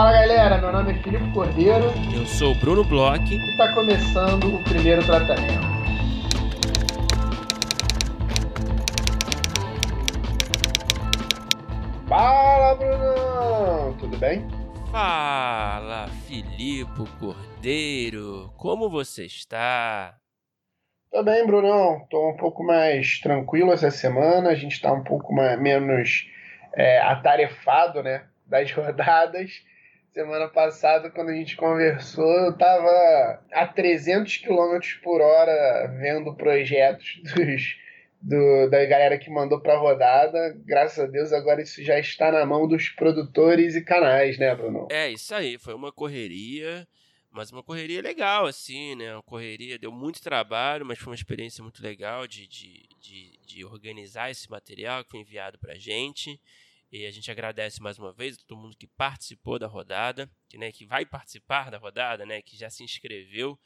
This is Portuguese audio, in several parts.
Fala galera, meu nome é Filipe Cordeiro. Eu sou o Bruno Bloch. E está começando o primeiro tratamento. Fala Brunão, tudo bem? Fala Filipe Cordeiro, como você está? Tô bem, Brunão. Tô um pouco mais tranquilo essa semana. A gente está um pouco mais, menos é, atarefado, né? Das rodadas. Semana passada, quando a gente conversou, eu tava a 300 km por hora vendo projetos dos, do, da galera que mandou pra rodada. Graças a Deus, agora isso já está na mão dos produtores e canais, né, Bruno? É, isso aí. Foi uma correria, mas uma correria legal, assim, né? Uma correria, deu muito trabalho, mas foi uma experiência muito legal de, de, de, de organizar esse material que foi enviado pra gente. E a gente agradece mais uma vez a todo mundo que participou da rodada, que, né, que vai participar da rodada, né, que já se inscreveu,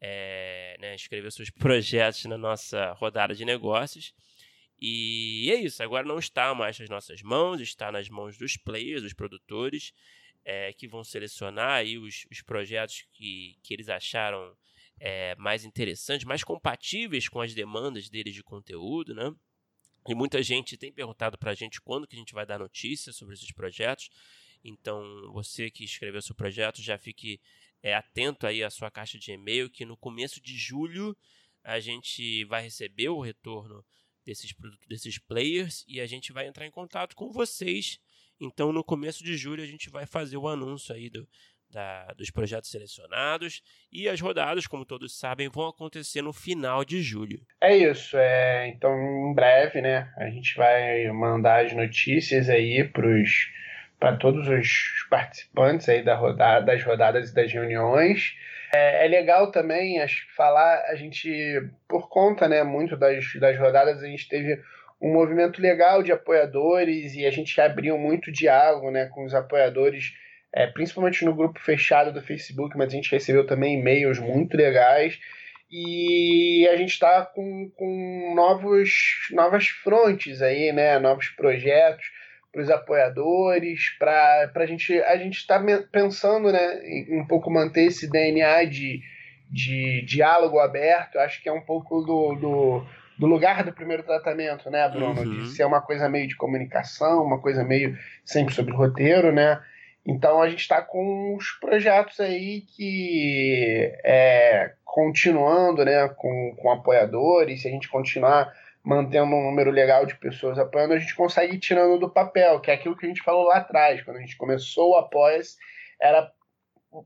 é, né, escreveu seus projetos na nossa rodada de negócios. E é isso, agora não está mais nas nossas mãos, está nas mãos dos players, dos produtores, é, que vão selecionar aí os, os projetos que, que eles acharam é, mais interessantes, mais compatíveis com as demandas deles de conteúdo, né? E muita gente tem perguntado para a gente quando que a gente vai dar notícias sobre esses projetos. Então, você que escreveu seu projeto, já fique é, atento aí à sua caixa de e-mail, que no começo de julho a gente vai receber o retorno desses, desses players e a gente vai entrar em contato com vocês. Então, no começo de julho, a gente vai fazer o anúncio aí do, da, dos projetos selecionados e as rodadas, como todos sabem, vão acontecer no final de julho. É isso, é, então em breve, né, a gente vai mandar as notícias aí para todos os participantes aí da rodada, das rodadas e das reuniões. É, é, legal também acho, falar, a gente, por conta né, muito das, das rodadas, a gente teve um movimento legal de apoiadores e a gente abriu muito diálogo né, com os apoiadores é, principalmente no grupo fechado do Facebook, mas a gente recebeu também e-mails muito legais. E a gente está com, com novos, novas frontes aí, né? Novos projetos para os apoiadores, para a gente. A gente está pensando né, em um pouco manter esse DNA de, de diálogo aberto. Acho que é um pouco do, do, do lugar do primeiro tratamento, né, Bruno? Uhum. De ser uma coisa meio de comunicação, uma coisa meio sempre sobre roteiro, né? Então a gente está com uns projetos aí que é, continuando né, com, com apoiadores, se a gente continuar mantendo um número legal de pessoas apoiando, a gente consegue ir tirando do papel, que é aquilo que a gente falou lá atrás, quando a gente começou o Apoia-se, era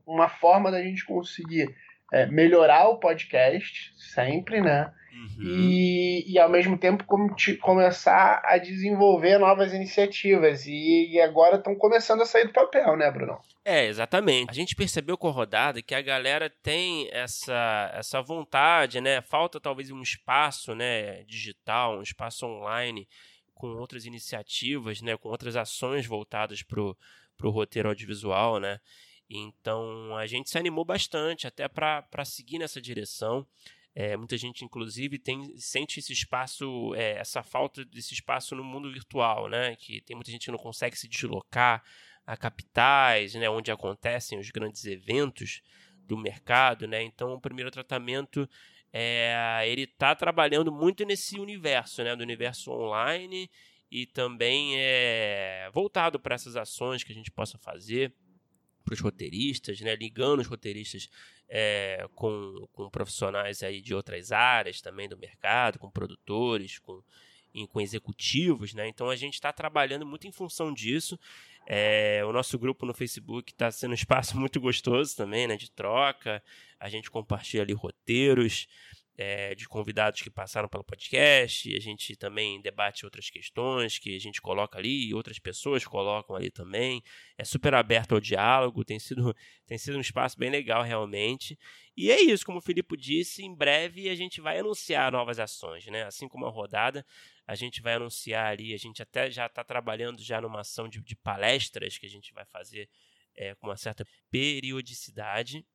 uma forma da gente conseguir é, melhorar o podcast, sempre, né? Uhum. E, e ao mesmo tempo com, começar a desenvolver novas iniciativas. E, e agora estão começando a sair do papel, né, Bruno? É, exatamente. A gente percebeu com a rodada que a galera tem essa, essa vontade, né? Falta talvez um espaço né, digital, um espaço online com outras iniciativas, né? Com outras ações voltadas para o roteiro audiovisual, né? Então a gente se animou bastante até para seguir nessa direção. É, muita gente, inclusive, tem, sente esse espaço, é, essa falta desse espaço no mundo virtual, né? Que tem muita gente que não consegue se deslocar a capitais, né? Onde acontecem os grandes eventos do mercado, né? Então, o primeiro tratamento é, ele está trabalhando muito nesse universo, né? Do universo online e também é voltado para essas ações que a gente possa fazer para os roteiristas, né? Ligando os roteiristas é, com, com profissionais aí de outras áreas também do mercado, com produtores, com, com executivos, né? Então a gente está trabalhando muito em função disso. É, o nosso grupo no Facebook está sendo um espaço muito gostoso também, né? De troca. A gente compartilha ali roteiros é, de convidados que passaram pelo podcast. A gente também debate outras questões que a gente coloca ali e outras pessoas colocam ali também. É super aberto ao diálogo, tem sido, tem sido um espaço bem legal realmente. E é isso, como o Filipe disse, em breve a gente vai anunciar novas ações, né? Assim como a rodada, a gente vai anunciar ali, a gente até já está trabalhando já numa ação de, de, palestras que a gente vai fazer é, com uma certa periodicidade.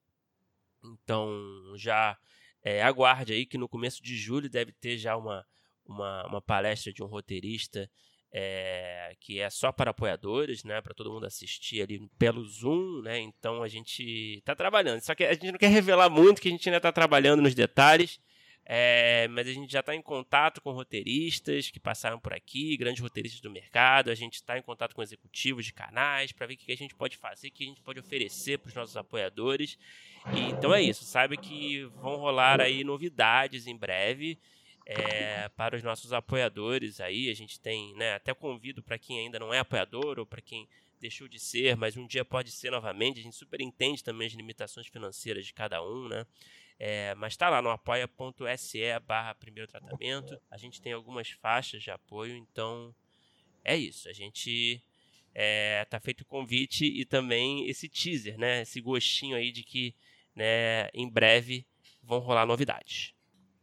Então já é, aguarde aí que no começo de julho deve ter já uma, uma, uma palestra de um roteirista é, que é só para apoiadores, né, para todo mundo assistir ali pelo Zoom, né? Então a gente está trabalhando. Só que a gente não quer revelar muito, que a gente ainda está trabalhando nos detalhes. É, mas a gente já está em contato com roteiristas que passaram por aqui, grandes roteiristas do mercado. A gente está em contato com executivos de canais para ver o que a gente pode fazer, o que a gente pode oferecer para os nossos apoiadores. E, então é isso. Sabe que vão rolar aí novidades em breve é, para os nossos apoiadores aí. A gente tem, né, até convido para quem ainda não é apoiador ou para quem deixou de ser, mas um dia pode ser novamente. A gente super entende também as limitações financeiras de cada um, né? É, mas está lá no apoia.se barra primeiro tratamento. A gente tem algumas faixas de apoio, então é isso. A gente é, tá feito o convite e também esse teaser, né? Esse gostinho aí de que né, em breve vão rolar novidades.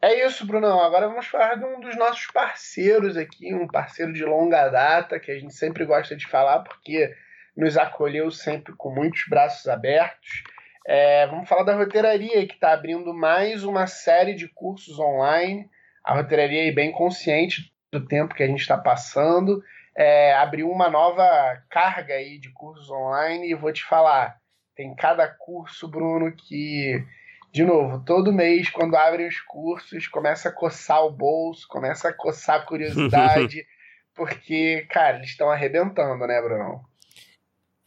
É isso, Brunão. Agora vamos falar de um dos nossos parceiros aqui, um parceiro de longa data, que a gente sempre gosta de falar, porque nos acolheu sempre com muitos braços abertos. É, vamos falar da roteiraria, que está abrindo mais uma série de cursos online. A roteiraria é bem consciente do tempo que a gente está passando. É, abriu uma nova carga aí de cursos online e vou te falar, tem cada curso, Bruno, que de novo, todo mês, quando abrem os cursos, começa a coçar o bolso, começa a coçar a curiosidade, porque, cara, eles estão arrebentando, né, Bruno?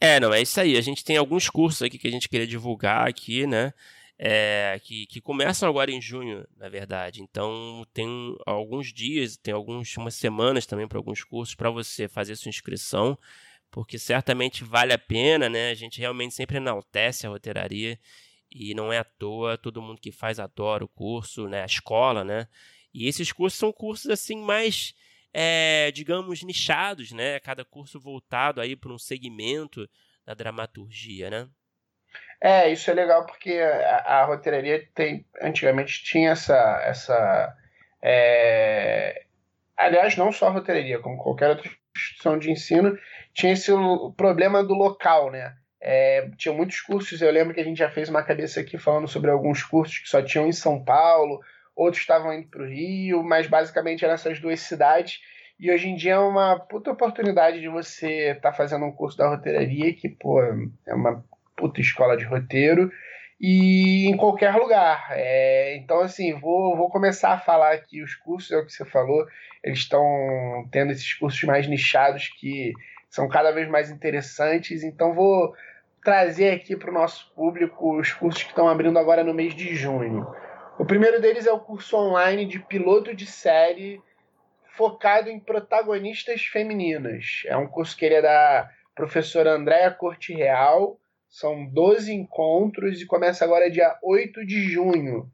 É, não, é isso aí. A gente tem alguns cursos aqui que a gente queria divulgar aqui, né? É, que, que começam agora em junho, na verdade. Então, tem alguns dias, tem algumas semanas também para alguns cursos para você fazer sua inscrição, porque certamente vale a pena, né? A gente realmente sempre enaltece a roteiraria e não é à toa, todo mundo que faz adora o curso, né, a escola, né? E esses cursos são cursos assim mais, é, digamos, nichados, né? Cada curso voltado aí para um segmento da dramaturgia, né? É, isso é legal porque a, a roteiraria tem, antigamente tinha essa, essa é... aliás, não só a roteiraria, como qualquer outra instituição de ensino, tinha esse problema do local, né? É, tinha muitos cursos, eu lembro que a gente já fez uma cabeça aqui falando sobre alguns cursos que só tinham em São Paulo, outros estavam indo para o Rio, mas basicamente eram essas duas cidades. E hoje em dia é uma puta oportunidade de você estar tá fazendo um curso da roteiraria, que, pô, é uma puta escola de roteiro, e em qualquer lugar. É, então, assim, vou, vou começar a falar aqui os cursos, é o que você falou, eles estão tendo esses cursos mais nichados que são cada vez mais interessantes, então vou trazer aqui para o nosso público os cursos que estão abrindo agora no mês de junho. O primeiro deles é o curso online de piloto de série focado em protagonistas femininas. É um curso que ele é da professora Andréa Corte Real. São 12 encontros e começa agora dia 8 de junho.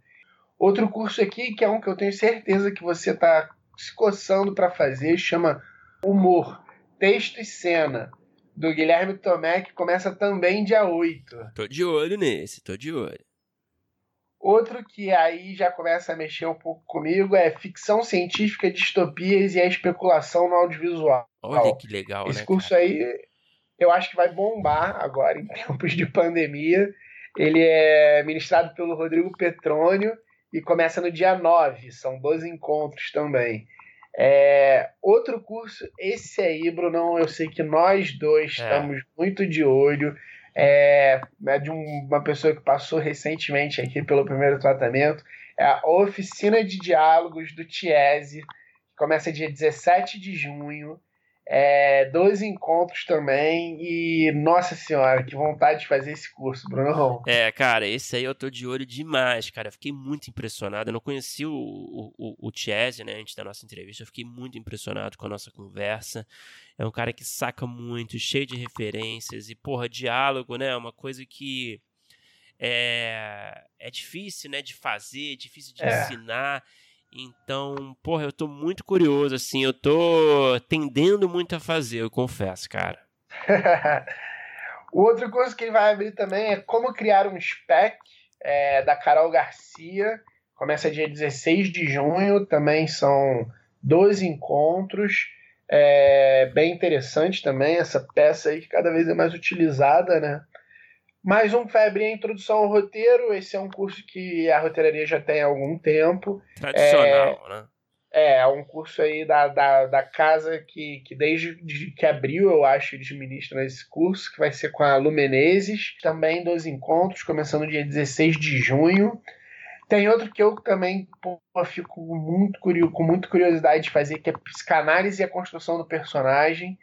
Outro curso aqui, que é um que eu tenho certeza que você está se coçando para fazer, chama Humor, Texto e Cena do Guilherme Tomé, que começa também dia 8. Tô de olho nesse, tô de olho. Outro que aí já começa a mexer um pouco comigo é ficção científica, distopias e a especulação no audiovisual. Olha que legal, Esse né, curso cara? aí eu acho que vai bombar agora em tempos de pandemia. Ele é ministrado pelo Rodrigo Petrônio e começa no dia 9. São 12 encontros também. É, outro curso, esse aí, Brunão, eu sei que nós dois é. estamos muito de olho. É, é de um, uma pessoa que passou recentemente aqui pelo primeiro tratamento. É a Oficina de Diálogos do Tiese, que começa dia 17 de junho é, dois encontros também e, nossa senhora, que vontade de fazer esse curso, Bruno. É, cara, esse aí eu tô de olho demais, cara. Eu fiquei muito impressionado. Eu não conheci o, o, o Chese, né, antes da nossa entrevista. Eu fiquei muito impressionado com a nossa conversa. É um cara que saca muito, cheio de referências e, porra, diálogo, né, é uma coisa que é, é difícil, né, de fazer, difícil de é. ensinar. Então, porra, eu tô muito curioso, assim, eu tô tendendo muito a fazer, eu confesso, cara. Outra coisa que ele vai abrir também é como criar um spec é, da Carol Garcia. Começa dia 16 de junho, também são 12 encontros. É bem interessante também essa peça aí que cada vez é mais utilizada, né? Mais um Febre a Introdução ao Roteiro. Esse é um curso que a roteiraria já tem há algum tempo. Tradicional, é... né? É, é um curso aí da, da, da casa que, que desde que abriu, eu acho, eles ministram esse curso, que vai ser com a Lumenezes. Também dois encontros, começando no dia 16 de junho. Tem outro que eu também pô, fico muito curioso, com muita curiosidade de fazer, que é psicanálise e a construção do personagem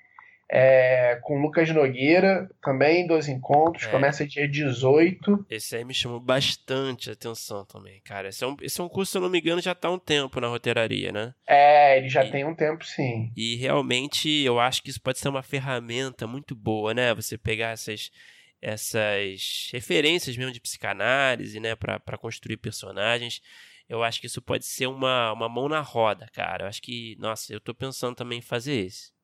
é, com Lucas Nogueira, também dois encontros, é. começa dia 18. Esse aí me chamou bastante atenção também, cara. Esse é um, esse é um curso, se eu não me engano, já tá há um tempo na roteiraria, né? É, ele já e, tem um tempo, sim. E realmente eu acho que isso pode ser uma ferramenta muito boa, né? Você pegar essas, essas referências mesmo de psicanálise, né, para construir personagens. Eu acho que isso pode ser uma, uma mão na roda, cara. Eu acho que, nossa, eu tô pensando também em fazer esse.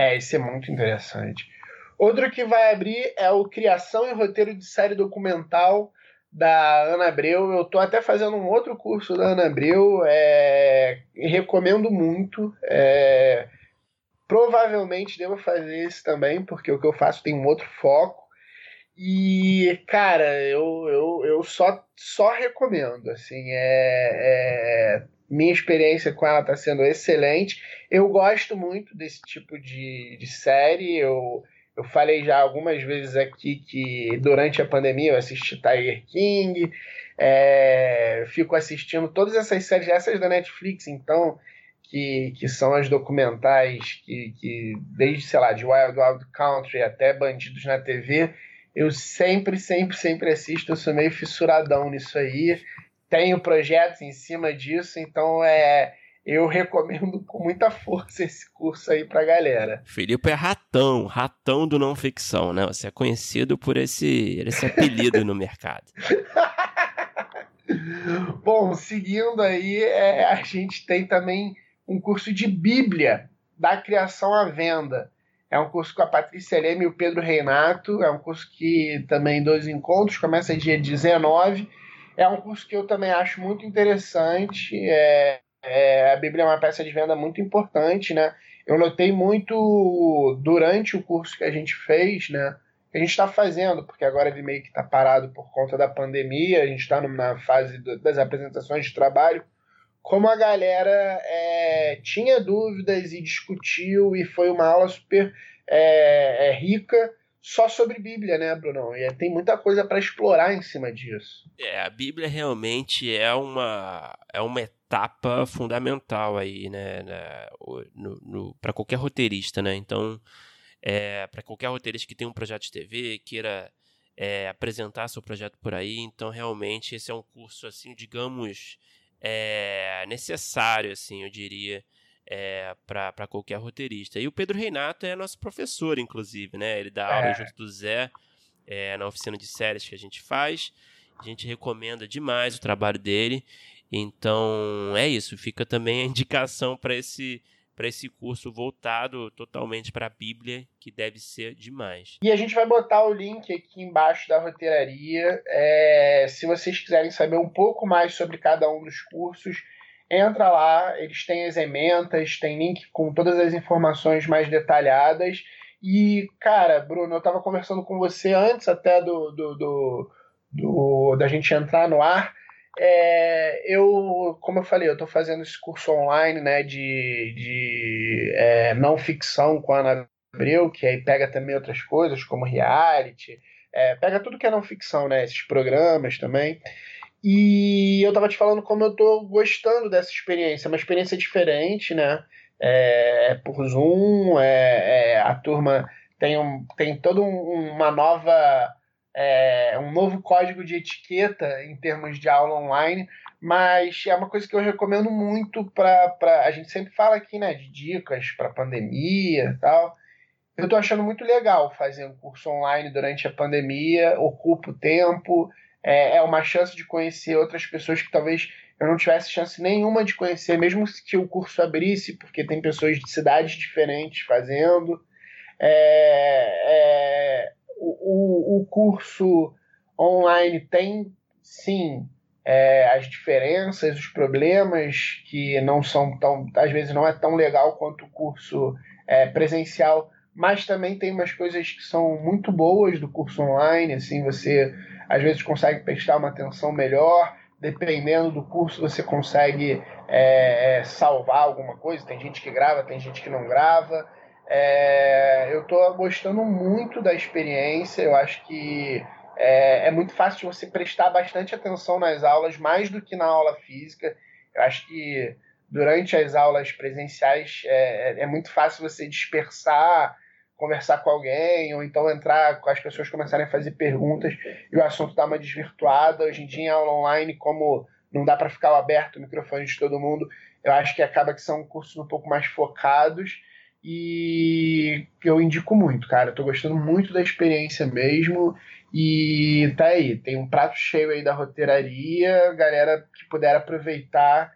É, isso é muito interessante. Outro que vai abrir é o Criação e Roteiro de Série Documental da Ana Abreu. Eu estou até fazendo um outro curso da Ana Abreu. É, recomendo muito. É, provavelmente devo fazer esse também, porque o que eu faço tem um outro foco. E, cara, eu, eu, eu só, só recomendo. Assim, é, é minha experiência com ela está sendo excelente. Eu gosto muito desse tipo de, de série. Eu, eu falei já algumas vezes aqui que durante a pandemia eu assisti Tiger King. É, fico assistindo todas essas séries, essas da Netflix, então, que, que são as documentais que, que, desde, sei lá, de Wild Wild Country até Bandidos na TV, eu sempre, sempre, sempre assisto. Eu sou meio fissuradão nisso aí tenho projetos em cima disso, então é eu recomendo com muita força esse curso aí pra galera. Felipe é ratão, ratão do não ficção, né? Você é conhecido por esse, esse apelido no mercado. Bom, seguindo aí, é, a gente tem também um curso de Bíblia da criação à venda. É um curso com a Patrícia Leme e o Pedro Reinato. É um curso que também dois encontros, começa dia 19 é um curso que eu também acho muito interessante. É, é, a Bíblia é uma peça de venda muito importante, né? Eu notei muito durante o curso que a gente fez, né? Que a gente está fazendo, porque agora ele meio que está parado por conta da pandemia, a gente está na fase do, das apresentações de trabalho, como a galera é, tinha dúvidas e discutiu, e foi uma aula super é, é rica só sobre Bíblia, né, Bruno? E tem muita coisa para explorar em cima disso. É, a Bíblia realmente é uma, é uma etapa fundamental aí, né, para qualquer roteirista, né? Então, é, para qualquer roteirista que tem um projeto de TV, queira é, apresentar seu projeto por aí, então realmente esse é um curso, assim, digamos, é, necessário, assim, eu diria, é, para qualquer roteirista. E o Pedro Reinato é nosso professor, inclusive, né? Ele dá aula é. junto do Zé é, na oficina de séries que a gente faz. A gente recomenda demais o trabalho dele. Então é isso. Fica também a indicação para esse para esse curso voltado totalmente para a Bíblia, que deve ser demais. E a gente vai botar o link aqui embaixo da roteiraria. É, se vocês quiserem saber um pouco mais sobre cada um dos cursos, entra lá, eles têm as ementas, tem link com todas as informações mais detalhadas. E, cara, Bruno, eu estava conversando com você antes até do, do, do, do da gente entrar no ar. É, eu, como eu falei, eu estou fazendo esse curso online né, de, de é, não ficção com a Ana Abreu, que aí pega também outras coisas, como reality, é, pega tudo que é não ficção, né, esses programas também. E eu tava te falando como eu tô gostando dessa experiência, é uma experiência diferente, né? É, é por Zoom, é, é, a turma tem, um, tem toda um, uma nova. É, um novo código de etiqueta em termos de aula online, mas é uma coisa que eu recomendo muito para. A gente sempre fala aqui, né, de dicas para pandemia e tal. Eu estou achando muito legal fazer um curso online durante a pandemia, ocupa o tempo, é, é uma chance de conhecer outras pessoas que talvez eu não tivesse chance nenhuma de conhecer, mesmo que o curso abrisse, porque tem pessoas de cidades diferentes fazendo. É, é, o, o, curso online tem, sim, é, as diferenças, os problemas que não são tão, às vezes não é tão legal quanto o curso é, presencial, mas também tem umas coisas que são muito boas do curso online, assim, você às vezes consegue prestar uma atenção melhor, dependendo do curso, você consegue é, salvar alguma coisa. Tem gente que grava, tem gente que não grava. É, eu estou gostando muito da experiência. Eu acho que é, é, muito fácil você prestar bastante atenção nas aulas, mais do que na aula física. Eu acho que durante as aulas presenciais é, é, é muito fácil você dispersar conversar com alguém, ou então entrar com as pessoas começarem a fazer perguntas e o assunto dá uma desvirtuada. Hoje em dia, em aula online, como não dá para ficar aberto o microfone de todo mundo, eu acho que acaba que são cursos um pouco mais focados e eu indico muito, cara. Estou gostando muito da experiência mesmo. E tá aí, tem um prato cheio aí da roteiraria, galera que puder aproveitar,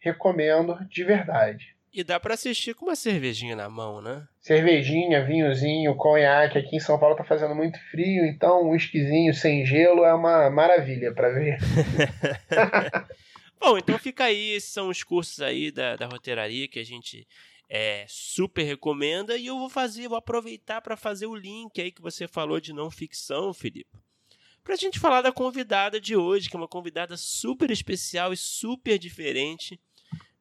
recomendo de verdade. E dá para assistir com uma cervejinha na mão, né? Cervejinha, vinhozinho, conhaque. Aqui em São Paulo tá fazendo muito frio, então um whiskyzinho sem gelo é uma maravilha para ver. Bom, então fica aí. Esses são os cursos aí da, da roteiraria que a gente é, super recomenda. E eu vou fazer, vou aproveitar para fazer o link aí que você falou de não ficção, Felipe. Pra gente falar da convidada de hoje, que é uma convidada super especial e super diferente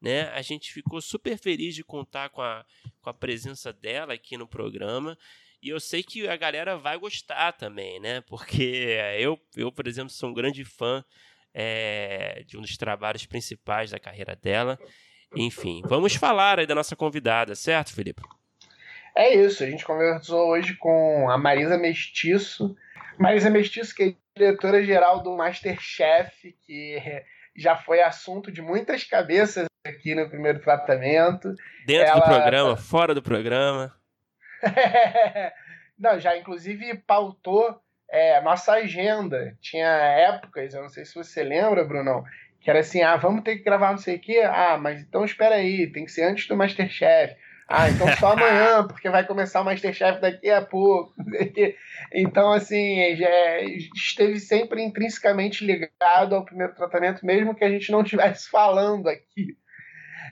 né? A gente ficou super feliz de contar com a, com a presença dela aqui no programa. E eu sei que a galera vai gostar também, né? Porque eu, eu por exemplo, sou um grande fã é, de um dos trabalhos principais da carreira dela. Enfim, vamos falar aí da nossa convidada, certo, Felipe? É isso, a gente conversou hoje com a Marisa Mestiço. Marisa Mestiço, que é diretora-geral do Masterchef, que já foi assunto de muitas cabeças aqui no primeiro tratamento. Dentro Ela... do programa, fora do programa. não, já inclusive pautou é, nossa agenda. Tinha épocas, eu não sei se você lembra, Brunão, que era assim, ah, vamos ter que gravar não sei o quê. Ah, mas então espera aí, tem que ser antes do Masterchef. Ah, então só amanhã, porque vai começar o Masterchef daqui a pouco. Então, assim, já esteve sempre intrinsecamente ligado ao primeiro tratamento, mesmo que a gente não estivesse falando aqui.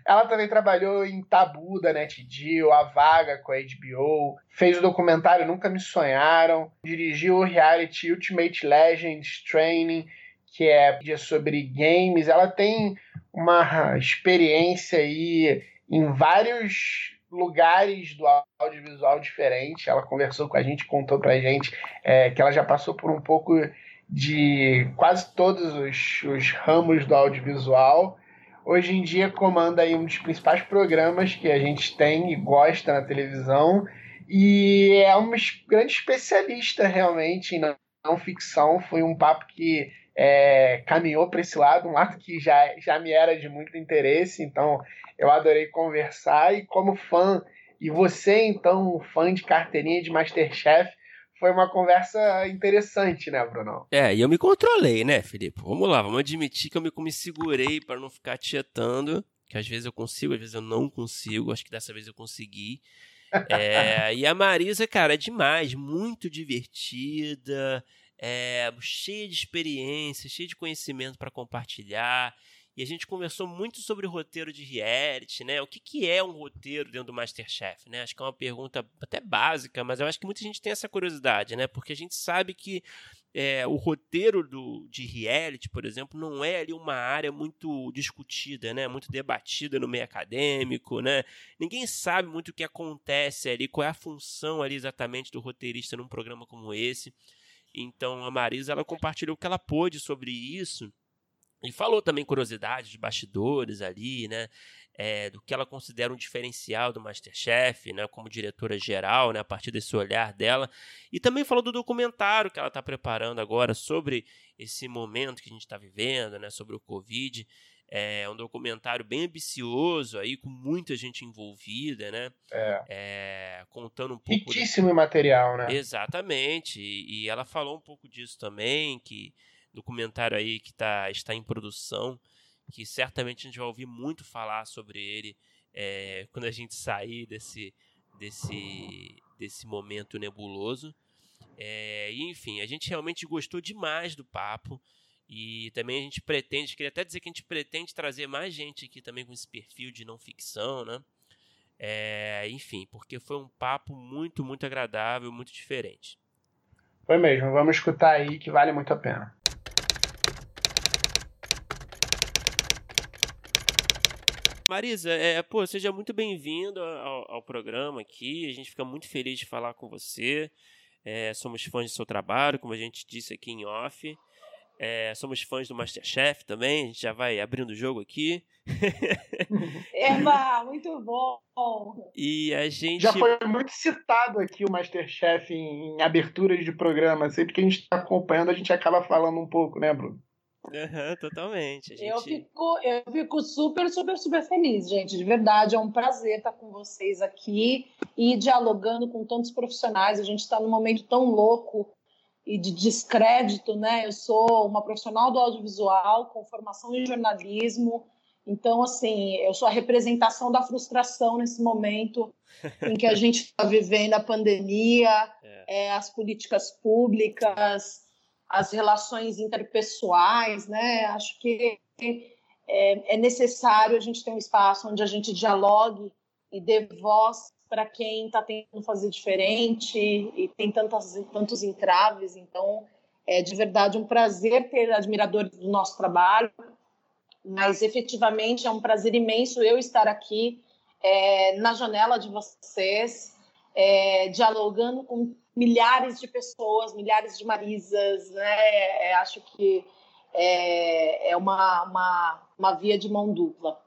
Ela também trabalhou em Tabu da NetGeo, A Vaga com a HBO, fez o documentário Nunca Me Sonharam, dirigiu o reality Ultimate Legends Training, que é sobre games. Ela tem uma experiência aí em vários lugares do audiovisual diferente. Ela conversou com a gente, contou pra gente é, que ela já passou por um pouco de quase todos os, os ramos do audiovisual. Hoje em dia comanda aí um dos principais programas que a gente tem e gosta na televisão. E é uma grande especialista realmente em não ficção. Foi um papo que é, caminhou para esse lado, um lado que já, já me era de muito interesse, então eu adorei conversar. E como fã, e você então, fã de carteirinha de Masterchef, foi uma conversa interessante, né, Bruno? É, e eu me controlei, né, Felipe? Vamos lá, vamos admitir que eu me, me segurei para não ficar tietando, que às vezes eu consigo, às vezes eu não consigo, acho que dessa vez eu consegui. É, e a Marisa, cara, é demais, muito divertida, é, cheia de experiência, cheia de conhecimento para compartilhar. A gente conversou muito sobre o roteiro de reality, né? O que, que é um roteiro dentro do Masterchef, né? Acho que é uma pergunta até básica, mas eu acho que muita gente tem essa curiosidade, né? Porque a gente sabe que é, o roteiro do, de reality, por exemplo, não é ali uma área muito discutida, né? Muito debatida no meio acadêmico, né? Ninguém sabe muito o que acontece ali, qual é a função ali exatamente do roteirista num programa como esse. Então a Marisa ela compartilhou o que ela pôde sobre isso e falou também curiosidades de bastidores ali, né? É, do que ela considera um diferencial do Masterchef, né, como diretora geral, né, a partir desse olhar dela. E também falou do documentário que ela está preparando agora sobre esse momento que a gente está vivendo, né, sobre o Covid. É um documentário bem ambicioso aí, com muita gente envolvida, né? É. é contando um pouco. Riquíssimo de... material, né? Exatamente. E, e ela falou um pouco disso também, que documentário aí que tá, está em produção, que certamente a gente vai ouvir muito falar sobre ele é, quando a gente sair desse, desse, desse momento nebuloso. É, enfim, a gente realmente gostou demais do papo. E também a gente pretende, queria até dizer que a gente pretende trazer mais gente aqui também com esse perfil de não ficção, né? É, enfim, porque foi um papo muito, muito agradável, muito diferente. Foi mesmo, vamos escutar aí que vale muito a pena. Marisa, é, pô, seja muito bem-vindo ao, ao, programa aqui. A gente fica muito feliz de falar com você. É, somos fãs do seu trabalho, como a gente disse aqui em off. É, somos fãs do Masterchef também, a gente já vai abrindo o jogo aqui. Eba, muito bom! E a gente. Já foi muito citado aqui o Masterchef em, em aberturas de programa. Sempre que a gente está acompanhando, a gente acaba falando um pouco, né, Bruno? Uhum, totalmente. Gente... Eu, fico, eu fico super, super, super feliz, gente. De verdade, é um prazer estar com vocês aqui e dialogando com tantos profissionais. A gente está num momento tão louco e de descrédito, né? Eu sou uma profissional do audiovisual com formação em jornalismo, então assim eu sou a representação da frustração nesse momento em que a gente está vivendo a pandemia, é. É, as políticas públicas, as relações interpessoais, né? Acho que é, é necessário a gente ter um espaço onde a gente dialogue e dê voz para quem está tentando fazer diferente e tem tantos tantos entraves. Então, é de verdade um prazer ter admiradores do nosso trabalho, mas efetivamente é um prazer imenso eu estar aqui é, na janela de vocês, é, dialogando com milhares de pessoas, milhares de Marisas, né? É, acho que é, é uma, uma, uma via de mão dupla.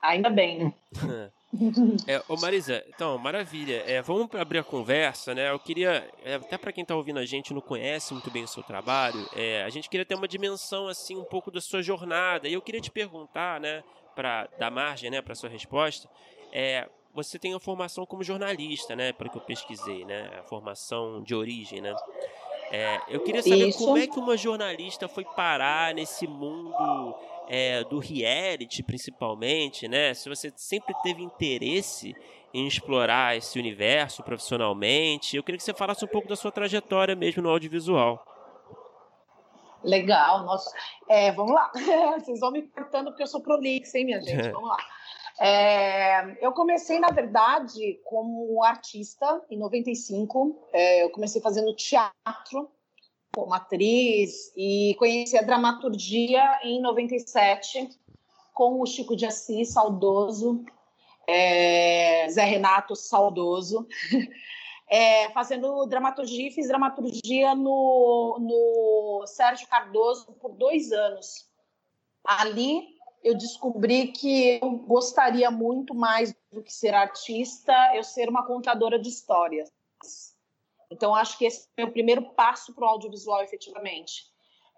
Ainda bem. É, ô Marisa, então, maravilha. É, vamos abrir a conversa, né? Eu queria, é, até para quem está ouvindo a gente não conhece muito bem o seu trabalho, é, a gente queria ter uma dimensão assim um pouco da sua jornada. E eu queria te perguntar, né, para dar margem, né, para sua resposta, é, você tem a formação como jornalista, né, pelo que eu pesquisei, né, a formação de origem, né? É, eu queria saber Isso. como é que uma jornalista foi parar nesse mundo é, do reality, principalmente, né? Se você sempre teve interesse em explorar esse universo profissionalmente, eu queria que você falasse um pouco da sua trajetória mesmo no audiovisual. Legal, nossa. É, vamos lá. Vocês vão me cortando porque eu sou prolixa, hein, minha gente? Vamos lá. É, eu comecei, na verdade, como artista em 95. É, eu comecei fazendo teatro como atriz e conheci a dramaturgia em 97 com o Chico de Assis, saudoso, é, Zé Renato, saudoso, é, fazendo dramaturgia. Fiz dramaturgia no, no Sérgio Cardoso por dois anos. Ali eu descobri que eu gostaria muito mais do que ser artista, eu ser uma contadora de histórias. Então, acho que esse é o primeiro passo para o audiovisual, efetivamente.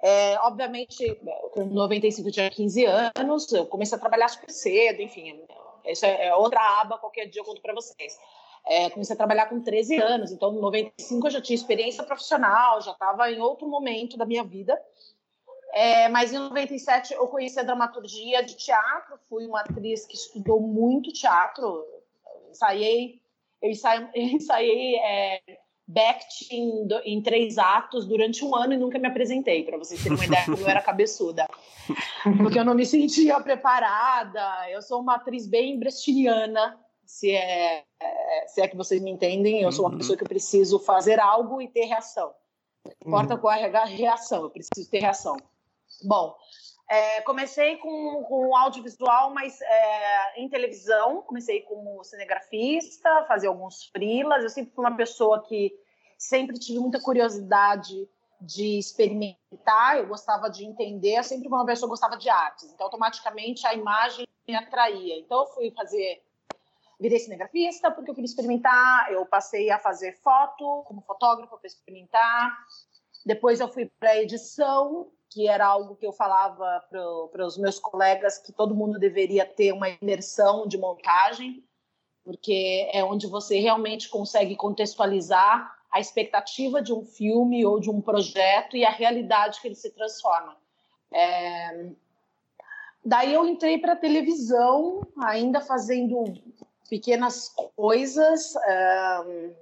É, obviamente, com 95 eu tinha 15 anos, eu comecei a trabalhar super cedo, enfim, isso é outra aba, qualquer dia eu conto para vocês. É, comecei a trabalhar com 13 anos, então em 95 eu já tinha experiência profissional, já estava em outro momento da minha vida. É, mas em 97 eu conheci a dramaturgia de teatro, fui uma atriz que estudou muito teatro, ensaiei, eu ensaiei, eu ensaiei é, em, em, três atos durante um ano e nunca me apresentei, para vocês terem uma ideia, eu era cabeçuda. Porque eu não me sentia preparada, eu sou uma atriz bem brechtiana, se é, é, se é que vocês me entendem, eu sou uma uhum. pessoa que eu preciso fazer algo e ter reação. Não importa uhum. é a reação, eu preciso ter reação. Bom, é, comecei com, com audiovisual, mas é, em televisão. Comecei como cinegrafista, fazia alguns frilas. Eu sempre fui uma pessoa que sempre tive muita curiosidade de experimentar, eu gostava de entender, eu sempre fui uma pessoa que gostava de artes, então automaticamente a imagem me atraía. Então eu fui fazer, virei cinegrafista porque eu queria experimentar, eu passei a fazer foto como fotógrafa para experimentar, depois eu fui para edição, que era algo que eu falava para os meus colegas que todo mundo deveria ter uma imersão de montagem, porque é onde você realmente consegue contextualizar a expectativa de um filme ou de um projeto e a realidade que ele se transforma. É... Daí eu entrei para a televisão, ainda fazendo pequenas coisas,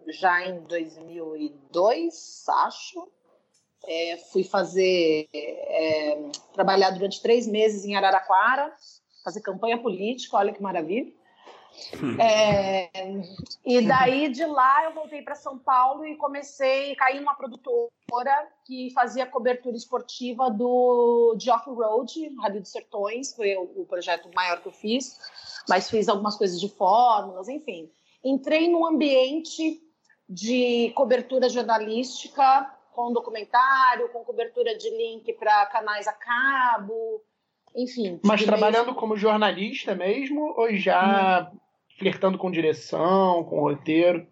já em 2002, acho. É, fui fazer, é, trabalhar durante três meses em Araraquara, fazer campanha política, olha que maravilha. É, e daí de lá eu voltei para São Paulo e comecei a cair numa produtora que fazia cobertura esportiva do de off-road, Rádio dos Sertões, foi o, o, projeto maior que eu fiz. mas fiz algumas coisas de fórmulas, enfim. Entrei num ambiente de cobertura jornalística, com documentário, com cobertura de link para canais a cabo, enfim. Mas trabalhando mesmo... como jornalista mesmo, ou já hum. flertando com direção, com roteiro?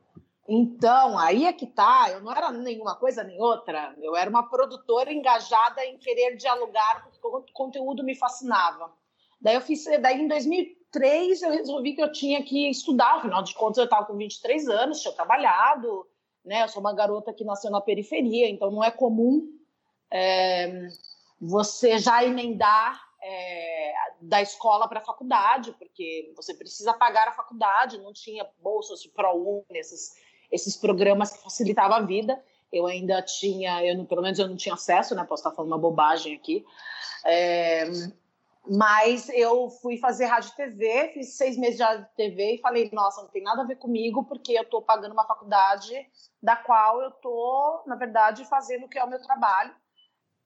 Então, aí é que tá. Eu não era nenhuma coisa nem outra. Eu era uma produtora engajada em querer dialogar, porque o conteúdo me fascinava. Daí eu fiz, daí em 2003 eu resolvi que eu tinha que estudar. Afinal de contas, eu estava com 23 anos, tinha trabalhado, né? Eu sou uma garota que nasceu na periferia, então não é comum é, você já emendar é, da escola para a faculdade, porque você precisa pagar a faculdade. Não tinha bolsas de ProUni, esses esses programas que facilitavam a vida. Eu ainda tinha, eu, pelo menos eu não tinha acesso, né? Posso estar falando uma bobagem aqui. É, mas eu fui fazer rádio e TV, fiz seis meses de rádio e TV e falei, nossa, não tem nada a ver comigo, porque eu estou pagando uma faculdade da qual eu estou, na verdade, fazendo o que é o meu trabalho.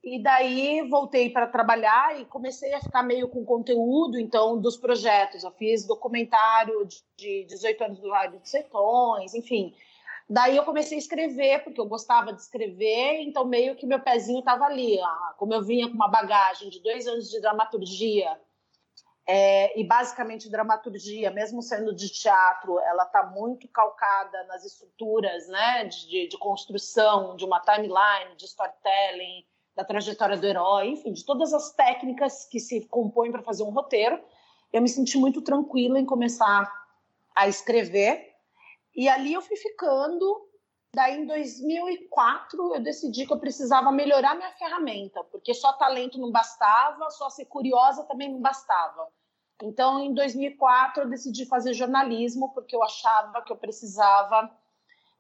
E daí voltei para trabalhar e comecei a ficar meio com conteúdo, então, dos projetos. Eu fiz documentário de 18 anos do Rádio de Sertões, enfim. Daí eu comecei a escrever, porque eu gostava de escrever, então meio que meu pezinho estava ali. Como eu vinha com uma bagagem de dois anos de dramaturgia, é, e basicamente dramaturgia, mesmo sendo de teatro, ela está muito calcada nas estruturas né, de, de, construção de uma timeline, de storytelling, da trajetória do herói, enfim, de todas as técnicas que se compõem para fazer um roteiro. Eu me senti muito tranquila em começar a escrever e ali eu fui ficando. Daí, em 2004, eu decidi que eu precisava melhorar minha ferramenta, porque só talento não bastava, só ser curiosa também não bastava. Então, em 2004, eu decidi fazer jornalismo, porque eu achava que eu precisava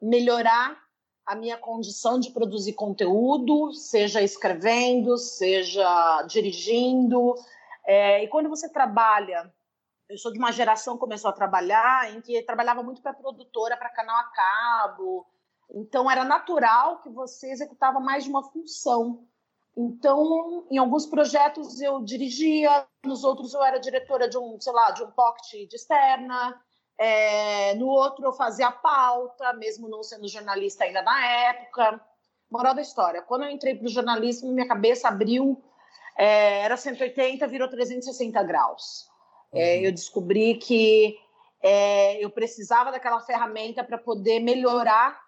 melhorar a minha condição de produzir conteúdo, seja escrevendo, seja dirigindo. É, e quando você trabalha eu sou de uma geração que começou a trabalhar em que trabalhava muito para produtora, para canal a cabo. Então era natural que você executava mais de uma função. Então, em alguns projetos eu dirigia, nos outros eu era diretora de um, sei lá, de um pocket de externa. É, no outro eu fazia pauta, mesmo não sendo jornalista ainda na época. Moral da história, quando eu entrei para o jornalismo, minha cabeça abriu, é, era 180, virou 360 graus. É, uhum. eu descobri que é, eu precisava daquela ferramenta para poder melhorar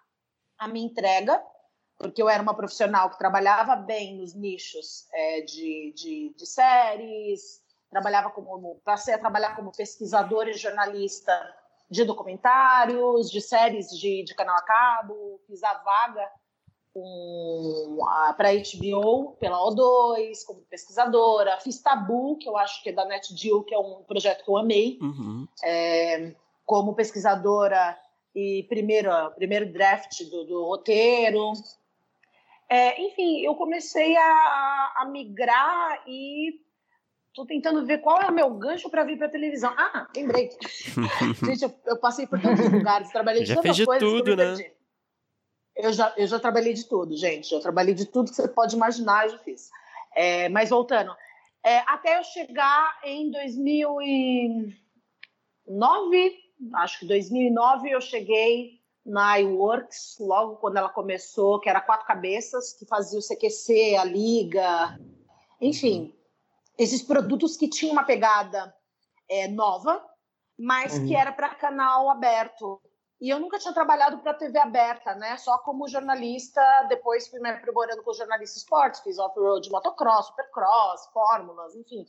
a minha entrega, porque eu era uma profissional que trabalhava bem nos nichos é, de, de, de, séries, trabalhava como passei a trabalhar como pesquisadora e jornalista de documentários, de séries de, de canal a cabo, fiz a vaga para a HBO pela O2, como pesquisadora. Fiz Tabu, que eu acho que é da NetGeo, que é um projeto que eu amei, uhum. é, como pesquisadora e primeiro, primeiro draft do, do roteiro. É, enfim, eu comecei a, a migrar e estou tentando ver qual é o meu gancho para vir para televisão. Ah, lembrei. Gente, eu, eu, passei por tantos lugares, trabalhei de Já tantas fez de coisas tudo, né? Perdi. Eu já, eu já trabalhei de tudo, gente. Eu trabalhei de tudo que você pode imaginar, eu já fiz. É, mas voltando, é, até eu chegar em 2009, acho que 2009 eu cheguei na iWorks, logo quando ela começou, que era quatro cabeças, que fazia o CQC, a Liga, enfim, esses produtos que tinham uma pegada é, nova, mas uhum. que era para canal aberto. E eu nunca tinha trabalhado para TV aberta, né? Só como jornalista. Depois fui me aprimorando com jornalista esportes, fiz off-road, motocross, supercross, fórmulas, enfim.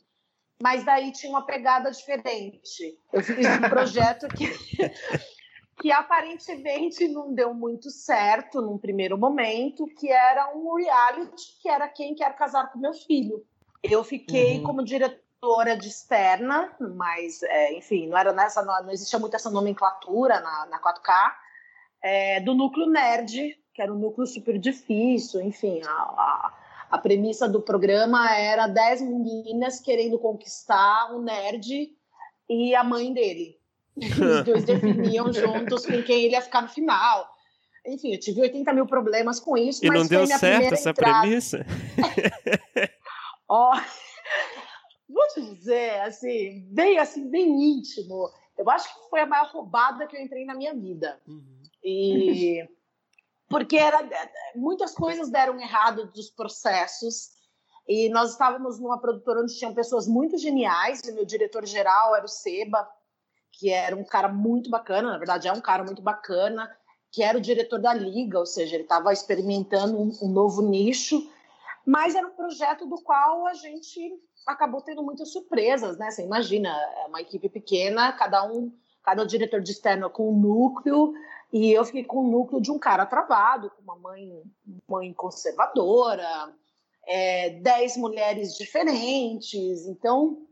Mas daí tinha uma pegada diferente. Eu fiz um projeto que, que aparentemente não deu muito certo num primeiro momento, que era um reality, que era Quem Quer Casar com Meu Filho. Eu fiquei uhum. como diretora diretora de externa, mas, é, enfim, não era nessa, não, não, existia muito essa nomenclatura na, na 4K, é, do núcleo nerd, que era um núcleo super difícil, enfim, a, a, a premissa do programa era 10 meninas querendo conquistar o nerd e a mãe dele. Os dois definiam juntos com quem ele ia ficar no final. Enfim, eu tive 80 mil problemas com isso, e mas não deu certo essa entrada. premissa? Ó, oh, vou te dizer, assim, bem assim, bem íntimo. Eu acho que foi a maior roubada que eu entrei na minha vida. Uhum. E porque era, muitas coisas deram errado dos processos. E nós estávamos numa produtora onde tinham pessoas muito geniais. O meu diretor geral era o Seba, que era um cara muito bacana, na verdade é um cara muito bacana, que era o diretor da liga, ou seja, ele estava experimentando um, um novo nicho, mas era um projeto do qual a gente acabou tendo muitas surpresas, né? Você imagina, é uma equipe pequena, cada um, cada diretor de externo com um núcleo, e eu fiquei com o núcleo de um cara travado, com uma mãe, mãe conservadora, é, dez mulheres diferentes. Então,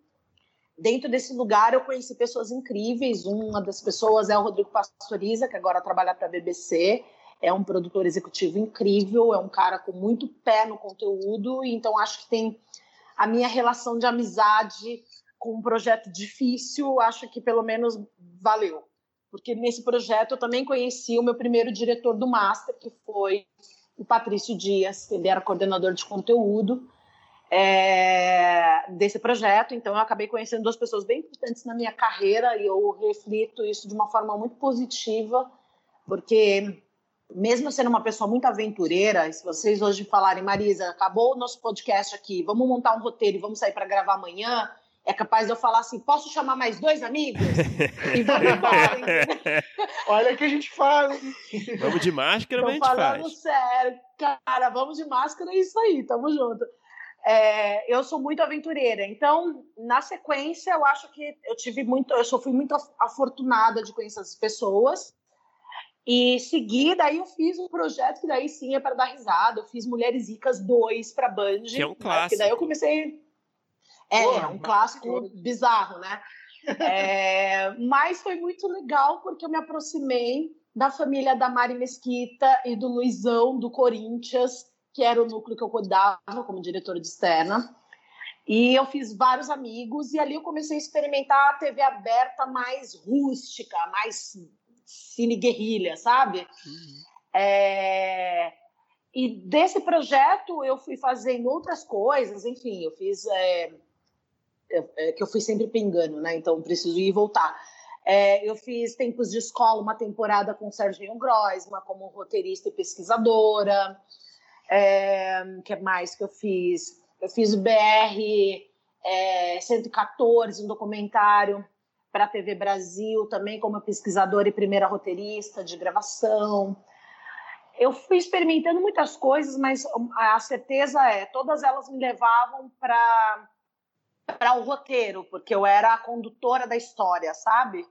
dentro desse lugar, eu conheci pessoas incríveis. Uma das pessoas é o Rodrigo Pastoriza, que agora trabalha para a BBC. É um produtor executivo incrível, é um cara com muito pé no conteúdo, então acho que tem a minha relação de amizade com um projeto difícil, acho que pelo menos valeu. Porque nesse projeto eu também conheci o meu primeiro diretor do Master, que foi o Patrício Dias, ele era coordenador de conteúdo é, desse projeto, então eu acabei conhecendo duas pessoas bem importantes na minha carreira e eu reflito isso de uma forma muito positiva, porque mesmo sendo uma pessoa muito aventureira, se vocês hoje falarem, Marisa, acabou o nosso podcast aqui, vamos montar um roteiro e vamos sair para gravar amanhã, é capaz de eu falar assim: posso chamar mais dois amigos? e vamos embora. Olha o que a gente faz. Vamos de máscara, mas a gente falando faz. sério, cara, vamos de máscara, é isso aí, tamo junto. É, eu sou muito aventureira, então na sequência eu acho que eu tive muito, eu só fui muito afortunada de conhecer essas pessoas e seguida aí eu fiz um projeto que daí sim é para dar risada, eu fiz Mulheres Ricas 2 para Band, que é um clássico. Que daí eu comecei é, Porra, um clássico bizarro, né? É, mas foi muito legal porque eu me aproximei da família da Mari Mesquita e do Luizão do Corinthians, que era o núcleo que eu cuidava como diretora de externa. E eu fiz vários amigos e ali eu comecei a experimentar a TV aberta mais rústica, mais cine guerrilha, sabe? Uhum. É... E desse projeto eu fui fazendo outras coisas, enfim, eu fiz é, é, que eu fui sempre pingando, né? Então preciso ir e voltar. É, eu fiz Tempos de Escola, uma temporada com Serginho Groisman como roteirista e pesquisadora. É, que mais que eu fiz? Eu fiz o BR é, 114, um documentário para a TV Brasil, também como pesquisadora e primeira roteirista de gravação. Eu fui experimentando muitas coisas, mas a certeza é, todas elas me levavam para para o roteiro, porque eu era a condutora da história, sabe?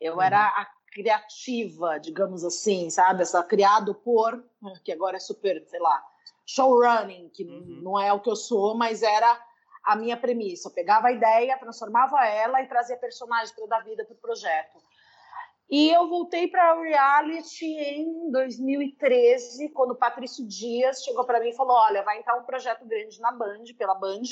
Eu uhum. era a criativa, digamos assim, sabe? Essa criado por, que agora é super, sei lá, showrunning, que uhum. não é o que eu sou, mas era a minha premissa. Eu pegava a ideia, transformava ela e trazia personagens para dar vida para o projeto. E eu voltei para a reality em 2013, quando o Patrício Dias chegou para mim e falou: Olha, vai entrar um projeto grande na Band, pela Band,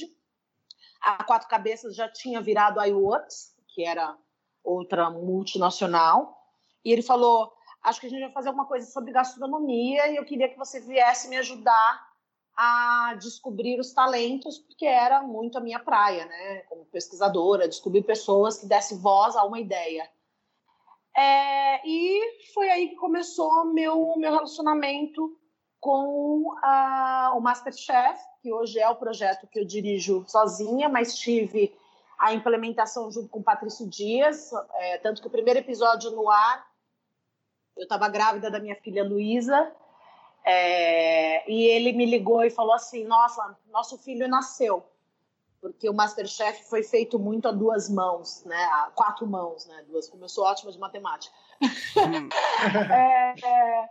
a Quatro Cabeças já tinha virado a iWorks, que era outra multinacional. E ele falou: Acho que a gente vai fazer alguma coisa sobre gastronomia e eu queria que você viesse me ajudar a descobrir os talentos, porque era muito a minha praia, né? Como pesquisadora, descobrir pessoas que dessem voz a uma ideia. É, e foi aí que começou meu meu relacionamento com a, o Masterchef, que hoje é o projeto que eu dirijo sozinha, mas tive a implementação junto com o Patrício Dias, é, tanto que o primeiro episódio no ar, eu estava grávida da minha filha Luísa, é, e ele me ligou e falou assim, nossa, nosso filho nasceu, porque o Masterchef foi feito muito a duas mãos, né, a quatro mãos, né, duas, como eu sou ótima de matemática. Hum. é, é.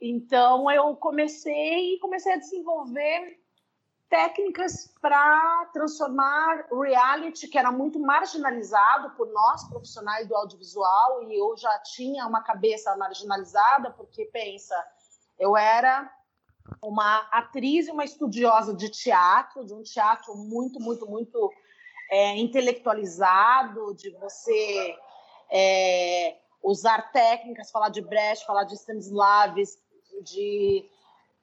Então eu comecei e comecei a desenvolver técnicas para transformar reality, que era muito marginalizado por nós profissionais do audiovisual, e eu já tinha uma cabeça marginalizada, porque pensa, eu era uma atriz e uma estudiosa de teatro, de um teatro muito, muito, muito é, intelectualizado, de você é, usar técnicas, falar de Brecht, falar de Stanislavski, de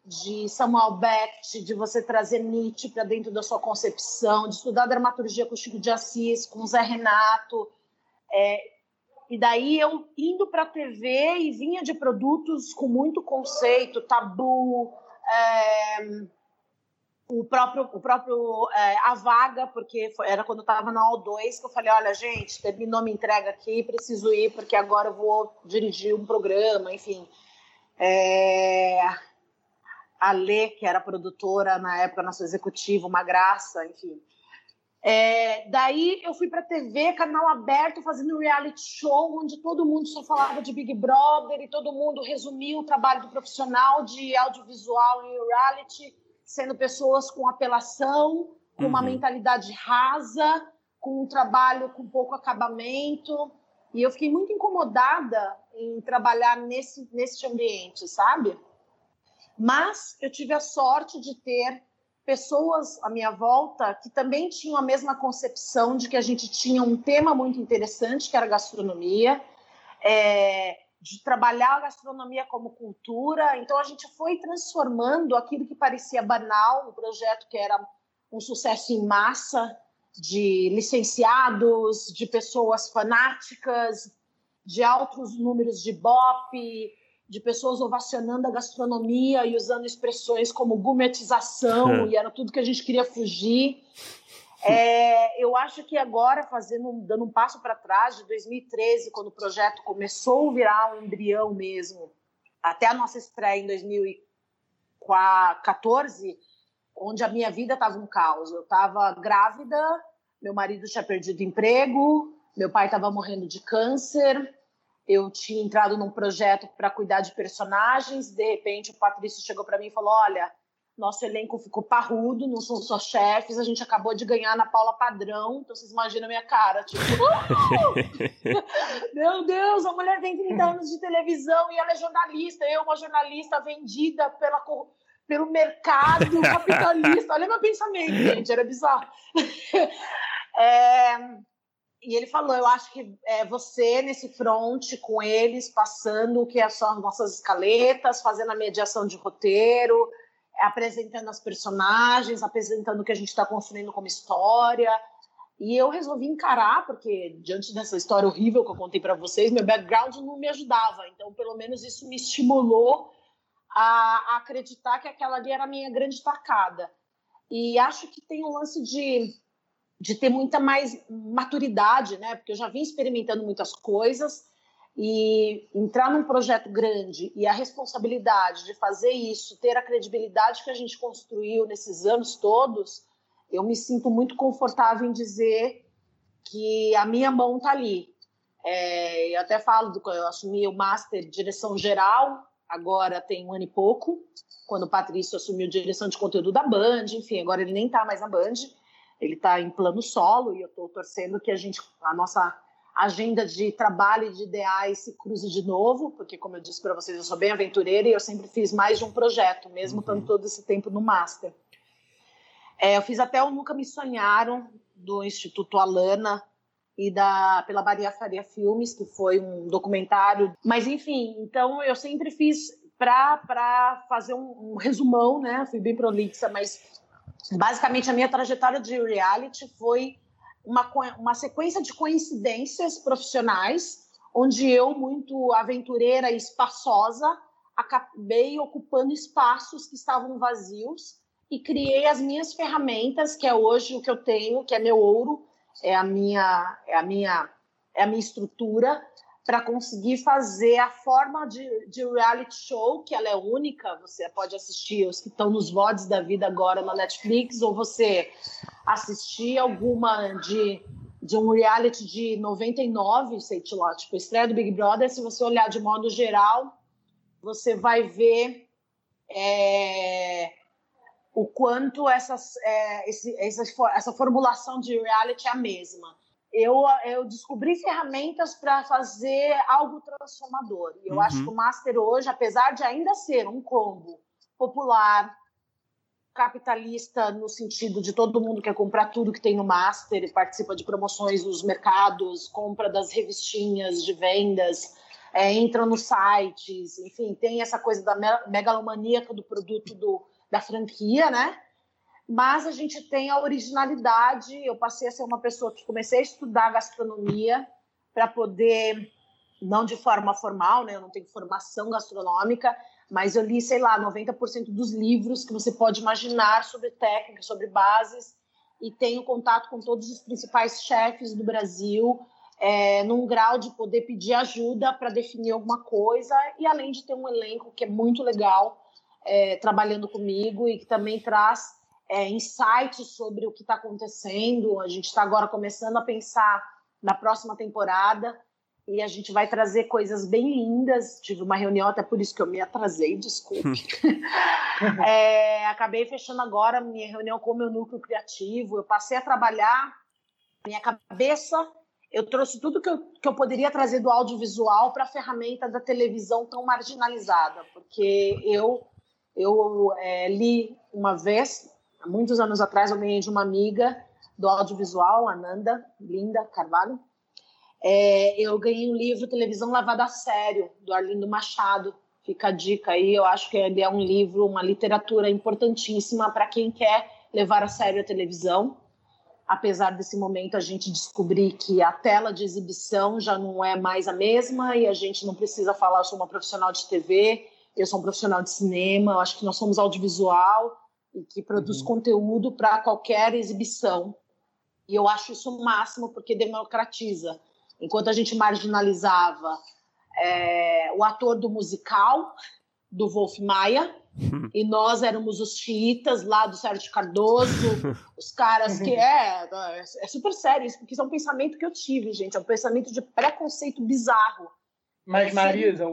de Samuel Beckett, de você trazer Nietzsche para dentro da sua concepção, de estudar dramaturgia com Chico de Assis, com Zé Renato. É, e daí eu indo para a TV e vinha de produtos com muito conceito, tabu, é, o próprio, o próprio é, a vaga, porque foi, era quando eu estava na O2 que eu falei, olha, gente, terminou minha entrega aqui, preciso ir porque agora eu vou dirigir um programa, enfim. É, a Lê, que era produtora na época, nosso executivo, uma graça, enfim. É, daí eu fui para TV, canal aberto, fazendo um reality show, onde todo mundo só falava de Big Brother e todo mundo resumia o trabalho do profissional de audiovisual em reality, sendo pessoas com apelação, com uhum. uma mentalidade rasa, com um trabalho com pouco acabamento. E eu fiquei muito incomodada em trabalhar nesse, nesse ambiente, sabe? Mas eu tive a sorte de ter pessoas à minha volta que também tinham a mesma concepção de que a gente tinha um tema muito interessante, que era gastronomia, é, de trabalhar a gastronomia como cultura. Então a gente foi transformando aquilo que parecia banal, um projeto que era um sucesso em massa, de licenciados, de pessoas fanáticas, de altos números de BOP, de pessoas ovacionando a gastronomia e usando expressões como gourmetização, e era tudo que a gente queria fugir. É, eu acho que agora, fazendo, dando um passo para trás, de 2013, quando o projeto começou a virar um embrião mesmo, até a nossa estreia em 2014, onde a minha vida estava um caos. Eu estava grávida, meu marido tinha perdido emprego, meu pai estava morrendo de câncer, eu tinha entrado num projeto para cuidar de personagens, de repente o Patrício chegou para mim e falou: "Olha, nosso elenco ficou parrudo, não são só chefes, a gente acabou de ganhar na Paula Padrão, então vocês imaginam a minha cara, tipo, meu Deus, a mulher tem 30 anos de televisão e ela é jornalista, eu uma jornalista vendida pela pelo mercado capitalista. Olha meu pensamento, gente, era bizarro. É, e ele falou: eu acho que é você nesse front com eles, passando o que é são as nossas escaletas, fazendo a mediação de roteiro, apresentando as personagens, apresentando o que a gente está construindo como história. E eu resolvi encarar, porque diante dessa história horrível que eu contei para vocês, meu background não me ajudava. Então, pelo menos isso me estimulou a, a acreditar que aquela ali era a minha grande tacada. E acho que tem um lance de de ter muita mais maturidade, né? Porque eu já vim experimentando muitas coisas e entrar num projeto grande e a responsabilidade de fazer isso, ter a credibilidade que a gente construiu nesses anos todos, eu me sinto muito confortável em dizer que a minha mão está ali. É, eu até falo do eu assumi o master de direção geral agora tem um ano e pouco, quando o Patrício assumiu direção de conteúdo da Band, enfim, agora ele nem está mais na Band ele está em plano solo e eu estou torcendo que a gente, a nossa agenda de trabalho e de ideais se cruze de novo, porque como eu disse para vocês, eu sou bem aventureira e eu sempre fiz mais de um projeto, mesmo uhum. estando todo esse tempo no master. É, eu fiz até o Nunca Me Sonharam do Instituto Alana e da pela Maria Faria Filmes, que foi um documentário. Mas enfim, então eu sempre fiz para fazer um, um resumão, né? Fui bem prolixa, mas basicamente a minha trajetória de reality foi uma, uma sequência de coincidências profissionais, onde eu, muito aventureira e espaçosa, acabei ocupando espaços que estavam vazios e criei as minhas ferramentas, que é hoje o que eu tenho, que é meu ouro, é a minha, é a minha, é a minha estrutura, para conseguir fazer a forma de, de, reality show, que ela é única, você pode assistir os que estão nos VODs da vida agora na Netflix, ou você assistir alguma de, de um reality de 99, sei lá, tipo estreia do Big Brother, se você olhar de modo geral, você vai ver é, o quanto essas, é, esse, essa, essa formulação de reality é a mesma eu, eu descobri ferramentas para fazer algo transformador. E eu uhum. acho que o Master hoje, apesar de ainda ser um combo popular, capitalista, no sentido de todo mundo quer comprar tudo que tem no Master participa de promoções nos mercados, compra das revistinhas de vendas, é, entram nos sites, enfim, tem essa coisa da megalomaníaca do produto do, da franquia, né? Mas a gente tem a originalidade. Eu passei a ser uma pessoa que comecei a estudar gastronomia para poder, não de forma formal, né? Eu não tenho formação gastronômica, mas eu li, sei lá, 90% dos livros que você pode imaginar sobre técnica, sobre bases, e tenho contato com todos os principais chefes do Brasil, é, num grau de poder pedir ajuda para definir alguma coisa, e além de ter um elenco que é muito legal é, trabalhando comigo e que também traz é, insights sobre o que está acontecendo. A gente está agora começando a pensar na próxima temporada e a gente vai trazer coisas bem lindas. Tive uma reunião, até por isso que eu me atrasei, desculpe. é, acabei fechando agora minha reunião com o meu núcleo criativo. Eu passei a trabalhar minha cabeça. Eu trouxe tudo que eu, que eu poderia trazer do audiovisual para a ferramenta da televisão tão marginalizada, porque eu, eu é, li uma vez, há muitos anos atrás, eu ganhei de uma amiga do audiovisual, Ananda Linda Carvalho, é, eu ganhei um livro Televisão Lavada a Sério, do Arlindo Machado. Fica a dica aí, eu acho que ele é um livro, uma literatura importantíssima para quem quer levar a sério a televisão. Apesar desse momento a gente descobrir que a tela de exibição já não é mais a mesma e a gente não precisa falar, eu sou uma profissional de TV, eu sou um profissional de cinema, eu acho que nós somos audiovisual e que produz uhum. conteúdo para qualquer exibição. E eu acho isso o máximo porque democratiza enquanto a gente marginalizava é, o ator do musical, do Wolf Maia, e nós éramos os xiitas lá do Sérgio Cardoso, os caras que é, é super sério isso, porque isso é um pensamento que eu tive, gente, é um pensamento de preconceito bizarro. Mas, Marisa,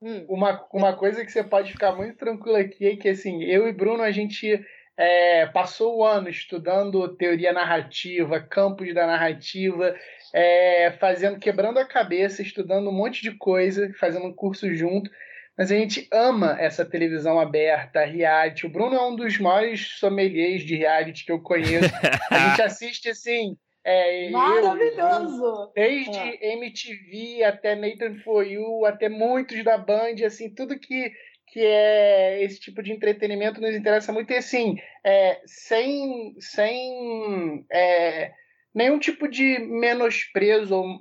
hum. uma, uma coisa que você pode ficar muito tranquila aqui é que, assim, eu e Bruno, a gente é, passou o ano estudando teoria narrativa, campos da narrativa, é, fazendo, quebrando a cabeça, estudando um monte de coisa, fazendo um curso junto. Mas a gente ama essa televisão aberta, reality. O Bruno é um dos maiores sommeliers de reality que eu conheço. A gente assiste assim. É, Maravilhoso! Eu, desde é. MTV até Nathan For You, até muitos da Band, assim, tudo que, que é esse tipo de entretenimento nos interessa muito. E assim, é, sem, sem é, nenhum tipo de menosprezo, ou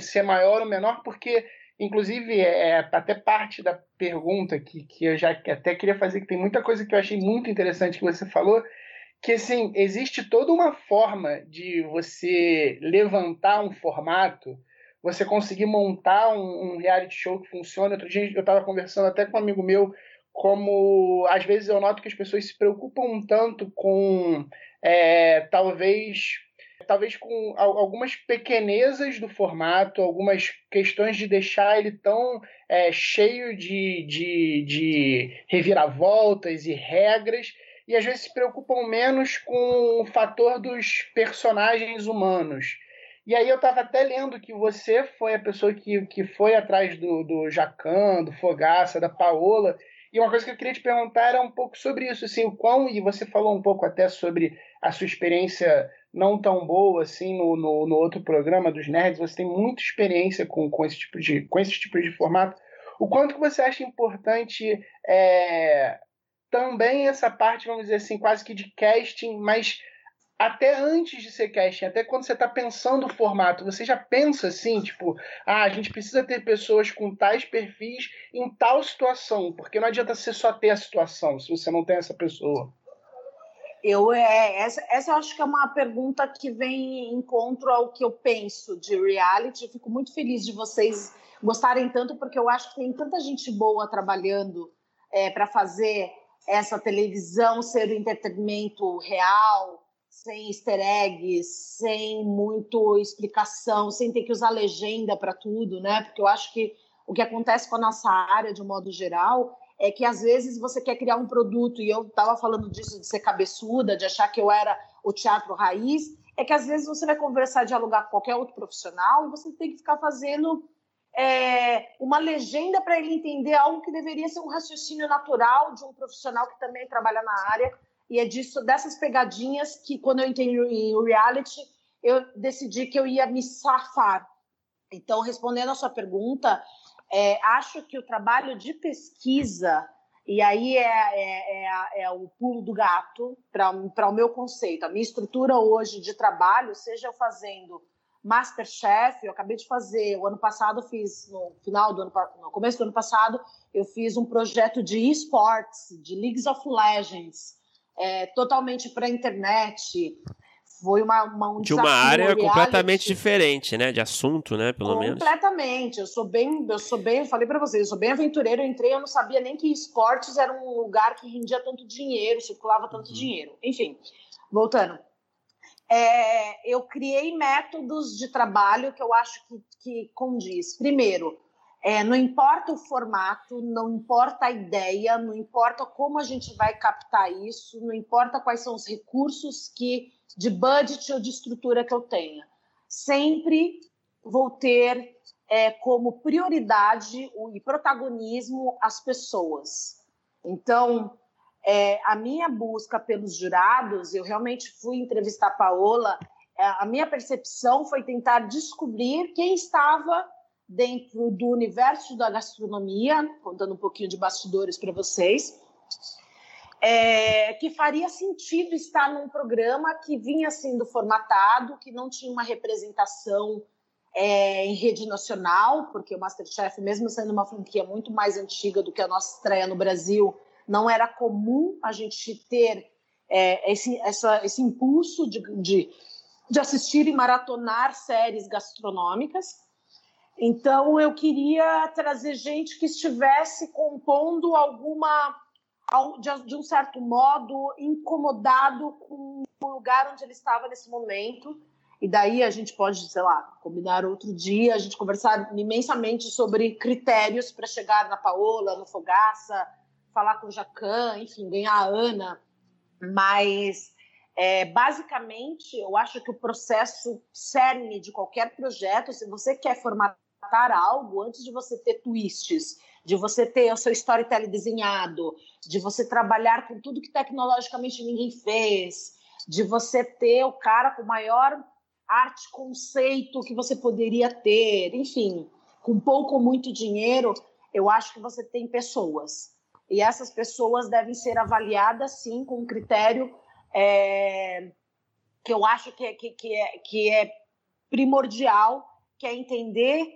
ser maior ou menor, porque, inclusive, é, é até parte da pergunta que, que eu já até queria fazer, que tem muita coisa que eu achei muito interessante que você falou, que, assim, existe toda uma forma de você levantar um formato, você conseguir montar um, um reality show que funcione. Outro dia eu estava conversando até com um amigo meu, como às vezes eu noto que as pessoas se preocupam um tanto com é, talvez talvez com algumas pequenezas do formato, algumas questões de deixar ele tão é, cheio de, de, de reviravoltas e regras, e às vezes se preocupam menos com o fator dos personagens humanos. E aí eu estava até lendo que você foi a pessoa que, que foi atrás do, do Jacan, do Fogaça, da Paola. E uma coisa que eu queria te perguntar era um pouco sobre isso, assim, o quão, e você falou um pouco até sobre a sua experiência não tão boa assim no, no, no, outro programa dos nerds, você tem muita experiência com, com, esse tipo de, com esses tipos de formato. O quanto que você acha importante é, também essa parte, vamos dizer assim, quase que de casting, mas até antes de ser casting, até quando você está pensando o formato, você já pensa assim, tipo, ah, a gente precisa ter pessoas com tais perfis em tal situação, porque não adianta você só ter a situação se você não tem essa pessoa. Eu, é, essa, essa eu acho que é uma pergunta que vem em encontro ao que eu penso de reality. Eu fico muito feliz de vocês gostarem tanto, porque eu acho que tem tanta gente boa trabalhando é, para fazer essa televisão ser o entretenimento real, sem easter eggs, sem muito explicação, sem ter que usar legenda para tudo, né? Porque eu acho que o que acontece com a nossa área, de um modo geral, é que às vezes você quer criar um produto, e eu estava falando disso de ser cabeçuda, de achar que eu era o teatro raiz, é que às vezes você vai conversar, dialogar com qualquer outro profissional e você tem que ficar fazendo é, uma legenda para ele entender algo que deveria ser um raciocínio natural de um profissional que também trabalha na área. E é disso, dessas pegadinhas que, quando eu entrei em reality, eu decidi que eu ia me safar. Então, respondendo a sua pergunta, É, acho que o trabalho de pesquisa, e aí é, é, é, é o pulo do gato para o meu conceito. A minha estrutura hoje de trabalho, seja eu fazendo Masterchef, eu acabei de fazer, o ano passado fiz, no final do ano, no começo do ano passado, eu fiz um projeto de esportes, de Leagues of Legends, é, totalmente para a internet. Foi uma, uma um de uma área completamente diferente, né? De assunto, né? Pelo completamente. menos. Completamente. Eu sou bem, eu sou bem, falei para vocês, eu sou bem aventureiro. Eu entrei, eu não sabia nem que esportes era um lugar que rendia tanto dinheiro, circulava tanto uhum. dinheiro. Enfim, voltando. É, eu criei métodos de trabalho que eu acho que, que condiz. Primeiro, é, não importa o formato, não importa a ideia, não importa como a gente vai captar isso, não importa quais são os recursos que de budget ou de estrutura que eu tenha. Sempre vou ter é, como prioridade e protagonismo as pessoas. Então, é, a minha busca pelos jurados, eu realmente fui entrevistar a Paola, é, a minha percepção foi tentar descobrir quem estava dentro do universo da gastronomia, contando um pouquinho de bastidores para vocês, é, que faria sentido estar num programa que vinha sendo formatado, que não tinha uma representação é, em rede nacional, porque o Masterchef, mesmo sendo uma franquia muito mais antiga do que a nossa estreia no Brasil, não era comum a gente ter é, esse, essa, esse impulso de, de, de assistir e maratonar séries gastronômicas. Então, eu queria trazer gente que estivesse compondo alguma, de um certo modo, incomodado com o lugar onde ele estava nesse momento. E daí a gente pode, sei lá, combinar outro dia, a gente conversar imensamente sobre critérios para chegar na Paola, no Fogaça, falar com o Jacan, enfim, ganhar a Ana. Mas, é, basicamente, eu acho que o processo cerne de qualquer projeto, se você quer formar algo antes de você ter twists, de você ter o seu storytelling desenhado, de você trabalhar com tudo que tecnologicamente ninguém fez, de você ter o cara com maior arte conceito que você poderia ter, enfim, com pouco ou muito dinheiro, eu acho que você tem pessoas. E essas pessoas devem ser avaliadas, sim, com um critério é, que eu acho que é, que, que, é, que é primordial, que é entender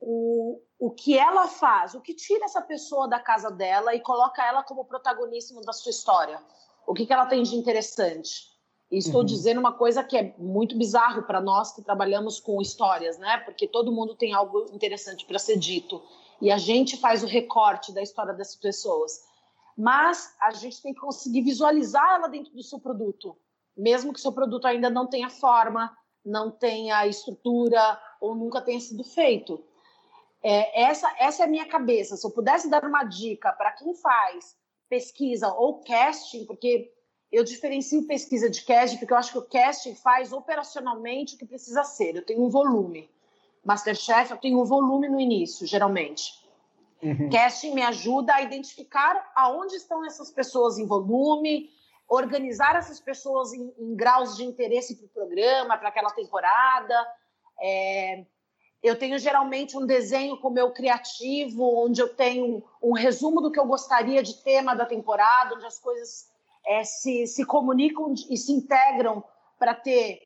o, o que ela faz, o que tira essa pessoa da casa dela e coloca ela como protagonista da sua história. O que, que ela tem de interessante. E estou uhum. dizendo uma coisa que é muito bizarro para nós que trabalhamos com histórias, né? Porque todo mundo tem algo interessante para ser dito. E a gente faz o recorte da história dessas pessoas. Mas a gente tem que conseguir visualizar ela dentro do seu produto. Mesmo que seu produto ainda não tenha forma, não tenha estrutura ou nunca tenha sido feito. É, essa, essa é a minha cabeça. Se eu pudesse dar uma dica para quem faz pesquisa ou casting, porque eu diferencio pesquisa de casting, porque eu acho que o casting faz operacionalmente o que precisa ser. Eu tenho um volume. Masterchef, eu tenho um volume no início, geralmente. Uhum. Casting me ajuda a identificar aonde estão essas pessoas em volume, organizar essas pessoas em, em graus de interesse para o programa, para aquela temporada. É, eu tenho geralmente um desenho com o meu criativo, onde eu tenho um resumo do que eu gostaria de tema da temporada, onde as coisas é, se, se comunicam e se integram para ter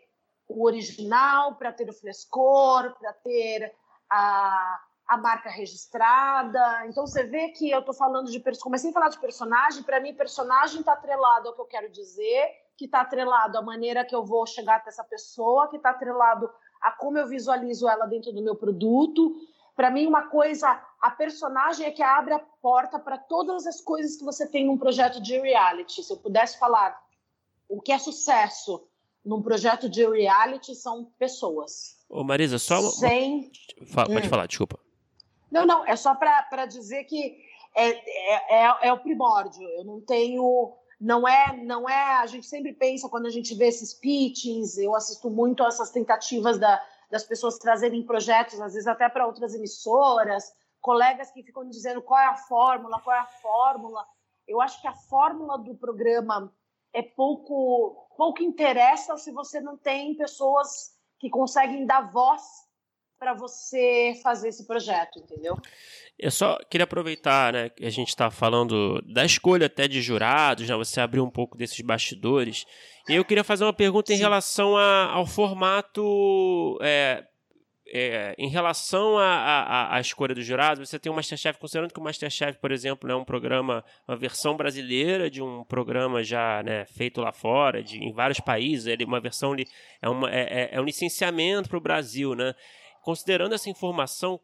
o original, para ter o frescor, para ter a, a marca registrada. Então você vê que eu estou falando de comecei a falar de personagem, para mim personagem está atrelado ao que eu quero dizer, que está atrelado à maneira que eu vou chegar até essa pessoa, que está atrelado a como eu visualizo ela dentro do meu produto. Para mim, uma coisa, a personagem é que abre a porta para todas as coisas que você tem num projeto de reality. Se eu pudesse falar o que é sucesso num projeto de reality, são pessoas. Ô Marisa, só. Sem... Pode hum. falar, desculpa. Não, não, é só para dizer que é, é, é, é o primórdio. Eu não tenho não é, não é. A gente sempre pensa quando a gente vê esses pitches. Eu assisto muito a essas tentativas da, das pessoas trazerem projetos, às vezes até para outras emissoras, colegas que ficam dizendo qual é a fórmula, qual é a fórmula. Eu acho que a fórmula do programa é pouco, pouco interessa se você não tem pessoas que conseguem dar voz para você fazer esse projeto, entendeu? Eu só queria aproveitar, né, que a gente está falando da escolha até de jurados, né, você abriu um pouco desses bastidores, e eu queria fazer uma pergunta Sim. em relação a, ao formato, é, é, em relação à escolha dos jurados, você tem o Masterchef, considerando que o Masterchef, por exemplo, é um programa, uma versão brasileira de um programa já né, feito lá fora, de, em vários países, ele, uma versão, é, uma, é, é, é um licenciamento para o Brasil, né? Considerando essa informação,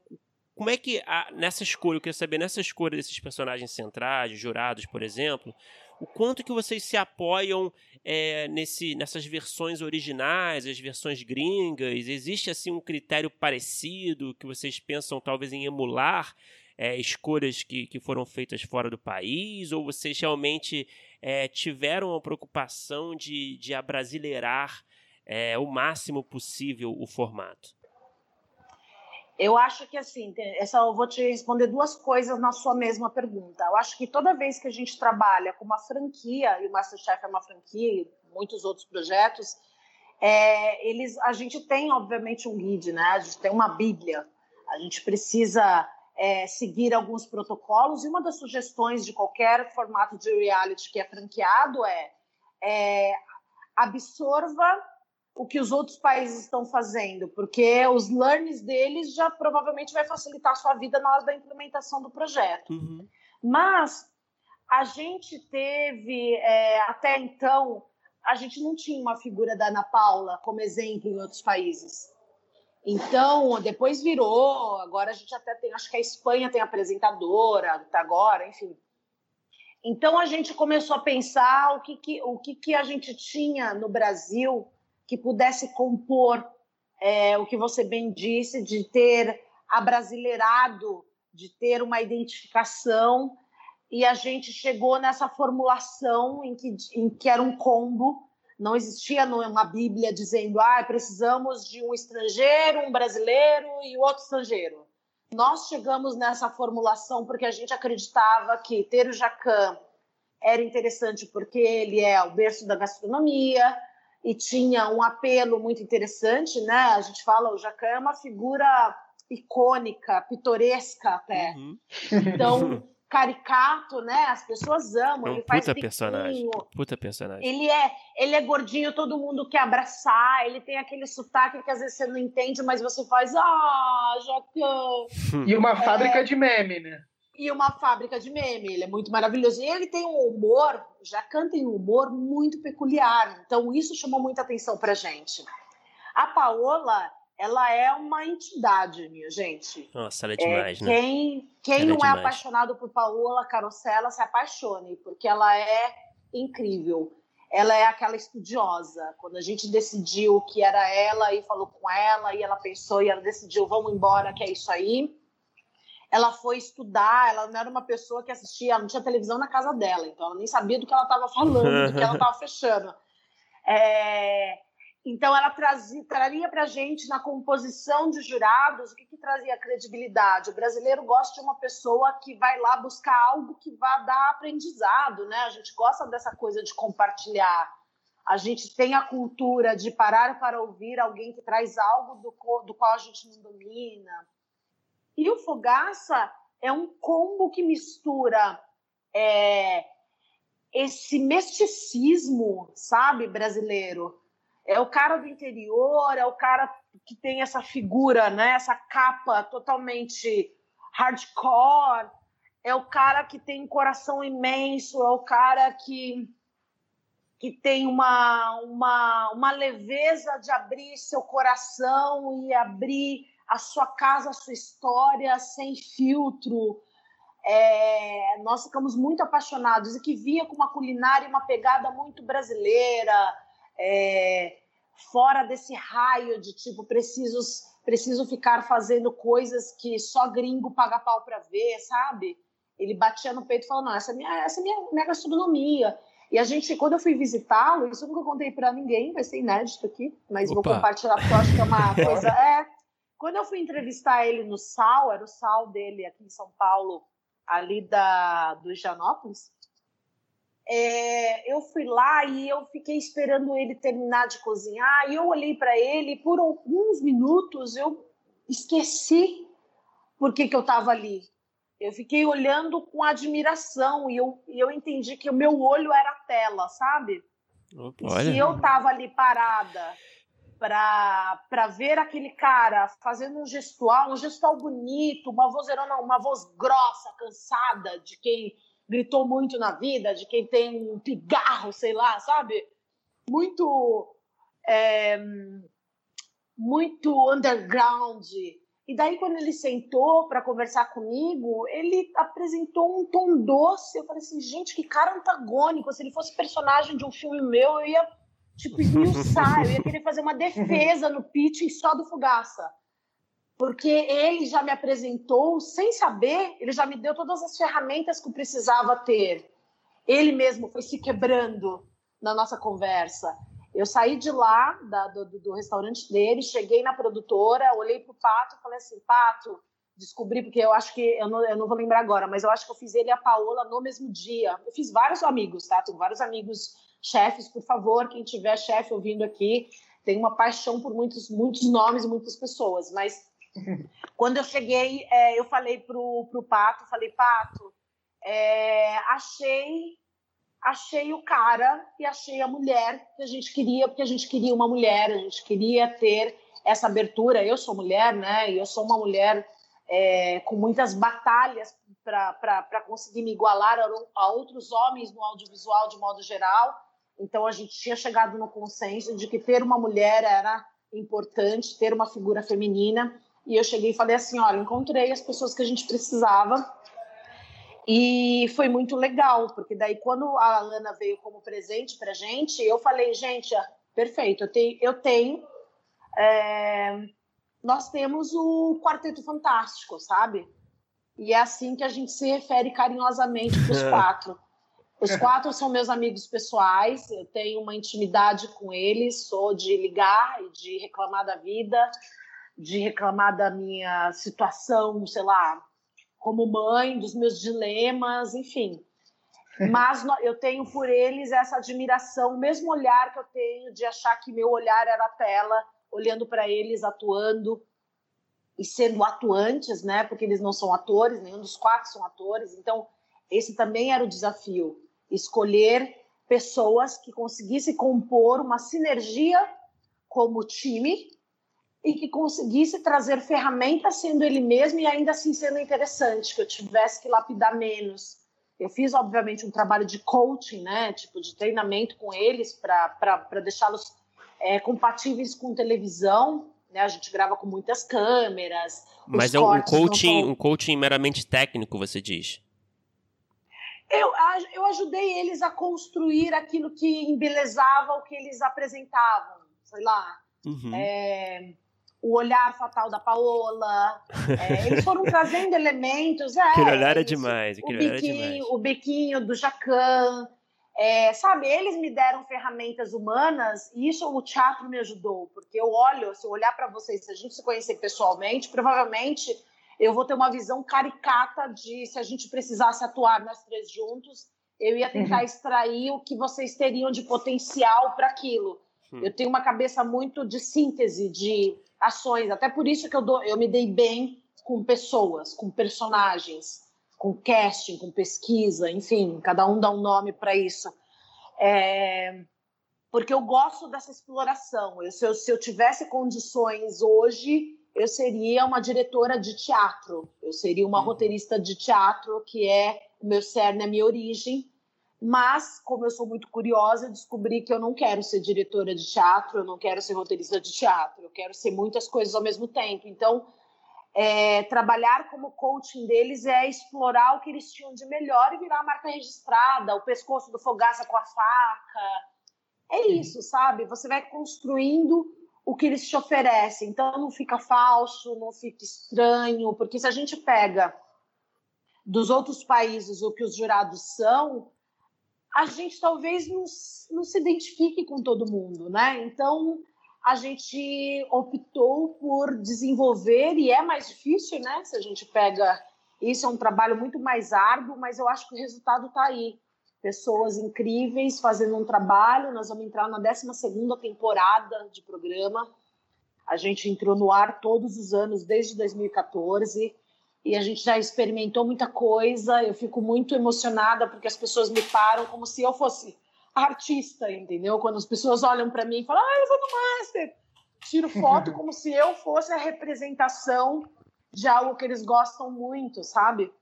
como é que, a, nessa escolha, eu queria saber, nessa escolha desses personagens centrais, jurados, por exemplo, o quanto que vocês se apoiam é, nesse, nessas versões originais, as versões gringas? Existe, assim, um critério parecido que vocês pensam, talvez, em emular é, escolhas que, que foram feitas fora do país? Ou vocês realmente é, tiveram a preocupação de, de abrasileirar o máximo possível o formato? Eu acho que assim, essa, eu vou te responder duas coisas na sua mesma pergunta. Eu acho que toda vez que a gente trabalha com uma franquia, e o Masterchef é uma franquia, e muitos outros projetos, é, eles, a gente tem, obviamente, um guide, né? A gente tem uma bíblia. A gente precisa é, seguir alguns protocolos, e uma das sugestões de qualquer formato de reality que é franqueado é, é absorva o que os outros países estão fazendo, porque os learns deles já provavelmente vai facilitar a sua vida na hora da implementação do projeto. Uhum. Mas a gente teve, é, até então, a gente não tinha uma figura da Ana Paula como exemplo em outros países. Então, depois virou, agora a gente até tem, acho que a Espanha tem apresentadora, tá agora, enfim. Então a gente começou a pensar o que, que, o que, que a gente tinha no Brasil que pudesse compor é, o que você bem disse, de ter abrasileirado, de ter uma identificação. E a gente chegou nessa formulação em que, em que era um combo, não existia uma Bíblia dizendo ah, precisamos de um estrangeiro, um brasileiro e outro estrangeiro. Nós chegamos nessa formulação porque a gente acreditava que ter o Jacan era interessante porque ele é o berço da gastronomia, e tinha um apelo muito interessante, né? A gente fala, o Jacan é uma figura icônica, pitoresca até. Uhum. Então, caricato, né? As pessoas amam. É um ele faz puta personagem. Puta personagem. Ele é, ele é gordinho, todo mundo quer abraçar. Ele tem aquele sotaque que às vezes você não entende, mas você faz, ah, Jacan. E uma é... fábrica de meme, né? E uma fábrica de meme. Ele é muito maravilhoso. E ele tem um humor, já canta em um humor muito peculiar. Então, isso chamou muita atenção pra gente. A Paola, ela é uma entidade, minha gente. Nossa, ela é demais, é, né? Quem, quem é não é, é apaixonado por Paola Carosella se apaixone, porque ela é incrível. Ela é aquela estudiosa. Quando a gente decidiu que era ela e falou com ela, e ela pensou e ela decidiu, vamos embora, que é isso aí ela foi estudar, ela não era uma pessoa que assistia, ela não tinha televisão na casa dela, então ela nem sabia do que ela estava falando, do que ela estava fechando. É, então ela trazia, traria para a gente na composição de jurados o que, que trazia credibilidade. O brasileiro gosta de uma pessoa que vai lá buscar algo que vá dar aprendizado, né? A gente gosta dessa coisa de compartilhar. A gente tem a cultura de parar para ouvir alguém que traz algo do, do qual a gente não domina. E o Fogaça é um combo que mistura é, esse misticismo, sabe, brasileiro. É o cara do interior, é o cara que tem essa figura, né, essa capa totalmente hardcore, é o cara que tem um coração imenso, é o cara que que tem uma, uma, uma leveza de abrir seu coração e abrir a sua casa, a sua história, sem filtro. É, nós ficamos muito apaixonados e que via com uma culinária uma pegada muito brasileira, é, fora desse raio de tipo preciso preciso ficar fazendo coisas que só gringo paga pau para ver, sabe? Ele batia no peito e falou: não, essa é minha, essa é minha, minha gastronomia. E a gente, quando eu fui visitá-lo, isso eu nunca contei para ninguém, vai ser inédito aqui, mas Opa. vou compartilhar porque eu acho que é uma coisa. É, quando eu fui entrevistar ele no SAL, era o SAL dele aqui em São Paulo, ali da, do Higienópolis, é, eu fui lá e eu fiquei esperando ele terminar de cozinhar e eu olhei para ele e por alguns minutos eu esqueci por que, que eu estava ali. Eu fiquei olhando com admiração e eu, e eu entendi que o meu olho era a tela, sabe? Olha. Se eu estava ali parada para ver aquele cara fazendo um gestual, um gestual bonito, uma vozeirona, uma voz grossa, cansada, de quem gritou muito na vida, de quem tem um pigarro, sei lá, sabe? Muito. É, muito underground. E daí, quando ele sentou para conversar comigo, ele apresentou um tom doce. Eu falei assim, gente, que cara antagônico. Se ele fosse personagem de um filme meu, eu ia, tipo, esmiuçar. eu ia querer fazer uma defesa no pitching só do Fugaça. Porque ele já me apresentou, sem saber, ele já me deu todas as ferramentas que eu precisava ter. Ele mesmo foi se quebrando na nossa conversa. Eu saí de lá, da, do, do, restaurante dele, cheguei na produtora, olhei pro Pato falei assim, Pato, descobri, porque eu acho que, eu não, eu não vou lembrar agora, mas eu acho que eu fiz ele e a Paola no mesmo dia. Eu fiz vários amigos, tá? Tenho vários amigos chefes, por favor, quem tiver chefe ouvindo aqui, tem uma paixão por muitos, muitos nomes, muitas pessoas, mas quando eu cheguei, é, eu falei pro, pro Pato, falei, Pato, é, achei achei o cara e achei a mulher que a gente queria, porque a gente queria uma mulher, a gente queria ter essa abertura. Eu sou mulher, né? E eu sou uma mulher é, com muitas batalhas para conseguir me igualar a, a, outros homens no audiovisual de modo geral. Então a gente tinha chegado no consenso de que ter uma mulher era importante, ter uma figura feminina. E eu cheguei e falei assim: olha, encontrei as pessoas que a gente precisava e foi muito legal, porque daí quando a Alana veio como presente pra gente, eu falei, gente, perfeito, eu tenho, eu tenho é, nós temos o Quarteto Fantástico, sabe? E é assim que a gente se refere carinhosamente para os quatro. Os quatro são meus amigos pessoais, eu tenho uma intimidade com eles, sou de ligar e de reclamar da vida, de reclamar da minha situação, sei lá, como mãe, dos meus dilemas, enfim. Mas eu tenho por eles essa admiração, o mesmo olhar que eu tenho de achar que meu olhar era a tela, olhando para eles, atuando e sendo atuantes, né? Porque eles não são atores, nenhum dos quatro são atores. Então, esse também era o desafio: escolher pessoas que conseguissem compor uma sinergia como time e que conseguisse trazer ferramentas sendo ele mesmo e ainda assim sendo interessante, que eu tivesse que lapidar menos. Eu fiz, obviamente, um trabalho de coaching, né, tipo de treinamento com eles para deixá-los é, compatíveis com televisão. Né? A gente grava com muitas câmeras. Mas é um coaching, um coaching meramente técnico, você diz? Eu, eu ajudei eles a construir aquilo que embelezava o que eles apresentavam, sei lá. Uhum. É, o olhar fatal da Paola. É, eles foram trazendo elementos. É, aquele olhar é demais. O biquinho, é demais. o biquinho do Jacan. É, sabe, eles me deram ferramentas humanas e isso o teatro me ajudou, porque eu olho, se eu olhar para vocês, se a gente se conhecer pessoalmente, provavelmente eu vou ter uma visão caricata de se a gente precisasse atuar nós três juntos, eu ia tentar uhum. extrair o que vocês teriam de potencial para aquilo. Uhum. Eu tenho uma cabeça muito de síntese, de ações. Até por isso que eu, dou, eu me dei bem com pessoas, com personagens, com casting, com pesquisa, enfim, cada um dá um nome para isso. É, porque eu gosto dessa exploração. Eu, se, eu, se eu tivesse condições hoje, eu seria uma diretora de teatro, eu seria uma uhum. roteirista de teatro, que é o meu cerne, a minha origem. Mas, como eu sou muito curiosa, descobri que eu não quero ser diretora de teatro, eu não quero ser roteirista de teatro, eu quero ser muitas coisas ao mesmo tempo. Então, é, trabalhar como coaching deles é explorar o que eles tinham de melhor e virar a marca registrada, o pescoço do fogaça com a faca. É isso, sabe? Você vai construindo o que eles te oferecem. Então, não fica falso, não fica estranho, porque se a gente pega dos outros países o que os jurados são, a gente talvez não, não se identifique com todo mundo, né? Então a gente optou por desenvolver e é mais difícil, né? Se a gente pega isso é um trabalho muito mais árduo, mas eu acho que o resultado está aí. Pessoas incríveis fazendo um trabalho. Nós vamos entrar na 12 segunda temporada de programa. A gente entrou no ar todos os anos desde 2014 e a gente já experimentou muita coisa. Eu fico muito emocionada porque as pessoas me param como se eu fosse artista, entendeu? Quando as pessoas olham para mim e falam, ah, eu vou no Master. Tiro foto como se eu fosse a representação de algo que eles gostam muito, sabe?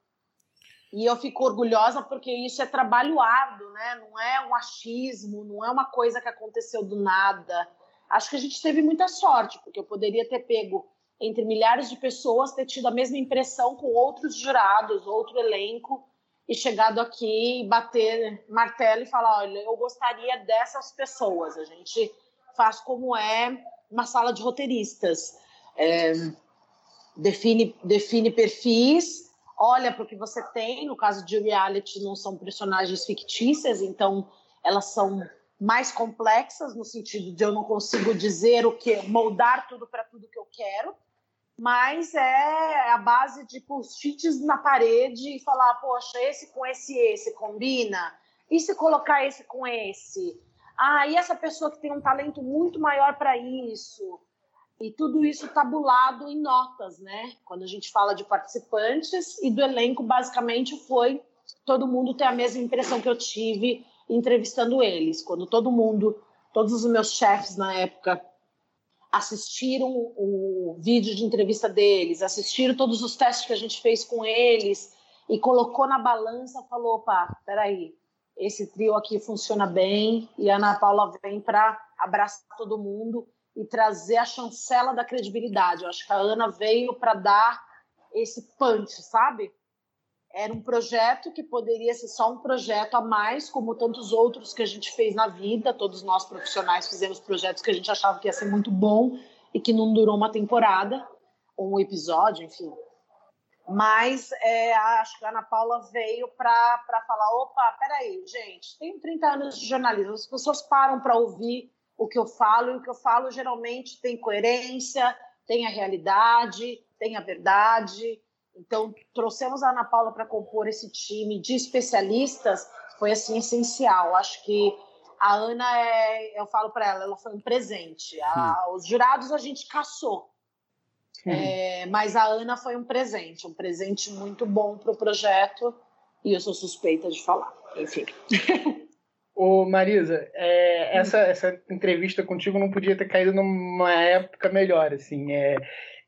E eu fico orgulhosa porque isso é trabalho árduo, né? Não é um achismo, não é uma coisa que aconteceu do nada. Acho que a gente teve muita sorte, porque eu poderia ter pego entre milhares de pessoas, ter tido a mesma impressão com outros jurados, outro elenco, e chegado aqui e bater martelo e falar: olha, eu gostaria dessas pessoas. A gente faz como é uma sala de roteiristas. É, define, define perfis, olha para o que você tem. No caso de reality, não são personagens fictícias, então elas são mais complexas no sentido de eu não consigo dizer o que, moldar tudo para tudo que eu quero mas é a base de post-its na parede e falar, poxa, esse com esse esse combina? E se colocar esse com esse? Ah, e essa pessoa que tem um talento muito maior para isso? E tudo isso tabulado em notas, né? Quando a gente fala de participantes e do elenco, basicamente foi todo mundo ter a mesma impressão que eu tive entrevistando eles. Quando todo mundo, todos os meus chefes na época assistiram o vídeo de entrevista deles, assistiram todos os testes que a gente fez com eles e colocou na balança, falou, opa, peraí, esse trio aqui funciona bem e a Ana Paula vem para abraçar todo mundo e trazer a chancela da credibilidade. Eu acho que a Ana veio para dar esse punch, sabe? Era um projeto que poderia ser só um projeto a mais, como tantos outros que a gente fez na vida. Todos nós profissionais fizemos projetos que a gente achava que ia ser muito bom e que não durou uma temporada ou um episódio, enfim. Mas é, acho que a Ana Paula veio para falar: opa, peraí, gente, tenho 30 anos de jornalismo, as pessoas param para ouvir o que eu falo, e o que eu falo geralmente tem coerência, tem a realidade, tem a verdade. Então, trouxemos a Ana Paula para compor esse time de especialistas, foi assim essencial. Acho que a Ana é, eu falo para ela, ela foi um presente. A. Os jurados a gente caçou, é, mas a Ana foi um presente, um presente muito bom para o projeto e eu sou suspeita de falar. Enfim. Ô Marisa, é, essa, essa entrevista contigo não podia ter caído numa época melhor, assim. É,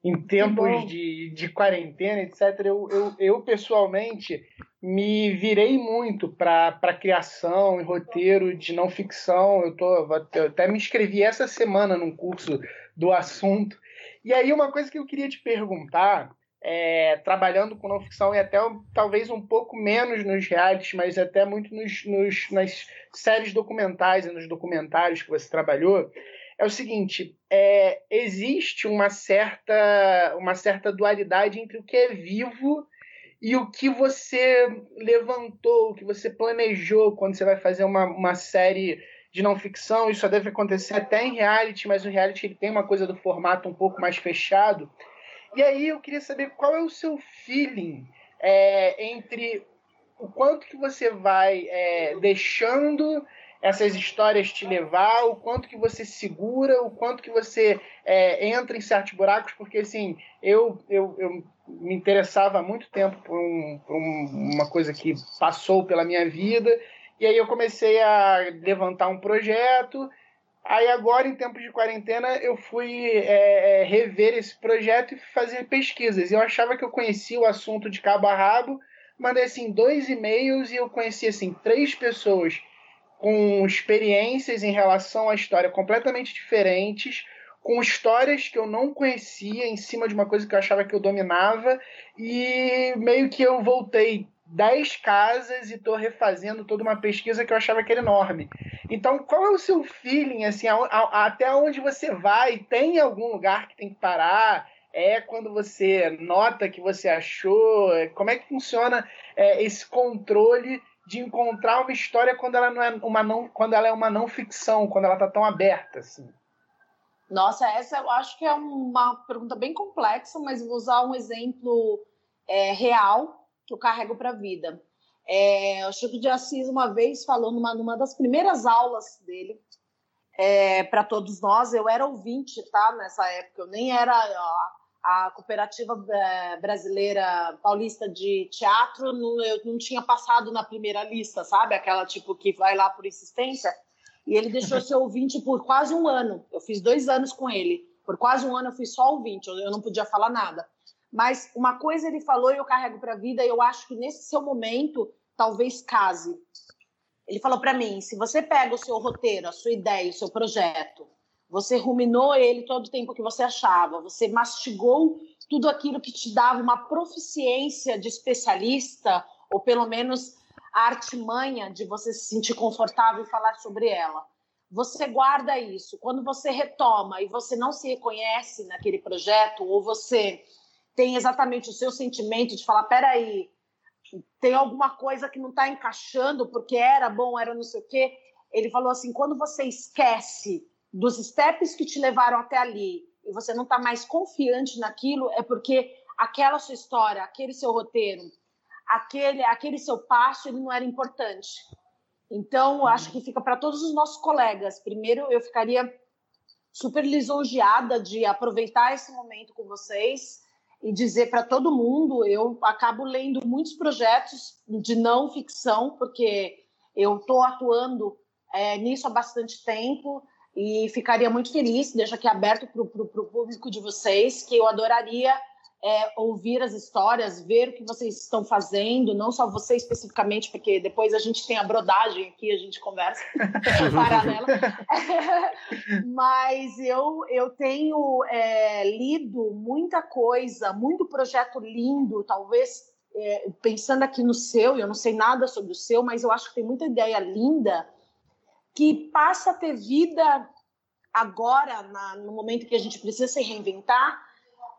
em tempos de, de quarentena, etc., eu, eu, eu pessoalmente me virei muito para criação e roteiro de não ficção. Eu, tô, eu até me inscrevi essa semana num curso do assunto. E aí, uma coisa que eu queria te perguntar, é, trabalhando com não ficção e até talvez um pouco menos nos realities, mas até muito nos, nos, nas séries documentais e nos documentários que você trabalhou, é o seguinte: é, existe uma certa, uma certa dualidade entre o que é vivo e o que você levantou, o que você planejou quando você vai fazer uma, uma série de não ficção. Isso deve acontecer até em reality, mas o reality ele tem uma coisa do formato um pouco mais fechado. E aí eu queria saber qual é o seu feeling é, entre o quanto que você vai é, deixando essas histórias te levar, o quanto que você segura, o quanto que você é, entra em certos buracos, porque assim, eu, eu, eu me interessava há muito tempo por, um, por um, uma coisa que passou pela minha vida, e aí eu comecei a levantar um projeto, aí agora em tempos de quarentena eu fui é, é rever esse projeto e fazer pesquisas, eu achava que eu conhecia o assunto de cabo a rabo, mandei assim dois e-mails e eu conheci assim três pessoas com experiências em relação à história completamente diferentes, com histórias que eu não conhecia em cima de uma coisa que eu achava que eu dominava, e meio que eu voltei dez casas e estou refazendo toda uma pesquisa que eu achava que era enorme. Então, qual é o seu feeling, assim, a, a, até onde você vai? Tem algum lugar que tem que parar? É quando você nota que você achou? Como é que funciona é, esse controle de encontrar uma história quando ela não é uma não, quando ela é uma não ficção, quando ela está tão aberta assim. Nossa, essa eu acho que é uma pergunta bem complexa, mas vou usar um exemplo é, real que eu carrego para a vida. É, o Chico de Assis uma vez falou numa, numa das primeiras aulas dele, é, para todos nós. Eu era ouvinte, tá? Nessa época, eu nem era a, a cooperativa é, brasileira paulista de teatro, não, eu não tinha passado na primeira lista, sabe? Aquela tipo que vai lá por insistência. E ele deixou ser ouvinte por quase um ano. Eu fiz dois anos com ele. Por quase um ano eu fui só ouvinte, eu não podia falar nada. Mas uma coisa ele falou e eu carrego para a vida, e eu acho que nesse seu momento talvez case. Ele falou para mim: se você pega o seu roteiro, a sua ideia, o seu projeto, você ruminou ele todo o tempo que você achava, você mastigou tudo aquilo que te dava uma proficiência de especialista, ou pelo menos a artimanha de você se sentir confortável e falar sobre ela. Você guarda isso. Quando você retoma e você não se reconhece naquele projeto, ou você tem exatamente o seu sentimento de falar: peraí, tem alguma coisa que não está encaixando porque era bom, era não sei o quê. Ele falou assim: quando você esquece dos steps que te levaram até ali e você não está mais confiante naquilo, é porque aquela sua história, aquele seu roteiro, aquele, aquele seu passo, ele não era importante. Então, acho que fica para todos os nossos colegas. Primeiro, eu ficaria super lisonjeada de aproveitar esse momento com vocês e dizer para todo mundo, eu acabo lendo muitos projetos de não ficção, porque eu estou atuando é, nisso há bastante tempo e ficaria muito feliz, deixo aqui aberto para o público de vocês, que eu adoraria é, ouvir as histórias, ver o que vocês estão fazendo, não só você especificamente, porque depois a gente tem a brodagem aqui, a gente conversa paralela. Mas eu, eu tenho é, lido muita coisa, muito projeto lindo, talvez é, pensando aqui no seu, eu não sei nada sobre o seu, mas eu acho que tem muita ideia linda que passa a ter vida agora, na, no momento que a gente precisa se reinventar,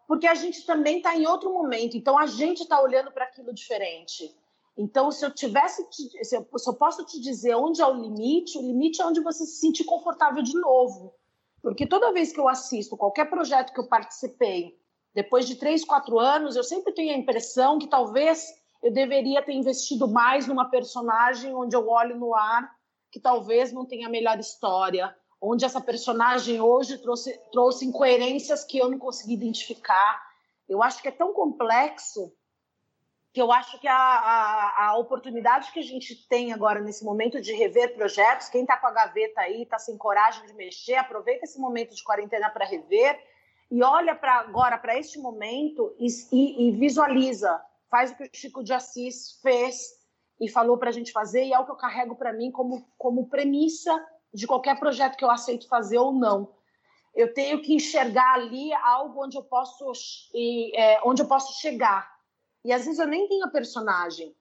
porque a gente também está em outro momento, então a gente está olhando para aquilo diferente. Então, se eu tivesse, se eu, se eu posso te dizer onde é o limite, o limite é onde você se sentir confortável de novo. Porque toda vez que eu assisto qualquer projeto que eu participei, depois de três, quatro anos, eu sempre tenho a impressão que talvez eu deveria ter investido mais numa personagem onde eu olho no ar, que talvez não tenha a melhor história, onde essa personagem hoje trouxe, trouxe incoerências que eu não consegui identificar. Eu acho que é tão complexo que eu acho que a, a, a oportunidade que a gente tem agora nesse momento de rever projetos, quem está com a gaveta aí, está sem coragem de mexer, aproveita esse momento de quarentena para rever e olha para agora para este momento e, e, e, visualiza, faz o que o Chico de Assis fez e falou para a gente fazer e é o que eu carrego para mim como, como premissa de qualquer projeto que eu aceito fazer ou não. Eu tenho que enxergar ali algo onde eu posso, é, onde eu posso chegar. E às vezes eu nem tenho a personagem.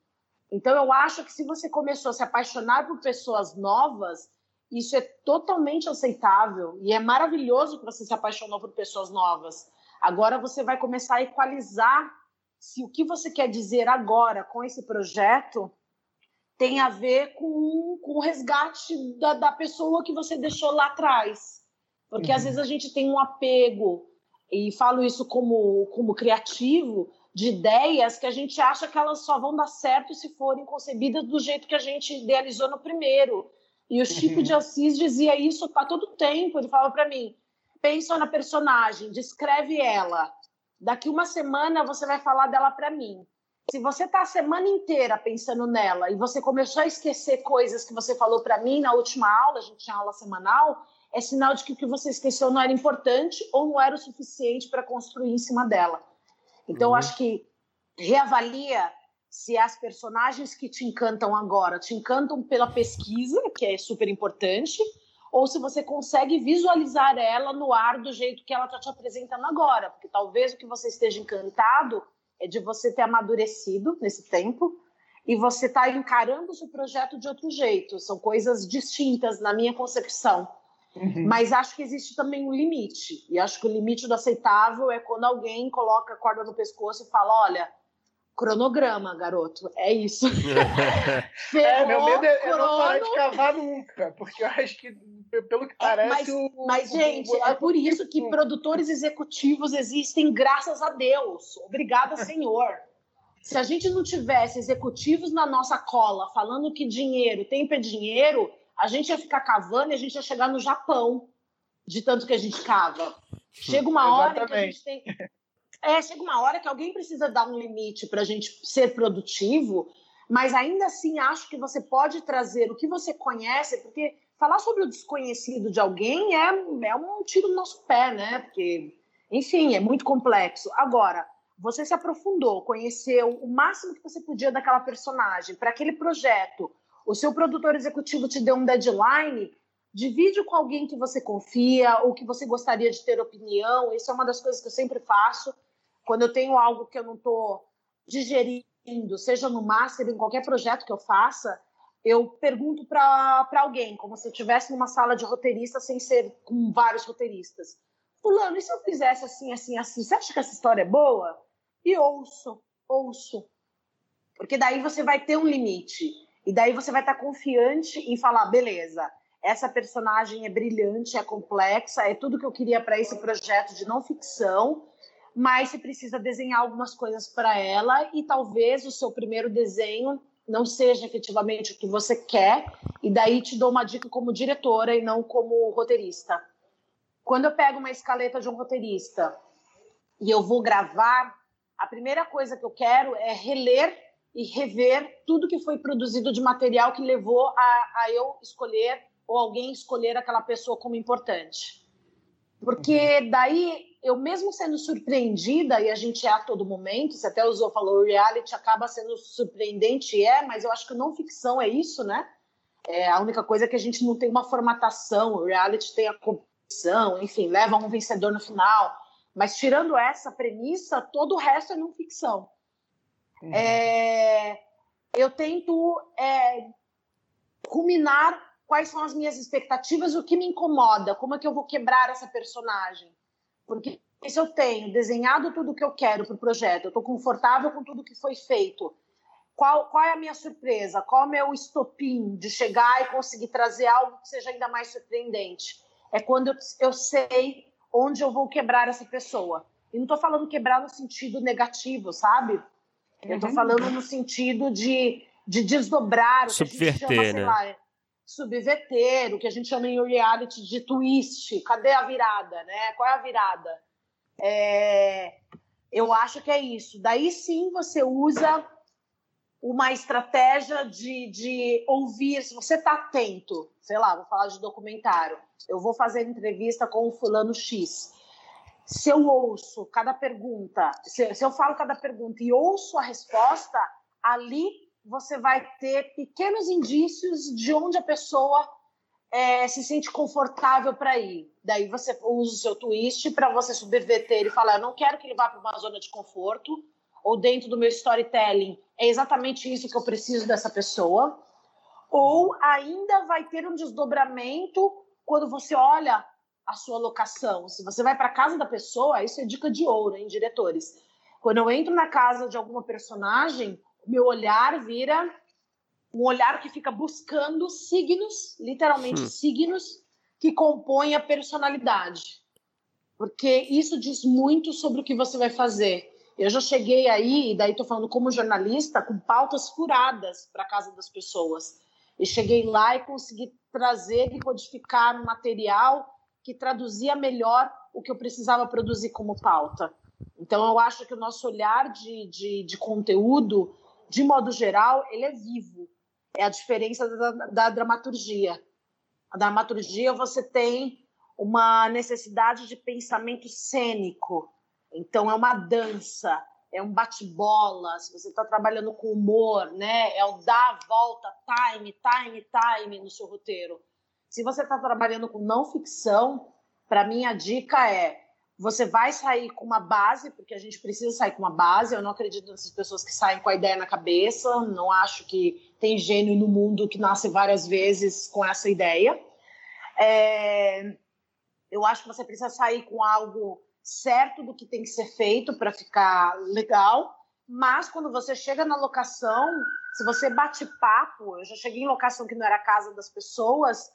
Então eu acho que se você começou a se apaixonar por pessoas novas, isso é totalmente aceitável e é maravilhoso que você se apaixonou por pessoas novas. Agora você vai começar a equalizar se o que você quer dizer agora com esse projeto tem a ver com, com o resgate da, da pessoa que você deixou lá atrás. Porque uhum. às vezes a gente tem um apego, e falo isso como, como criativo, de ideias que a gente acha que elas só vão dar certo se forem concebidas do jeito que a gente idealizou no primeiro. E o Chico uhum. de Assis dizia isso a todo tempo. Ele falava para mim: pensa na personagem, descreve ela. Daqui uma semana você vai falar dela para mim. Se você está a semana inteira pensando nela e você começou a esquecer coisas que você falou para mim na última aula, a gente tinha aula semanal, é sinal de que o que você esqueceu não era importante ou não era o suficiente para construir em cima dela. Então, uhum. eu acho que reavalia se as personagens que te encantam agora te encantam pela pesquisa, que é super importante, ou se você consegue visualizar ela no ar do jeito que ela está te apresentando agora, porque talvez o que você esteja encantado é de você ter amadurecido nesse tempo e você está encarando o seu projeto de outro jeito. São coisas distintas na minha concepção. Uhum. Mas acho que existe também um limite. E acho que o limite do aceitável é quando alguém coloca a corda no pescoço e fala: olha, cronograma, garoto. É isso. Ferrou, é, meu medo é, é não parar de cavar nunca, porque eu acho que, pelo que parece. mas, o, mas, gente, o é por isso que produtores executivos existem, graças a Deus. Obrigada, Senhor. Se a gente não tivesse executivos na nossa cola falando que dinheiro, tempo é dinheiro, a gente ia ficar cavando e a gente ia chegar no Japão, de tanto que a gente cava. Chega uma hora que a gente tem. É, chega uma hora que alguém precisa dar um limite para a gente ser produtivo, mas ainda assim acho que você pode trazer o que você conhece, porque falar sobre o desconhecido de alguém é, é um tiro no nosso pé, né? Porque, enfim, é muito complexo. Agora, você se aprofundou, conheceu o máximo que você podia daquela personagem para aquele projeto. O seu produtor executivo te deu um deadline, divide com alguém que você confia ou que você gostaria de ter opinião. Isso é uma das coisas que eu sempre faço. Quando eu tenho algo que eu não estou digerindo, seja no master, em qualquer projeto que eu faça, eu pergunto para alguém, como se eu estivesse numa sala de roteirista sem ser com vários roteiristas. Fulano, e se eu fizesse assim, assim, assim? Você acha que essa história é boa? E ouço, ouço. Porque daí você vai ter um limite. E daí você vai estar confiante em falar, beleza, essa personagem é brilhante, é complexa, é tudo que eu queria para esse projeto de não ficção, mas você precisa desenhar algumas coisas para ela e talvez o seu primeiro desenho não seja efetivamente o que você quer, e daí te dou uma dica como diretora e não como roteirista. Quando eu pego uma escaleta de um roteirista e eu vou gravar, a primeira coisa que eu quero é reler e rever tudo que foi produzido de material que levou a, a eu escolher ou alguém escolher aquela pessoa como importante. Porque uhum. daí, eu mesmo sendo surpreendida, e a gente é a todo momento, você até usou, falou, o reality acaba sendo surpreendente, é, mas eu acho que não ficção é isso, né? É a única coisa é que a gente não tem uma formatação, o reality tem a competição, enfim, leva um vencedor no final. Mas tirando essa premissa, todo o resto é não ficção. Uhum. É, eu tento é, culminar quais são as minhas expectativas, o que me incomoda, como é que eu vou quebrar essa personagem. Porque se eu tenho desenhado tudo o que eu quero para o projeto, eu estou confortável com tudo que foi feito, qual, qual é a minha surpresa? Qual é o meu estopim de chegar e conseguir trazer algo que seja ainda mais surpreendente? É quando eu, eu sei onde eu vou quebrar essa pessoa. E não estou falando quebrar no sentido negativo, sabe? Eu estou uhum. falando no sentido de, de desdobrar, o Subverter, que a gente chama, né? lá, é subverter, o que a gente chama em reality de twist. Cadê a virada, né? Qual é a virada? É... Eu acho que é isso. Daí sim você usa uma estratégia de, de ouvir, se você está atento, sei lá, vou falar de documentário, eu vou fazer entrevista com o fulano X. Se eu ouço cada pergunta, se, se eu falo cada pergunta e ouço a resposta, ali você vai ter pequenos indícios de onde a pessoa é, se sente confortável para ir. Daí você usa o seu twist para você subverter e falar: eu não quero que ele vá para uma zona de conforto, ou dentro do meu storytelling, é exatamente isso que eu preciso dessa pessoa. Ou ainda vai ter um desdobramento quando você olha a sua locação. Se você vai para casa da pessoa, isso é dica de ouro, hein, diretores? Quando eu entro na casa de alguma personagem, meu olhar vira um olhar que fica buscando signos, literalmente hum. signos, que compõem a personalidade. Porque isso diz muito sobre o que você vai fazer. Eu já cheguei aí, e daí estou falando como jornalista, com pautas furadas para a casa das pessoas. E cheguei lá e consegui trazer e codificar um material que traduzia melhor o que eu precisava produzir como pauta. Então, eu acho que o nosso olhar de, de, de conteúdo de modo geral, ele é vivo. É a diferença da, da dramaturgia. A dramaturgia você tem uma necessidade de pensamento cênico. Então é uma dança, é um bate-bola. Se você está trabalhando com humor, né, é o dar a volta, time, time, time no seu roteiro. Se você está trabalhando com não ficção, para mim a dica é você vai sair com uma base, porque a gente precisa sair com uma base. Eu não acredito nessas pessoas que saem com a ideia na cabeça. Não acho que tem gênio no mundo que nasce várias vezes com essa ideia. É... Eu acho que você precisa sair com algo certo do que tem que ser feito para ficar legal. Mas quando você chega na locação, se você bate papo, eu já cheguei em locação que não era a casa das pessoas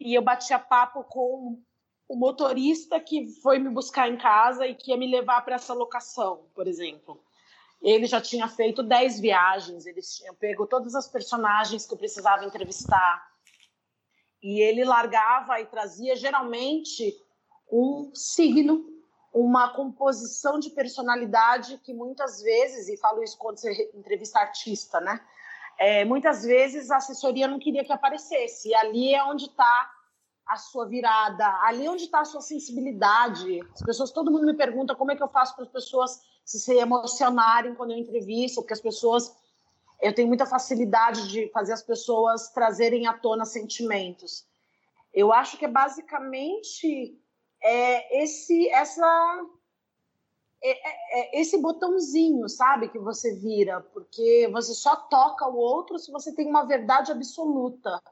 e eu batia papo com o motorista que foi me buscar em casa e que ia me levar para essa locação, por exemplo. Ele já tinha feito 10 viagens, ele tinha pego todas as personagens que eu precisava entrevistar. e ele largava e trazia geralmente um signo, uma composição de personalidade que muitas vezes, e falo isso quando você entrevista artista, né? É, muitas vezes a assessoria não queria que aparecesse. E ali é onde está a sua virada, ali onde está a sua sensibilidade. As pessoas, todo mundo me pergunta como é que eu faço para as pessoas se se emocionarem quando eu entrevisto, porque as pessoas eu tenho muita facilidade de fazer as pessoas trazerem à tona sentimentos. Eu acho que é basicamente é, esse essa é, é, é, esse botãozinho, sabe, que você vira, porque você só toca o outro se você tem uma verdade absoluta.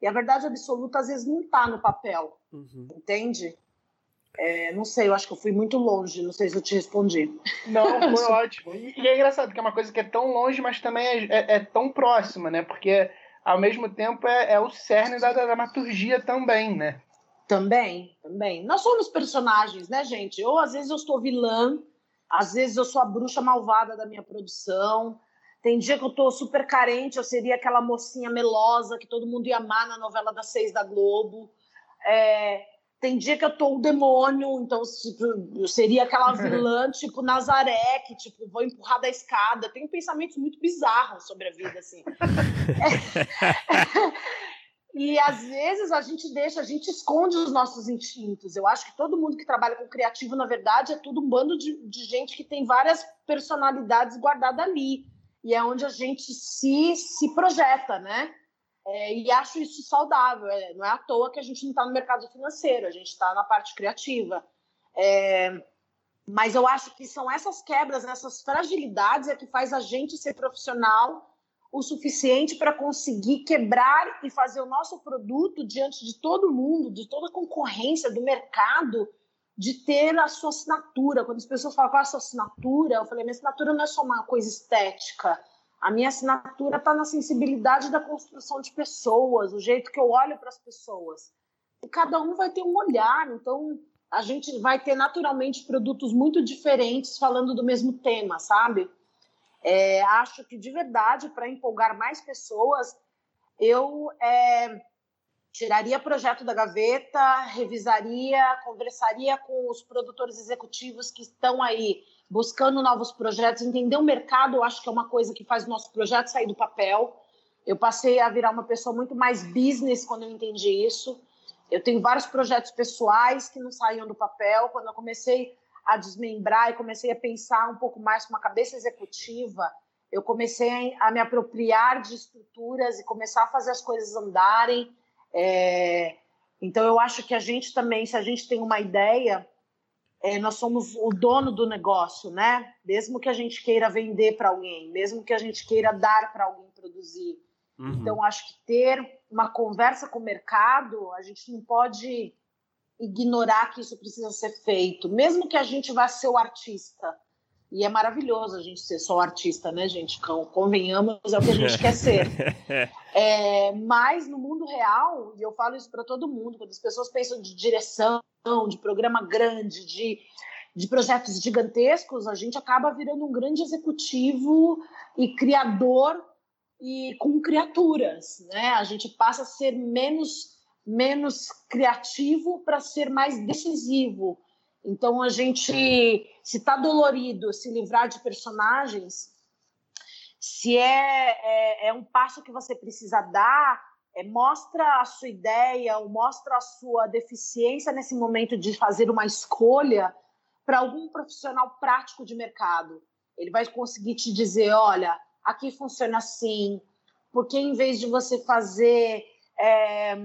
E a verdade absoluta às vezes não está no papel, uhum. entende? É, não sei, eu acho que eu fui muito longe, não sei se eu te respondi. Não, foi ótimo. E, e, é engraçado que é uma coisa que é tão longe, mas também é, é, é tão próxima, né? Porque ao mesmo tempo é, é o cerne da, da dramaturgia também, né? Também, também. Nós somos personagens, né, gente? Ou às vezes eu sou vilã, às vezes eu sou a bruxa malvada da minha produção. Tem dia que eu tô super carente, eu seria aquela mocinha melosa que todo mundo ia amar na novela das seis da Globo. É, tem dia que eu tô o demônio, então tipo, eu seria aquela vilã, tipo Nazaré, que tipo, vou empurrar da escada. Tenho pensamentos muito bizarros sobre a vida, assim. e às vezes a gente deixa, a gente esconde os nossos instintos. Eu acho que todo mundo que trabalha com criativo, na verdade, é tudo um bando de, de gente que tem várias personalidades guardadas ali. E é onde a gente se, se projeta, né? É, e acho isso saudável. É, não é à toa que a gente não está no mercado financeiro, a gente está na parte criativa. É, mas eu acho que são essas quebras, essas fragilidades é que faz a gente ser profissional o suficiente para conseguir quebrar e fazer o nosso produto diante de todo mundo, de toda a concorrência do mercado, de ter a sua assinatura. Quando as pessoas falam qual é a sua assinatura, eu falei, minha assinatura não é só uma coisa estética a minha assinatura está na sensibilidade da construção de pessoas, o jeito que eu olho para as pessoas. E cada um vai ter um olhar, então a gente vai ter naturalmente produtos muito diferentes falando do mesmo tema, sabe? É, acho que de verdade, para empolgar mais pessoas, eu é, tiraria projeto da gaveta, revisaria, conversaria com os produtores executivos que estão aí buscando novos projetos, entender o mercado, eu acho que é uma coisa que faz o nosso projeto sair do papel. Eu passei a virar uma pessoa muito mais business quando eu entendi isso. Eu tenho vários projetos pessoais que não saíam do papel. Quando eu comecei a desmembrar e comecei a pensar um pouco mais com uma cabeça executiva, eu comecei a me apropriar de estruturas e começar a fazer as coisas andarem. É... Então, eu acho que a gente também, se a gente tem uma ideia, é, nós somos o dono do negócio, né? Mesmo que a gente queira vender para alguém, mesmo que a gente queira dar para alguém produzir. Uhum. Então, acho que ter uma conversa com o mercado, a gente não pode ignorar que isso precisa ser feito, mesmo que a gente vá ser o artista. E é maravilhoso a gente ser só artista, né, gente? Convenhamos, é o que a gente quer ser. É, mas no mundo real, e eu falo isso para todo mundo, quando as pessoas pensam de direção, de programa grande, de, de projetos gigantescos, a gente acaba virando um grande executivo e criador e com criaturas, né? A gente passa a ser menos menos criativo para ser mais decisivo. Então a gente, se está dolorido se livrar de personagens, se é, é, é um passo que você precisa dar, é, mostra a sua ideia ou mostra a sua deficiência nesse momento de fazer uma escolha para algum profissional prático de mercado. Ele vai conseguir te dizer, olha, aqui funciona assim, porque em vez de você fazer é,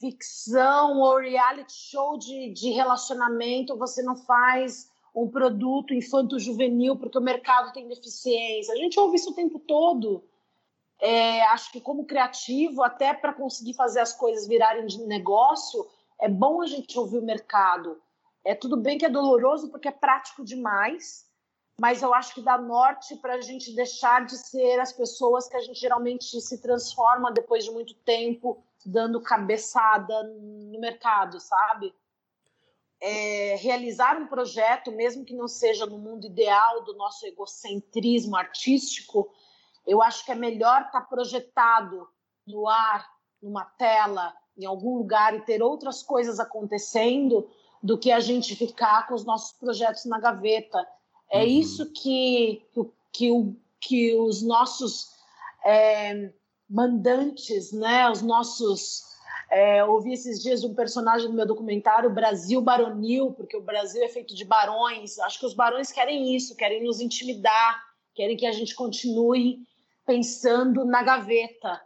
ficção ou reality show de, de relacionamento, você não faz um produto infanto-juvenil porque o mercado tem deficiência. A gente ouve isso o tempo todo. É, acho que como criativo, até para conseguir fazer as coisas virarem de negócio, é bom a gente ouvir o mercado. É tudo bem que é doloroso porque é prático demais, mas eu acho que dá norte para a gente deixar de ser as pessoas que a gente geralmente se transforma depois de muito tempo dando cabeçada no mercado, sabe? É, realizar um projeto, mesmo que não seja no mundo ideal do nosso egocentrismo artístico, eu acho que é melhor estar tá projetado no ar numa tela, em algum lugar e ter outras coisas acontecendo do que a gente ficar com os nossos projetos na gaveta. É uhum. isso que, que, que os nossos é, mandantes, né, os nossos. É, ouvi esses dias um personagem do meu documentário, Brasil Baronil, porque o Brasil é feito de barões. Acho que os barões querem isso, querem nos intimidar, querem que a gente continue pensando na gaveta.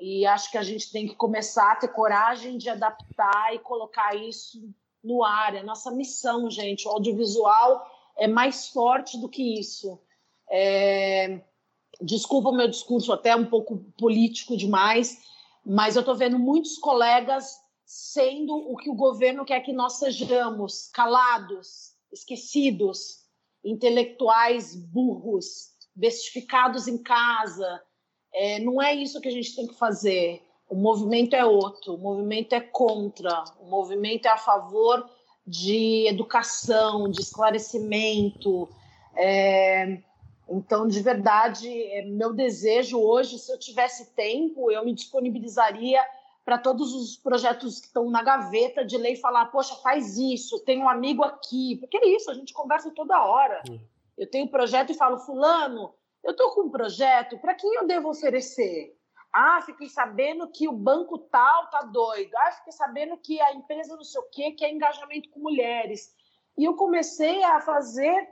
E acho que a gente tem que começar a ter coragem de adaptar e colocar isso no ar. É nossa missão, gente. O audiovisual é mais forte do que isso. É... Desculpa o meu discurso até um pouco político demais, mas eu estou vendo muitos colegas sendo o que o governo quer que nós sejamos, calados, esquecidos, intelectuais burros, bestificados em casa. É, não é isso que a gente tem que fazer. O movimento é outro, o movimento é contra, o movimento é a favor de educação, de esclarecimento. É, então, de verdade, é meu desejo hoje, se eu tivesse tempo, eu me disponibilizaria para todos os projetos que estão na gaveta de lei falar, poxa, faz isso, tem um amigo aqui, porque é isso, a gente conversa toda hora. Hum. Eu tenho um projeto e falo, fulano, eu estou com um projeto, para quem eu devo oferecer? Ah, fiquei sabendo que o banco tal tá doido. Ah, fiquei sabendo que a empresa não sei o quê, que é engajamento com mulheres. E eu comecei a fazer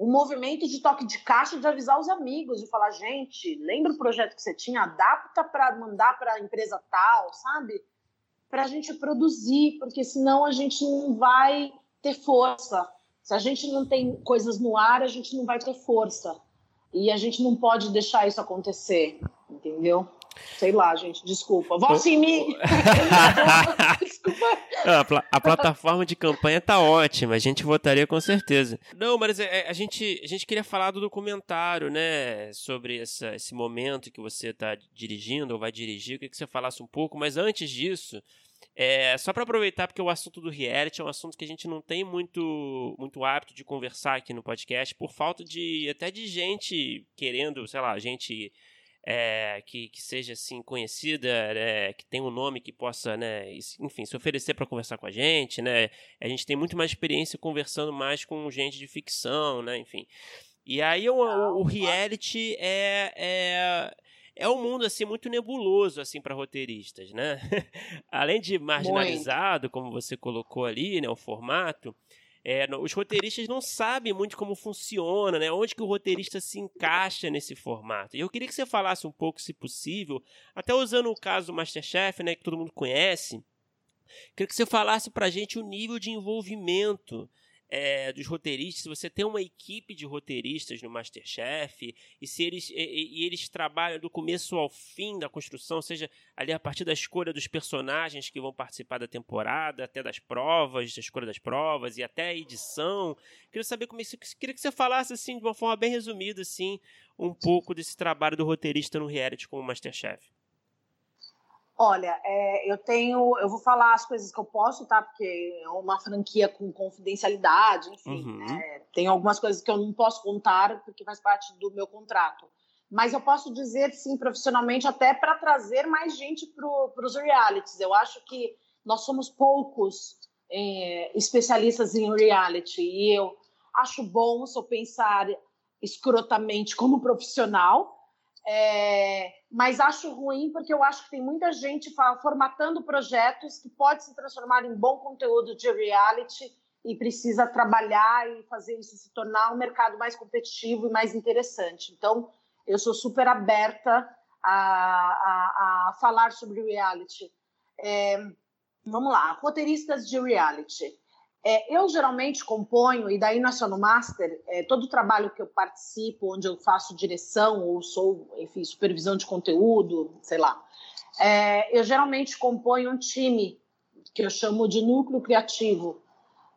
um movimento de toque de caixa, de avisar os amigos, de falar, gente, lembra o projeto que você tinha? Adapta para mandar para a empresa tal, sabe? Para a gente produzir, porque senão a gente não vai ter força. Se a gente não tem coisas no ar, a gente não vai ter força. E a gente não pode deixar isso acontecer, entendeu? Sei lá, gente, desculpa. Volte em mim! desculpa. A, pl a, plataforma de campanha tá ótima, a gente votaria com certeza. Não, mas é, é, a, gente, a gente queria falar do documentário, né? Sobre essa, esse momento que você está dirigindo ou vai dirigir. Eu queria que você falasse um pouco, mas antes disso, é, só para aproveitar, porque o assunto do reality é um assunto que a gente não tem muito, muito hábito de conversar aqui no podcast, por falta de até de gente querendo, sei lá, gente é, que, que seja assim conhecida, né, que tem um nome que possa, né, enfim, se oferecer para conversar com a gente, né? A gente tem muito mais experiência conversando mais com gente de ficção, né? Enfim. E aí o, o, o reality é, é é um mundo assim muito nebuloso assim para roteiristas, né? Além de marginalizado, muito. como você colocou ali, né, o formato, é, os roteiristas não sabem muito como funciona, né? Onde que o roteirista se encaixa nesse formato. E eu queria que você falasse um pouco, se possível, até usando o caso do MasterChef, né, que todo mundo conhece. Queria que você falasse pra gente o nível de envolvimento é, dos roteiristas, se você tem uma equipe de roteiristas no Masterchef e se eles e, e, eles trabalham do começo ao fim da construção, seja ali a partir da escolha dos personagens que vão participar da temporada, até das provas, da escolha das provas e até a edição. Queria saber como isso, queria que você falasse assim de uma forma bem resumida assim, um pouco desse trabalho do roteirista no reality como Masterchef. Olha, é, eu tenho, eu vou falar as coisas que eu posso, tá? Porque é uma franquia com confidencialidade, enfim. Uhum. É, tem algumas coisas que eu não posso contar porque faz parte do meu contrato. Mas eu posso dizer, sim, profissionalmente, até para trazer mais gente para os realities. Eu acho que nós somos poucos é, especialistas em reality e eu acho bom se eu pensar escrotamente como profissional é, mas acho ruim porque eu acho que tem muita gente formatando projetos que pode se transformar em bom conteúdo de reality e precisa trabalhar e fazer isso se tornar um mercado mais competitivo e mais interessante. Então, eu sou super aberta a, a, a falar sobre reality. É, vamos lá, roteiristas de reality. É, eu geralmente componho, e daí não é no Master, é, todo o trabalho que eu participo, onde eu faço direção ou sou, enfim, supervisão de conteúdo, sei lá, é, eu geralmente componho um time que eu chamo de núcleo criativo.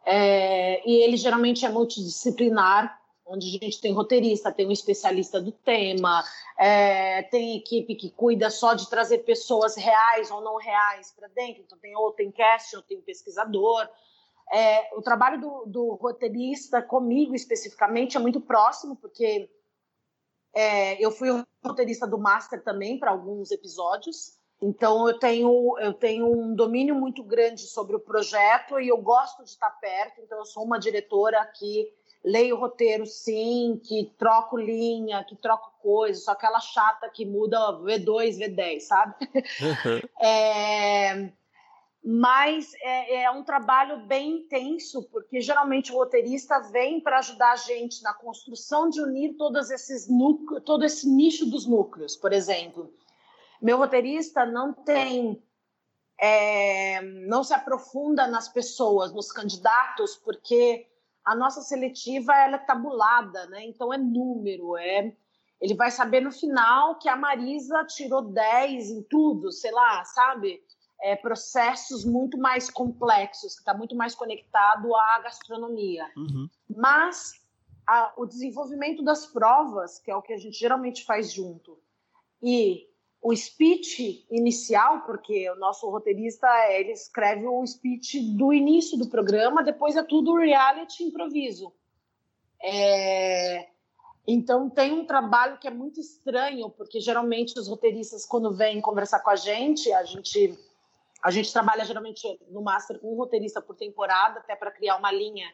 É, e ele geralmente é multidisciplinar, onde a gente tem roteirista, tem um especialista do tema, é, tem equipe que cuida só de trazer pessoas reais ou não reais para dentro, então tem ou tem cast ou tem pesquisador. É, o trabalho do, do, roteirista comigo especificamente é muito próximo, porque é, eu fui roteirista do Master também para alguns episódios. Então eu tenho eu tenho um domínio muito grande sobre o projeto e eu gosto de estar perto. Então eu sou uma diretora que leio o roteiro sim, que troco linha, que troco coisas, só aquela chata que muda V2, V10, sabe? Uhum. é, mas é, é, um trabalho bem intenso, porque geralmente o roteirista vem para ajudar a gente na construção de unir todos esses núcleos, todo esse nicho dos núcleos, por exemplo. Meu roteirista não tem, é, não se aprofunda nas pessoas, nos candidatos, porque a nossa seletiva ela é tabulada, né? Então é número, é ele vai saber no final que a Marisa tirou 10 em tudo, sei lá, sabe? É, processos muito mais complexos, que está muito mais conectado à gastronomia. Uhum. Mas a, o desenvolvimento das provas, que é o que a gente geralmente faz junto, e o speech inicial, porque o nosso roteirista ele escreve o speech do início do programa, depois é tudo reality improviso. É... Então tem um trabalho que é muito estranho, porque geralmente os roteiristas quando vêm conversar com a gente, a gente a gente trabalha geralmente no master com um roteirista por temporada, até para criar uma linha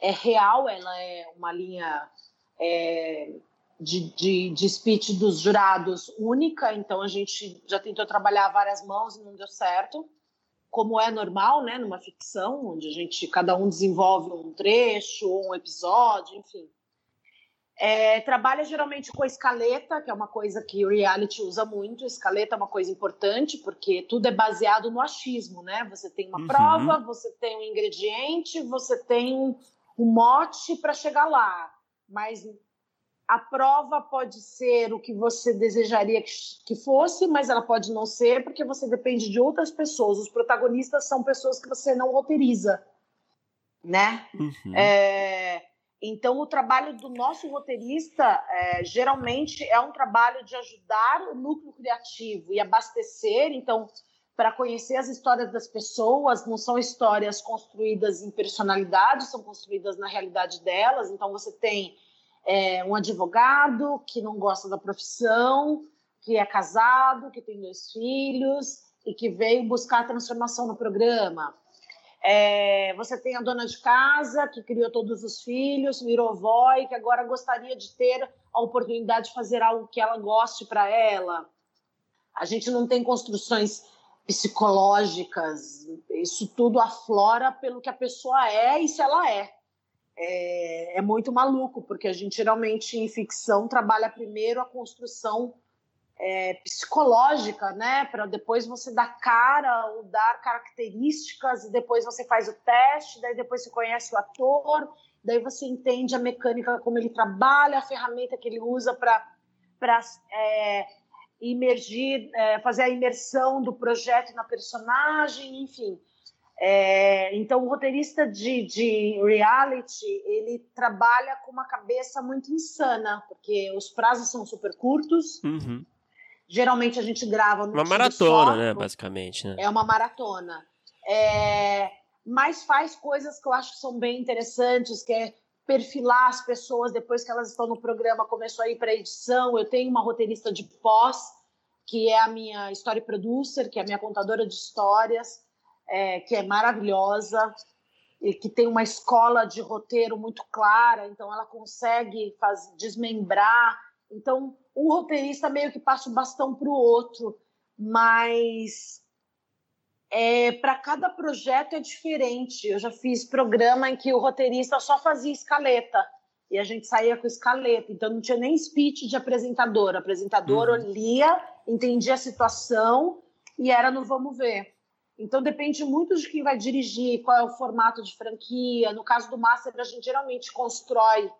é real, ela é uma linha é, de, de, de speech dos jurados única, então a gente já tentou trabalhar várias mãos e não deu certo, como é normal, né, numa ficção, onde a gente, cada um desenvolve um trecho, um episódio, enfim. É, trabalha geralmente com a escaleta, que é uma coisa que o reality usa muito. A escaleta é uma coisa importante, porque tudo é baseado no achismo, né? Você tem uma uhum. prova, você tem um ingrediente, você tem um, um mote para chegar lá. Mas a prova pode ser o que você desejaria que fosse, mas ela pode não ser, porque você depende de outras pessoas. Os protagonistas são pessoas que você não roteiriza, né? Uhum. É, então, o trabalho do nosso roteirista, é, geralmente, é um trabalho de ajudar o núcleo criativo e abastecer. Então, para conhecer as histórias das pessoas, não são histórias construídas em personalidade, são construídas na realidade delas. Então, você tem é, um advogado que não gosta da profissão, que é casado, que tem dois filhos e que veio buscar transformação no programa. É, você tem a dona de casa que criou todos os filhos, virou vó e que agora gostaria de ter a oportunidade de fazer algo que ela goste para ela. A gente não tem construções psicológicas, isso tudo aflora pelo que a pessoa é e se ela é é, é muito maluco, porque a gente geralmente em ficção trabalha primeiro a construção é, psicológica, né? Para depois você dar cara ou dar características, e depois você faz o teste, daí depois você conhece o ator, daí você entende a mecânica, como ele trabalha, a ferramenta que ele usa para é, imergir, é, fazer a imersão do projeto na personagem, enfim. É, então, o roteirista de, de, reality, ele trabalha com uma cabeça muito insana, porque os prazos são super curtos. Uhum. Geralmente a gente grava no Uma maratona, né, basicamente. Né? É uma maratona. É, mas faz coisas que eu acho que são bem interessantes, que é perfilar as pessoas depois que elas estão no programa, começou a ir para edição. Eu tenho uma roteirista de pós, que é a minha story producer, que é a minha contadora de histórias é, que é maravilhosa e que tem uma escola de roteiro muito clara, então ela consegue faz, desmembrar. Então, um roteirista meio que passa o bastão para o outro, mas é, para cada projeto é diferente. Eu já fiz programa em que o roteirista só fazia escaleta e a gente saía com escaleta, então não tinha nem speech de apresentador. O apresentador uhum. lia, entendia a situação e era no vamos ver. Então depende muito de quem vai dirigir, qual é o formato de franquia. No caso do Master, a gente geralmente constrói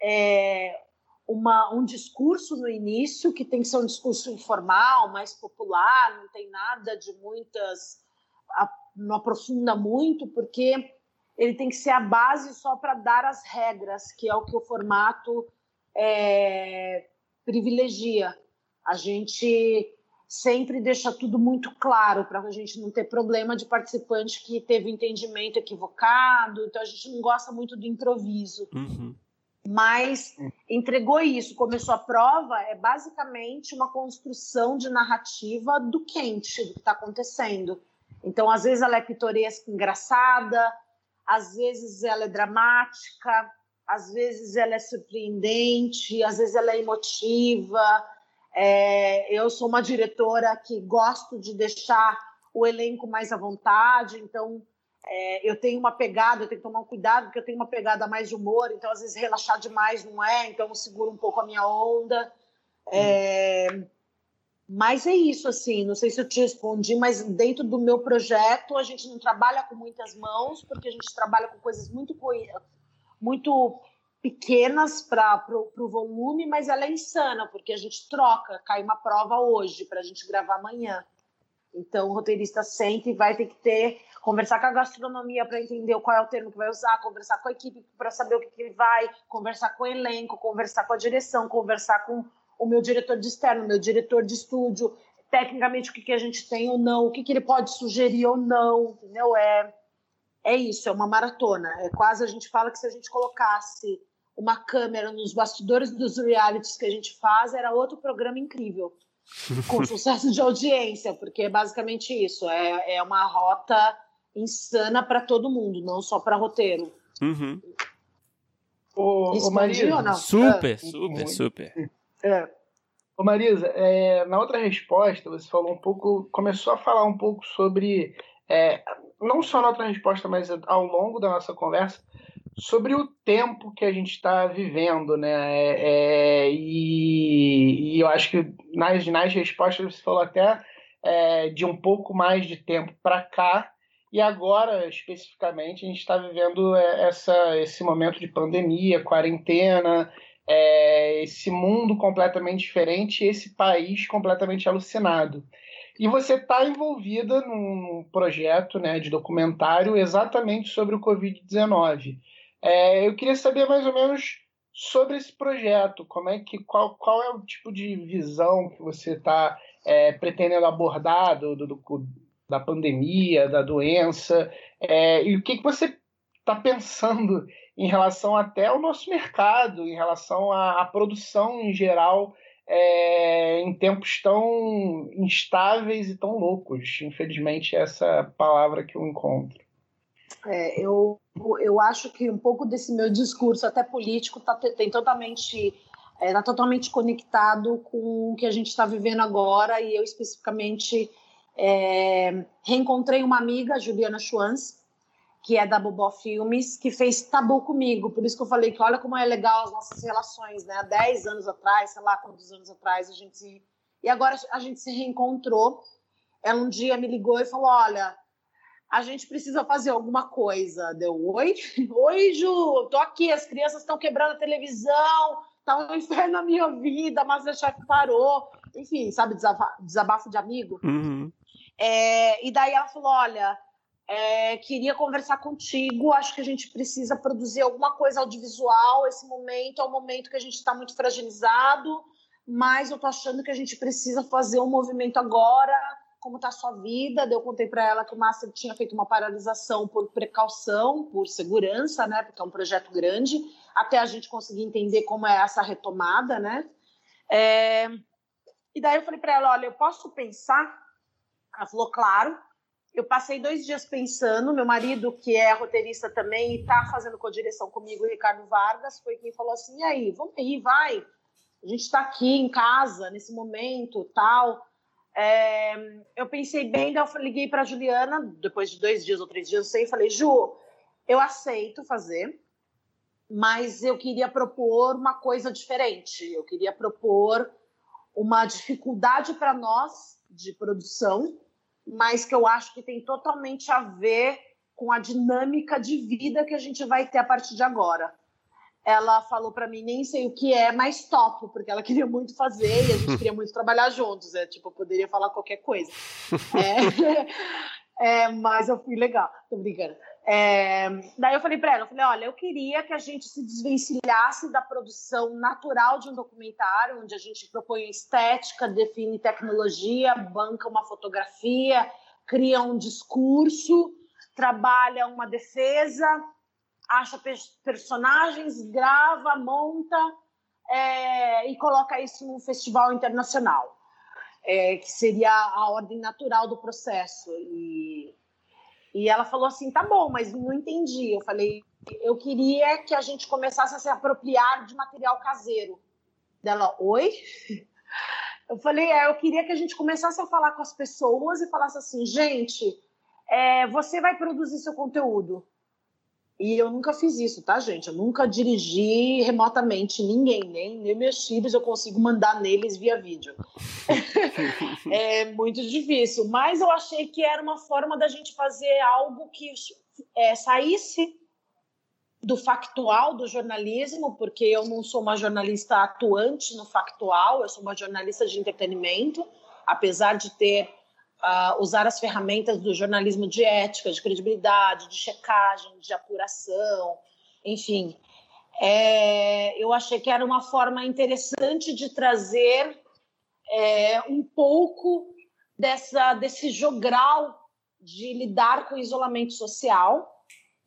é, uma, um discurso no início, que tem que ser um discurso informal, mais popular, não tem nada de muitas. não aprofunda muito, porque ele tem que ser a base só para dar as regras, que é o que o formato é, privilegia. A gente sempre deixa tudo muito claro para a gente não ter problema de participante que teve entendimento equivocado. Então a gente não gosta muito do improviso. Uhum. Mas entregou isso. Começou a prova, é basicamente uma construção de narrativa do quente, do que está acontecendo. Então, às vezes ela é pitoresca, engraçada, às vezes ela é dramática, às vezes ela é surpreendente, às vezes ela é emotiva. É, eu sou uma diretora que gosto de deixar o elenco mais à vontade, então é, eu tenho uma pegada, eu tenho que tomar um cuidado, porque eu tenho uma pegada mais de humor, então às vezes relaxar demais não é, então eu seguro um pouco a minha onda. É, mas é isso, assim, não sei se eu te respondi, mas dentro do meu projeto a gente não trabalha com muitas mãos, porque a gente trabalha com coisas muito, muito pequenas para o volume, mas ela é insana, porque a gente troca, cai uma prova hoje para a gente gravar amanhã. Então, o roteirista sente e vai ter que ter, conversar com a gastronomia para entender qual é o termo que vai usar, conversar com a equipe para saber o que, que ele vai, conversar com o elenco, conversar com a direção, conversar com o meu diretor de externo, meu diretor de estúdio, tecnicamente o que, que a gente tem ou não, o que, que ele pode sugerir ou não, entendeu? É, é isso, é uma maratona. É quase a gente fala que se a gente colocasse uma câmera nos bastidores dos realities que a gente faz, era outro programa incrível com sucesso de audiência, porque é basicamente isso. É, é uma rota insana para todo mundo, não só para roteiro. Uhum. Ô, ô Marisa, super, super, super. É. Ô Marisa, é, na outra resposta você falou um pouco, começou a falar um pouco sobre, é, não só na outra resposta, mas ao longo da nossa conversa, sobre o tempo que a gente está vivendo, né? É, é, e, e, eu acho que nas, nas respostas você falou até é, de um pouco mais de tempo para cá, e agora, especificamente, a gente está vivendo é, essa, esse momento de pandemia, quarentena, é, esse mundo completamente diferente, esse país completamente alucinado. E você está envolvida num projeto né, de documentário exatamente sobre o Covid-19. É, eu queria saber mais ou menos sobre esse projeto, como é que qual, qual é o tipo de visão que você está é, pretendendo abordar do, do, do, da pandemia, da doença, é, e o que, que você está pensando em relação até ao nosso mercado, em relação à, à produção em geral, é, em tempos tão instáveis e tão loucos. Infelizmente, essa é palavra que eu encontro. É, eu, eu acho que um pouco desse meu discurso, até político, tá, tem totalmente está é, totalmente conectado com o que a gente está vivendo agora e eu especificamente é, reencontrei uma amiga, Juliana Schwanz, que é da Bobó Filmes, que fez Tabu comigo, por isso que eu falei que olha como é legal as nossas relações, né? Há 10 anos atrás, sei lá quantos anos atrás a gente se... E agora a gente se reencontrou. Ela um dia me ligou e falou, olha, a gente precisa fazer alguma coisa. Deu, oi? Oi, Ju, tô aqui, as crianças estão quebrando a televisão, tá um inferno na minha vida, mas a chefe parou. Enfim, sabe, desabafo de amigo. Uhum. É, e daí ela falou, olha, é, queria conversar contigo, acho que a gente precisa produzir alguma coisa audiovisual, esse momento é um momento que a gente está muito fragilizado, mas eu tô achando que a gente precisa fazer um movimento agora, como está a sua vida. Eu contei para ela que o Master tinha feito uma paralisação por precaução, por segurança, né? Porque é um projeto grande, até a gente conseguir entender como é essa retomada, né? É... E daí eu falei para ela, olha, eu posso pensar? Ela falou, claro. Eu passei dois dias pensando. Meu marido, que é roteirista também e está fazendo co-direção comigo, o Ricardo Vargas, foi quem falou assim: e aí, vamos aí, vai. A gente está aqui em casa nesse momento, tal. É, eu pensei bem, daí eu liguei para Juliana, depois de dois dias ou três dias, não sei, e falei, Ju, eu aceito fazer, mas eu queria propor uma coisa diferente. Eu queria propor uma dificuldade para nós de produção, mas que eu acho que tem totalmente a ver com a dinâmica de vida que a gente vai ter a partir de agora ela falou para mim, nem sei o que é, mas topo, porque ela queria muito fazer e a gente queria muito trabalhar juntos. É, tipo, eu poderia falar qualquer coisa. É, é, mas eu fui legal, tô brincando. É, daí eu falei para ela, eu falei, olha, eu queria que a gente se desvencilhasse da produção natural de um documentário, onde a gente propõe estética, define tecnologia, banca uma fotografia, cria um discurso, trabalha uma defesa, acha personagens, grava, monta é, e coloca isso num festival internacional, é, que seria a ordem natural do processo. E, e ela falou assim: tá bom, mas não entendi. Eu falei: eu queria que a gente começasse a se apropriar de material caseiro. Dela, oi? Eu falei: é, eu queria que a gente começasse a falar com as pessoas e falasse assim: gente, é, você vai produzir seu conteúdo. E eu nunca fiz isso, tá, gente? Eu nunca dirigi remotamente ninguém, nem, nem meus filhos eu consigo mandar neles via vídeo. é muito difícil, mas eu achei que era uma forma da gente fazer algo que é, saísse do factual do jornalismo, porque eu não sou uma jornalista atuante no factual, eu sou uma jornalista de entretenimento, apesar de ter uh, usar as ferramentas do jornalismo de ética, de credibilidade, de checagem, de apuração, enfim. É, eu achei que era uma forma interessante de trazer é, um pouco dessa, desse jogral de lidar com o isolamento social.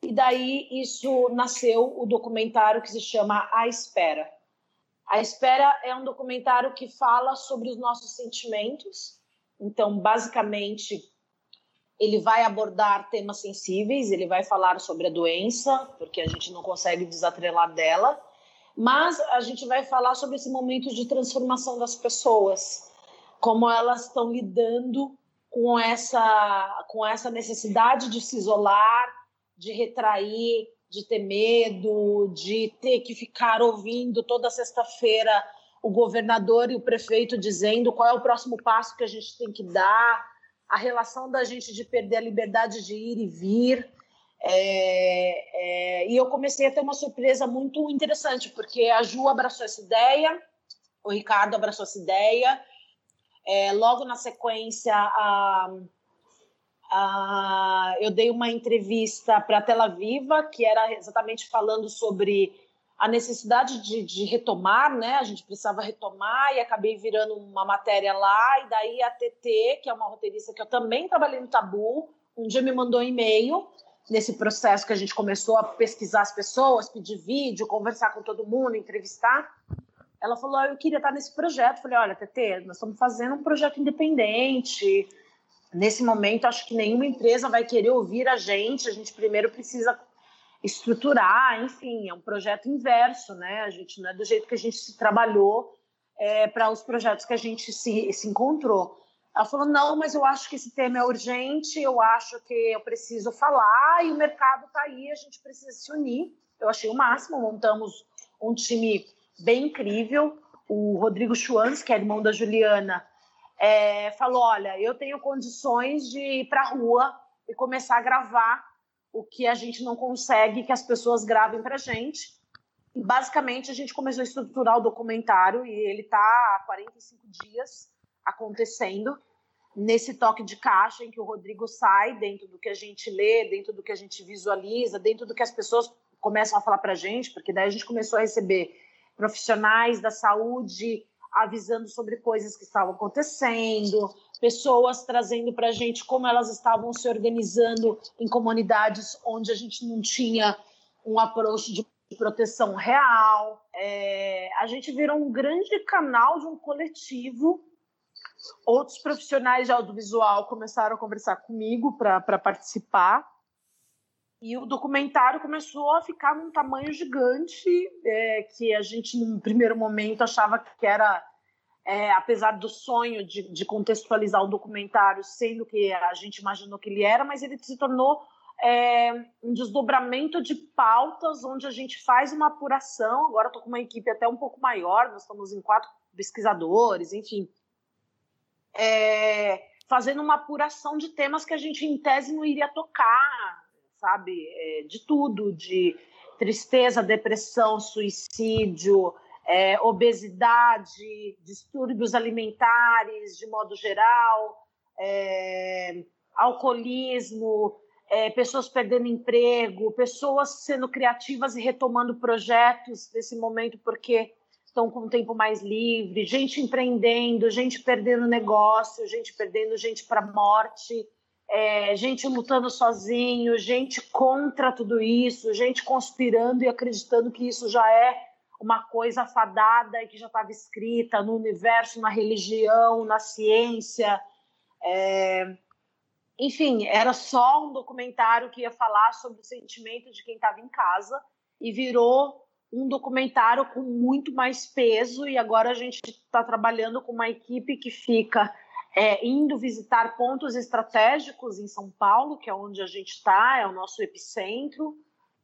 E daí isso nasceu o documentário que se chama A Espera. A Espera é um documentário que fala sobre os nossos sentimentos então, basicamente, ele vai abordar temas sensíveis, ele vai falar sobre a doença, porque a gente não consegue desatrelar dela, mas a gente vai falar sobre esse momento de transformação das pessoas, como elas estão lidando com essa, com essa necessidade de se isolar, de retrair, de ter medo, de ter que ficar ouvindo toda sexta-feira o governador e o prefeito dizendo qual é o próximo passo que a gente tem que dar, a relação da gente de perder a liberdade de ir e vir. É, é, e eu comecei a ter uma surpresa muito interessante, porque a Ju abraçou essa ideia, o Ricardo abraçou essa ideia. É, logo na sequência, a, a, eu dei uma entrevista para a Tela Viva, que era exatamente falando sobre a necessidade de, de, retomar, né? A gente precisava retomar e acabei virando uma matéria lá. E daí a TT, que é uma roteirista que eu também trabalhei no Tabu, um dia me mandou um e-mail nesse processo que a gente começou a pesquisar as pessoas, pedir vídeo, conversar com todo mundo, entrevistar. Ela falou: ah, Eu queria estar nesse projeto. falei: Olha, TT, nós estamos fazendo um projeto independente. Nesse momento, acho que nenhuma empresa vai querer ouvir a gente. A gente primeiro precisa estruturar, enfim, é um projeto inverso, né? A gente não é do jeito que a gente se trabalhou é, para os projetos que a gente se, se encontrou. Ela falou: não, mas eu acho que esse tema é urgente, eu acho que eu preciso falar e o mercado está aí, a gente precisa se unir. Eu achei o máximo, montamos um time bem incrível. O Rodrigo Schwanz, que é irmão da Juliana, é, falou: olha, eu tenho condições de ir para a rua e começar a gravar o que a gente não consegue que as pessoas gravem para gente. E basicamente a gente começou a estruturar o documentário e ele está há 45 dias acontecendo nesse toque de caixa em que o Rodrigo sai dentro do que a gente lê, dentro do que a gente visualiza, dentro do que as pessoas começam a falar para a gente, porque daí a gente começou a receber profissionais da saúde avisando sobre coisas que estavam acontecendo, pessoas trazendo para a gente como elas estavam se organizando em comunidades onde a gente não tinha um approach de proteção real. É, a gente virou um grande canal de um coletivo. Outros profissionais de audiovisual começaram a conversar comigo para participar. E o documentário começou a ficar num tamanho gigante, é, que a gente, no primeiro momento, achava que era é, apesar do sonho de, de, contextualizar o documentário, sendo que a gente imaginou que ele era, mas ele se tornou é, um desdobramento de pautas onde a gente faz uma apuração. Agora estou com uma equipe até um pouco maior, nós estamos em quatro pesquisadores, enfim, é, fazendo uma apuração de temas que a gente, em tese, não iria tocar, sabe? É, de tudo, de tristeza, depressão, suicídio é, obesidade, distúrbios alimentares de modo geral, é, alcoolismo, é, pessoas perdendo emprego, pessoas sendo criativas e retomando projetos nesse momento porque estão com um tempo mais livre, gente empreendendo, gente perdendo negócio, gente perdendo gente para morte. É, gente lutando sozinho, gente contra tudo isso, gente conspirando e acreditando que isso já é uma coisa fadada e que já estava escrita no universo, na religião, na ciência. É... Enfim, era só um documentário que ia falar sobre o sentimento de quem estava em casa e virou um documentário com muito mais peso. E agora a gente está trabalhando com uma equipe que fica é, indo visitar pontos estratégicos em São Paulo, que é onde a gente está, é o nosso epicentro.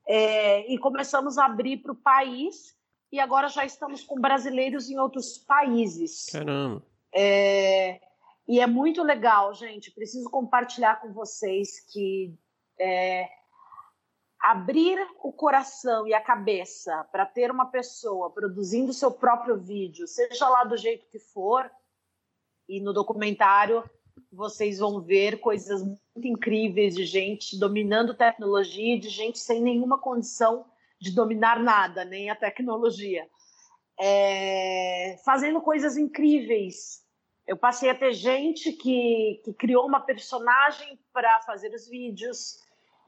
É, e começamos a abrir para o país e agora já estamos com brasileiros em outros países. Caramba. É, e é muito legal, gente. Preciso compartilhar com vocês que é, abrir o coração e a cabeça para ter uma pessoa produzindo seu próprio vídeo, seja lá do jeito que for, e no documentário vocês vão ver coisas muito incríveis de gente dominando tecnologia, de gente sem nenhuma condição de dominar nada, nem a tecnologia. É, fazendo coisas incríveis. Eu passei a ter gente que, que criou uma personagem para fazer os vídeos.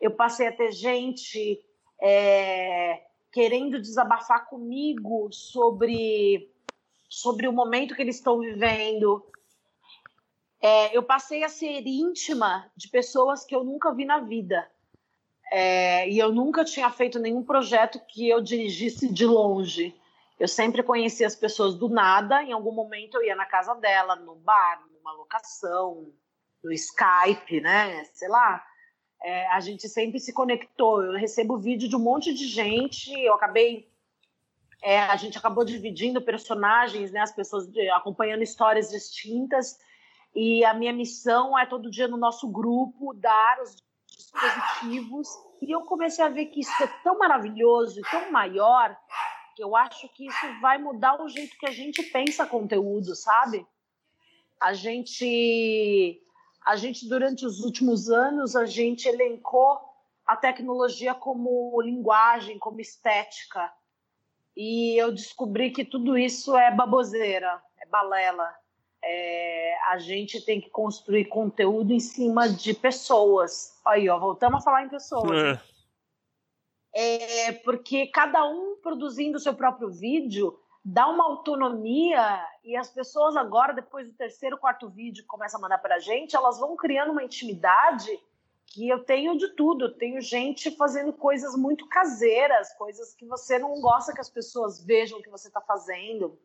Eu passei a ter gente é, querendo desabafar comigo sobre, sobre o momento que eles estão vivendo. É, eu passei a ser íntima de pessoas que eu nunca vi na vida. É, e eu nunca tinha feito nenhum projeto que eu dirigisse de longe. Eu sempre conhecia as pessoas do nada, em algum momento eu ia na casa dela, no bar, numa locação, no Skype, né? Sei lá. É, a gente sempre se conectou. Eu recebo vídeo de um monte de gente, eu acabei. É, a gente acabou dividindo personagens, né? As pessoas acompanhando histórias distintas. E a minha missão é todo dia no nosso grupo dar os dispositivos. E eu comecei a ver que isso é tão maravilhoso e tão maior que eu acho que isso vai mudar o jeito que a gente pensa conteúdo, sabe? A gente, a gente durante os últimos anos a gente elencou a tecnologia como linguagem, como estética. E eu descobri que tudo isso é baboseira, é balela é, a gente tem que construir conteúdo em cima de pessoas. Aí, ó, voltamos a falar em pessoas. É. é porque cada um produzindo o seu próprio vídeo dá uma autonomia e as pessoas agora, depois do terceiro, quarto vídeo que começa a mandar para a gente, elas vão criando uma intimidade que eu tenho de tudo. Eu tenho gente fazendo coisas muito caseiras, coisas que você não gosta que as pessoas vejam o que você está fazendo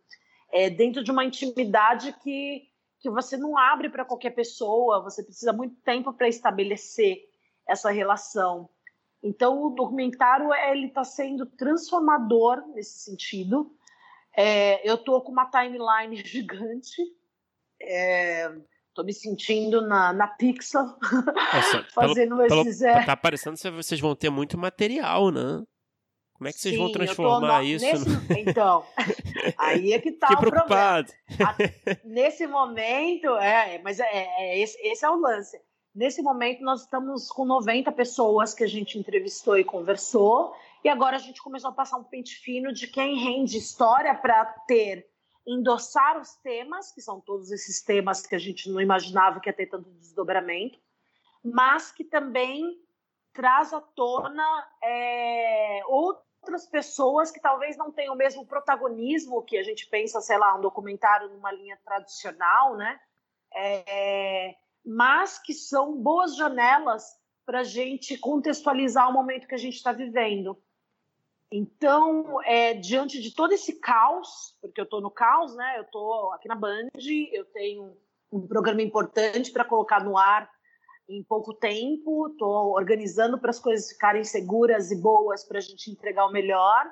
é, dentro de uma intimidade que, que você não abre para qualquer pessoa, você precisa muito tempo para estabelecer essa relação. Então, o documentário ele está sendo transformador nesse sentido. É, eu estou com uma timeline gigante. Estou é, me sentindo na, na Pixar, Nossa, fazendo pelo, esses... Pelo, é... Tá parecendo que vocês vão ter muito material, né? Como é que vocês Sim, vão transformar isso? Nesse... No... Então, aí é que tá que o preocupado. problema. Nesse momento, é, mas é, é, esse, esse é o lance. Nesse momento, nós estamos com 90 pessoas que a gente entrevistou e conversou, e agora a gente começou a passar um pente fino de quem rende história para ter, endossar os temas, que são todos esses temas que a gente não imaginava que ia ter tanto desdobramento, mas que também traz à tona é, outras pessoas que talvez não tenham o mesmo protagonismo que a gente pensa, sei lá, um documentário numa linha tradicional, né? É, mas que são boas janelas para a gente contextualizar o momento que a gente está vivendo. Então, é, diante de todo esse caos, porque eu estou no caos, né? Eu estou aqui na Band, eu tenho um programa importante para colocar no ar em pouco tempo, estou organizando para as coisas ficarem seguras e boas para a gente entregar o melhor.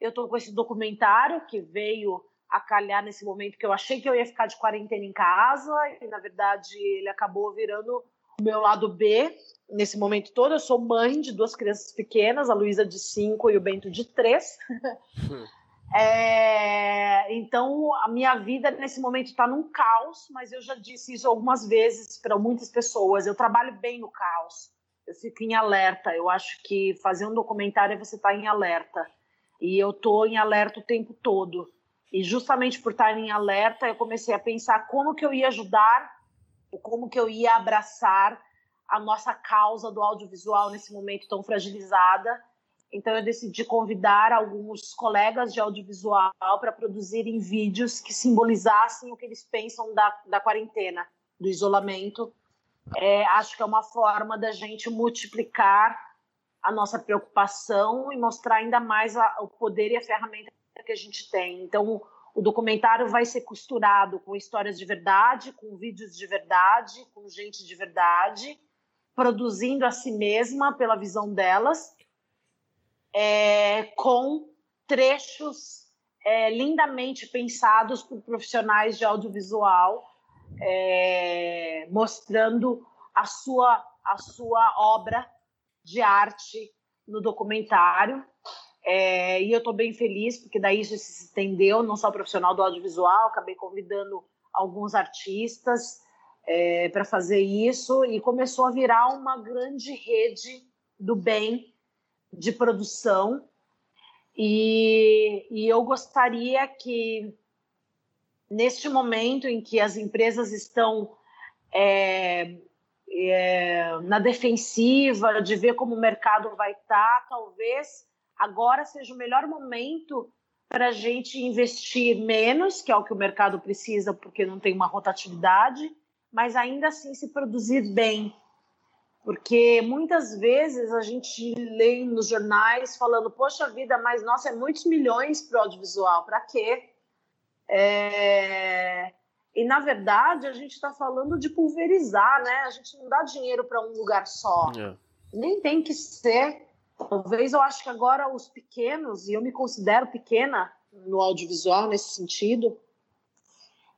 Eu estou com esse documentário que veio a calhar nesse momento que eu achei que eu ia ficar de quarentena em casa e na verdade ele acabou virando o meu lado B nesse momento todo. Eu sou mãe de duas crianças pequenas, a Luísa de 5 e o Bento de 3. É, então, a minha vida nesse momento está num caos, mas eu já disse isso algumas vezes para muitas pessoas. Eu trabalho bem no caos, eu fico em alerta. Eu acho que fazer um documentário é você estar tá em alerta. E eu estou em alerta o tempo todo. E justamente por estar em alerta, eu comecei a pensar como que eu ia ajudar, ou como que eu ia abraçar a nossa causa do audiovisual nesse momento tão fragilizada. Então, eu decidi convidar alguns colegas de audiovisual para produzirem vídeos que simbolizassem o que eles pensam da, da quarentena, do isolamento. É, acho que é uma forma da gente multiplicar a nossa preocupação e mostrar ainda mais a, o poder e a ferramenta que a gente tem. Então, o documentário vai ser costurado com histórias de verdade, com vídeos de verdade, com gente de verdade, produzindo a si mesma pela visão delas, é, com trechos é, lindamente pensados por profissionais de audiovisual, é, mostrando a sua, a sua obra de arte no documentário. É, e eu estou bem feliz, porque daí isso se estendeu, não só profissional do audiovisual, acabei convidando alguns artistas é, para fazer isso, e começou a virar uma grande rede do bem de produção. E, e eu gostaria que, neste momento em que as empresas estão é, é, na defensiva, de ver como o mercado vai estar, tá, talvez agora seja o melhor momento para a gente investir menos, que é o que o mercado precisa, porque não tem uma rotatividade, mas ainda assim se produzir bem. Porque muitas vezes a gente lê nos jornais falando, poxa vida, mas nossa, é muitos milhões para o audiovisual, para quê? É... E na verdade a gente está falando de pulverizar, né? A gente não dá dinheiro para um lugar só. É. Nem tem que ser. Talvez eu acho que agora os pequenos, e eu me considero pequena no audiovisual nesse sentido,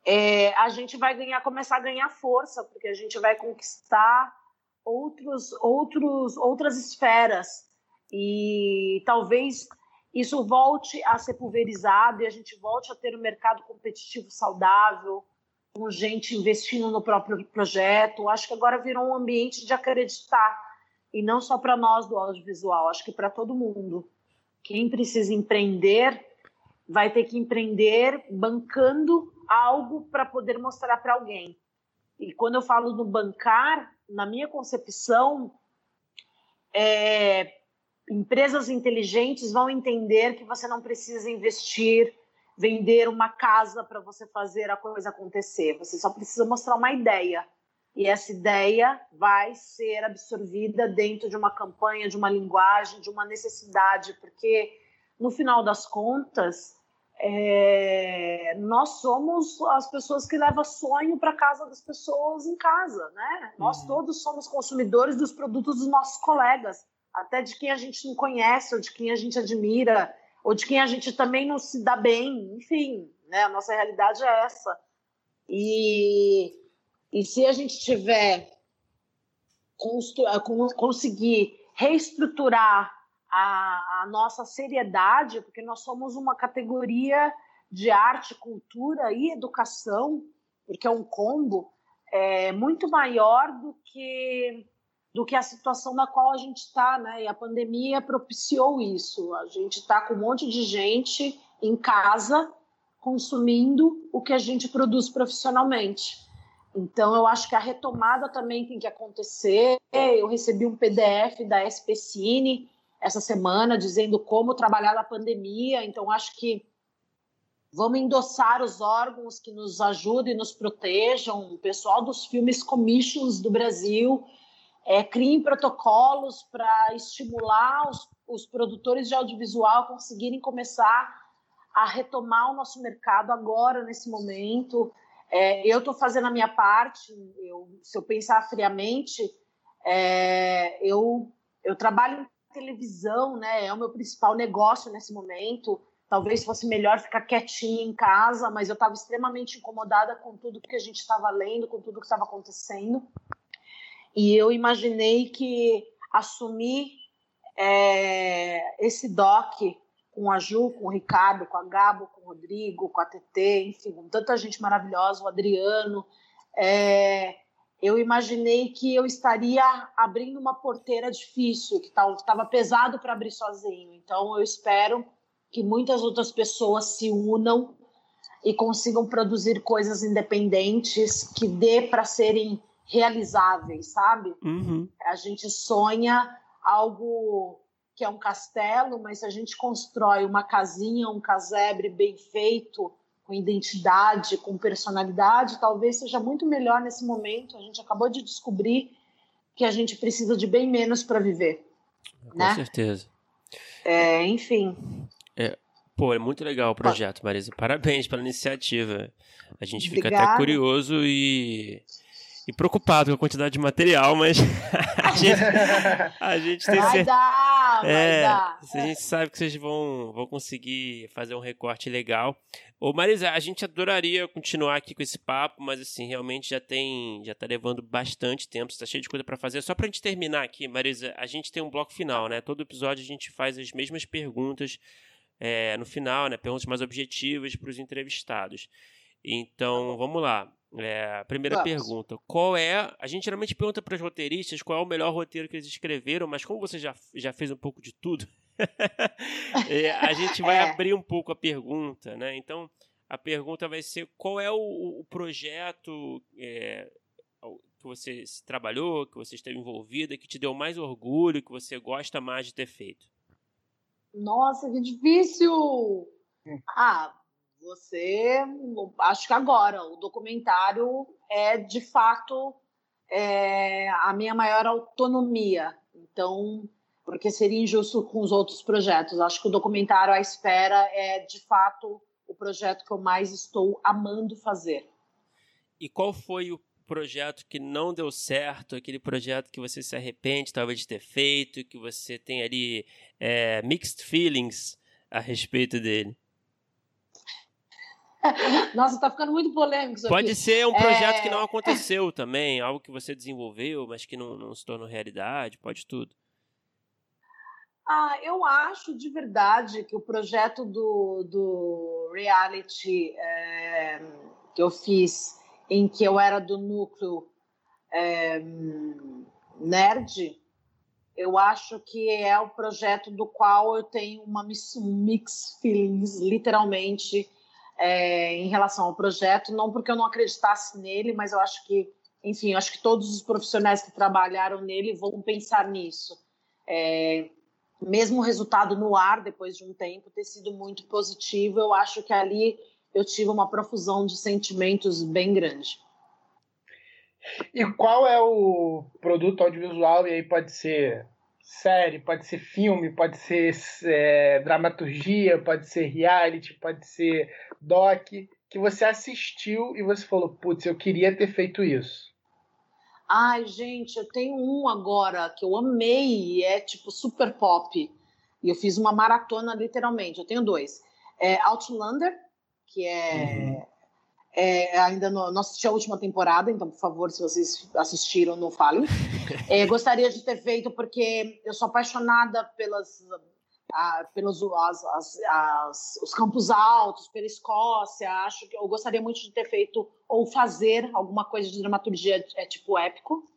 é, a gente vai ganhar, começar a ganhar força, porque a gente vai conquistar outros, outros, outras esferas e talvez isso volte a ser pulverizado e a gente volte a ter um mercado competitivo saudável, com gente investindo no próprio projeto. Acho que agora virou um ambiente de acreditar e não só para nós do audiovisual, acho que para todo mundo. Quem precisa empreender vai ter que empreender bancando algo para poder mostrar para alguém. E quando eu falo no bancar, na minha concepção, é, empresas inteligentes vão entender que você não precisa investir, vender uma casa para você fazer a coisa acontecer. Você só precisa mostrar uma ideia e essa ideia vai ser absorvida dentro de uma campanha, de uma linguagem, de uma necessidade, porque no final das contas é, nós somos as pessoas que levam sonho para casa das pessoas em casa, né? Uhum. Nós todos somos consumidores dos produtos dos nossos colegas, até de quem a gente não conhece, ou de quem a gente admira, ou de quem a gente também não se dá bem, enfim, né? A nossa realidade é essa. E e se a gente tiver conseguir reestruturar a, a, nossa seriedade, porque nós somos uma categoria de arte, cultura e educação, porque é um combo é, muito maior do que do que a situação na qual a gente está, né? E a pandemia propiciou isso. A gente está com um monte de gente em casa consumindo o que a gente produz profissionalmente. Então, eu acho que a retomada também tem que acontecer. Eu recebi um PDF da SPCine essa semana dizendo como trabalhar na pandemia. Então, acho que vamos endossar os órgãos que nos ajudem e nos protejam. O pessoal dos filmes commissions do Brasil é, criem protocolos para estimular os, os produtores de audiovisual conseguirem começar a retomar o nosso mercado agora, nesse momento. É, eu estou fazendo a minha parte. Eu, se eu pensar friamente, é, eu, eu trabalho televisão, né? É o meu principal negócio nesse momento. Talvez fosse melhor ficar quietinha em casa, mas eu estava extremamente incomodada com tudo que a gente estava lendo, com tudo que estava acontecendo. E eu imaginei que assumir é, esse doc com a Ju, com o Ricardo, com a Gabo, com o Rodrigo, com a TT, enfim, com tanta gente maravilhosa, o Adriano. É, eu imaginei que eu estaria abrindo uma porteira difícil, que estava pesado para abrir sozinho. Então, eu espero que muitas outras pessoas se unam e consigam produzir coisas independentes que dê para serem realizáveis, sabe? Uhum. A gente sonha algo que é um castelo, mas se a gente constrói uma casinha, um casebre bem feito, com identidade, com personalidade, talvez seja muito melhor nesse momento. A gente acabou de descobrir que a gente precisa de bem menos para viver. Com né? certeza. É, enfim. É, pô, é muito legal o projeto, Marisa. Parabéns pela iniciativa. A gente fica Obrigada. até curioso e, e preocupado com a quantidade de material, mas a gente, a gente tem Vai certeza. dar, vai É, dar. a gente sabe que vocês vão, vão conseguir fazer um recorte legal. Ô Marisa, a gente adoraria continuar aqui com esse papo, mas assim, realmente já tem, já tá levando bastante tempo, está cheio de coisa para fazer. Só pra gente terminar aqui, Marisa, a gente tem um bloco final, né? Todo episódio a gente faz as mesmas perguntas é, no final, né? Perguntas mais objetivas para os entrevistados. Então, vamos lá. É, a primeira Vamos. pergunta: qual é. A gente geralmente pergunta para os roteiristas qual é o melhor roteiro que eles escreveram, mas como você já, já fez um pouco de tudo, é, a gente vai É. abrir um pouco a pergunta, né? Então, a pergunta vai ser: qual é o, o projeto é, que você se trabalhou, que você esteve envolvida, que te deu mais orgulho, que você gosta mais de ter feito? Nossa, que difícil! Ah, você. Acho que agora, o documentário é de fato é, a minha maior autonomia. Então, porque seria injusto com os outros projetos. Acho que o documentário à espera é de fato o projeto que eu mais estou amando fazer. E qual foi o projeto que não deu certo, aquele projeto que você se arrepende talvez de ter feito, que você tem ali é, mixed feelings a respeito dele? Nossa, tá ficando muito polêmico isso Pode aqui. ser um projeto É. que não aconteceu também, algo que você desenvolveu, mas que não, não se tornou realidade, pode tudo. Ah, eu acho de verdade que o projeto do, do reality é, que eu fiz, em que eu era do núcleo é, nerd, eu acho que é o projeto do qual eu tenho uma um mix feelings, literalmente, é, em relação ao projeto. Não porque eu não acreditasse nele, mas eu acho que, enfim, acho que todos os profissionais que trabalharam nele vão pensar nisso. É, mesmo o resultado no ar, depois de um tempo, ter sido muito positivo, eu acho que ali eu tive uma profusão de sentimentos bem grande. E qual é o produto audiovisual? E aí pode ser série, pode ser filme, pode ser é, dramaturgia, pode ser reality, pode ser doc, que você assistiu e você falou, putz, eu queria ter feito isso. Ai, gente, eu tenho um agora que eu amei e é tipo super pop. E eu fiz uma maratona, literalmente. Eu tenho dois. É Outlander, que é, é ainda não, não assisti a última temporada, então, por favor, se vocês assistiram, não falem. É, gostaria de ter feito porque eu sou apaixonada pelas, ah, pelos as, as, as- os campos altos, pela Escócia. Acho que eu gostaria muito de ter feito ou fazer alguma coisa de dramaturgia é tipo épico.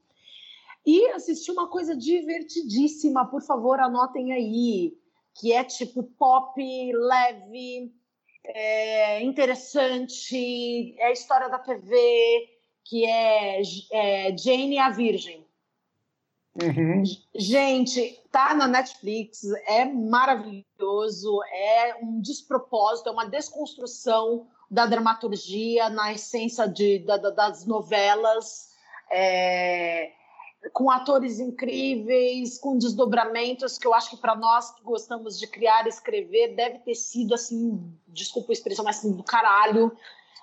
E assisti uma coisa divertidíssima, por favor, anotem aí, que é tipo pop, leve, é, interessante, é a história da TV, que é, é Jane a Virgem. Uhum. Gente, tá na Netflix, é maravilhoso, é um despropósito, é uma desconstrução da dramaturgia na essência de, da- da- das novelas, é, com atores incríveis, com desdobramentos que eu acho que para nós que gostamos de criar e escrever deve ter sido assim, desculpa a expressão, mas assim, do caralho.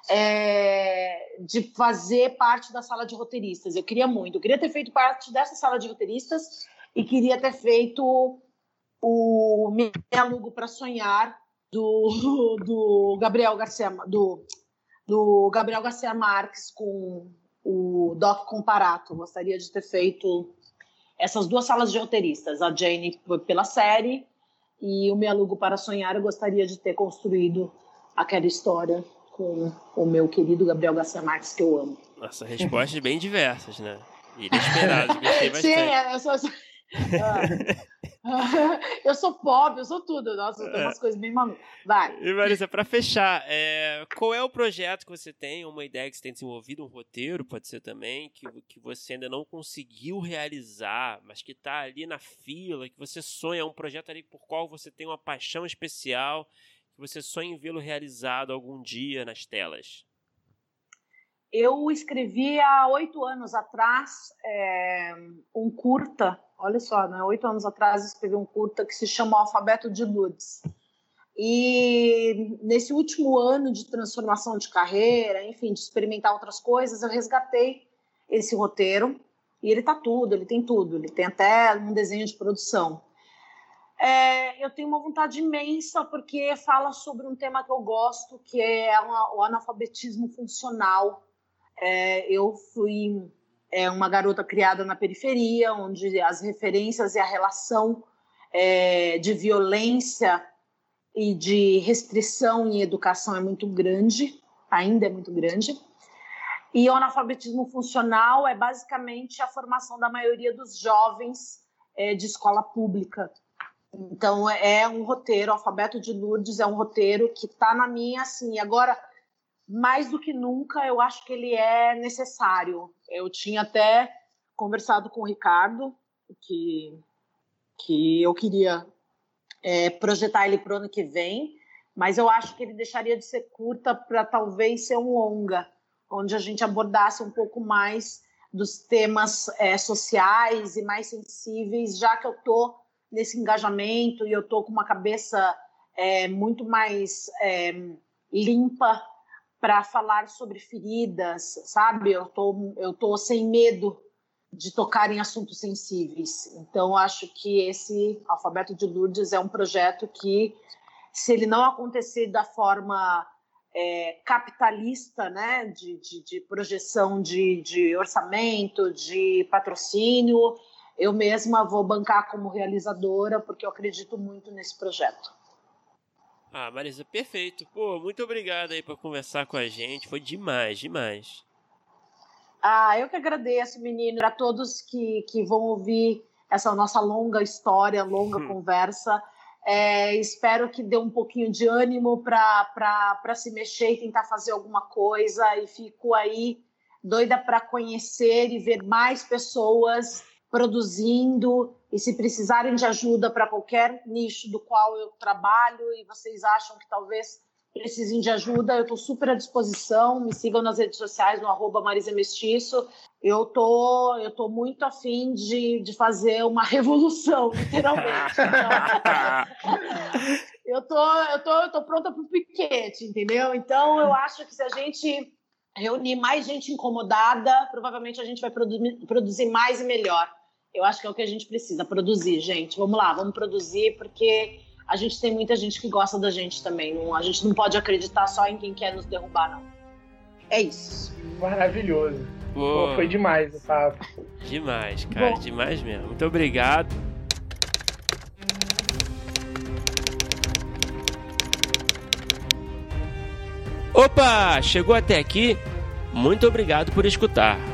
É, de fazer parte da sala de roteiristas. Eu queria muito. Eu queria ter feito parte dessa sala de roteiristas e queria ter feito o Me Alugo para Sonhar do, do Gabriel Garcia do, do Gabriel Garcia Marques com o Doc Comparato. Gostaria de ter feito essas duas salas de roteiristas, a Jane pela série e o Me Alugo para Sonhar. Eu gostaria de ter construído aquela história com o meu querido Gabriel Garcia Marques, que eu amo. Nossa, respostas bem diversas, né? Inesperadas, gostei Sim, bastante. é, eu sou. Ah, eu sou pobre, eu sou tudo. Nossa, eu tenho umas coisas bem malucas. Vai. E Marisa, para fechar, é, qual é o projeto que você tem, uma ideia que você tem desenvolvido, um roteiro, pode ser também, que, que você ainda não conseguiu realizar, mas que está ali na fila, que você sonha, um projeto ali por qual você tem uma paixão especial, que você sonha em vê-lo realizado algum dia nas telas? Eu escrevi há oito anos atrás é, um curta, olha só, né? Oito anos atrás escrevi um curta que se chama Alfabeto de Lourdes. E nesse último ano de transformação de carreira, enfim, de experimentar outras coisas, eu resgatei esse roteiro e ele tá tudo, ele tem tudo, ele tem até um desenho de produção. É, eu tenho uma vontade imensa porque fala sobre um tema que eu gosto, que é o analfabetismo funcional é, eu fui é, uma garota criada na periferia, onde as referências e a relação é, de violência e de restrição em educação é muito grande, ainda é muito grande. E o analfabetismo funcional é basicamente a formação da maioria dos jovens é, de escola pública. Então, é um roteiro, o Alfabeto de Lourdes é um roteiro que está na minha, assim, agora mais do que nunca, eu acho que ele é necessário. Eu tinha até conversado com o Ricardo, que, que eu queria é, projetar ele para o ano que vem, mas eu acho que ele deixaria de ser curta para talvez ser um longa, onde a gente abordasse um pouco mais dos temas é, sociais e mais sensíveis, já que eu estou nesse engajamento e eu estou com uma cabeça é, muito mais é, limpa para falar sobre feridas, sabe? Eu tô, eu tô sem medo de tocar em assuntos sensíveis. Então, acho que esse Alfabeto de Lourdes é um projeto que, se ele não acontecer da forma é, capitalista, né, de, de, de projeção de, de orçamento, de patrocínio, eu mesma vou bancar como realizadora, porque eu acredito muito nesse projeto. Ah, Marisa, perfeito. Pô, muito obrigado aí por conversar com a gente. Foi demais, demais. Ah, eu que agradeço, menino, a todos que, que vão ouvir essa nossa longa história, longa hum. conversa. É, espero que dê um pouquinho de ânimo para se mexer e tentar fazer alguma coisa. E fico aí doida para conhecer e ver mais pessoas produzindo e se precisarem de ajuda para qualquer nicho do qual eu trabalho e vocês acham que talvez precisem de ajuda, eu estou super à disposição. Me sigam nas redes sociais no arroba Marisa Mestiço. Eu tô, eu tô muito afim de, de fazer uma revolução, literalmente. Então, eu, tô, eu, tô, eu tô pronta para o piquete, entendeu? Então, eu acho que se a gente reunir mais gente incomodada, provavelmente a gente vai produzir, produzir mais e melhor. Eu acho que é o que a gente precisa, produzir, gente. Vamos lá, vamos produzir, porque a gente tem muita gente que gosta da gente também. Não, a gente não pode acreditar só em quem quer nos derrubar, não. É isso. Maravilhoso. Pô, foi demais o papo. Demais, cara, Bom. demais mesmo. Muito obrigado. Opa, chegou até aqui? Muito obrigado por escutar.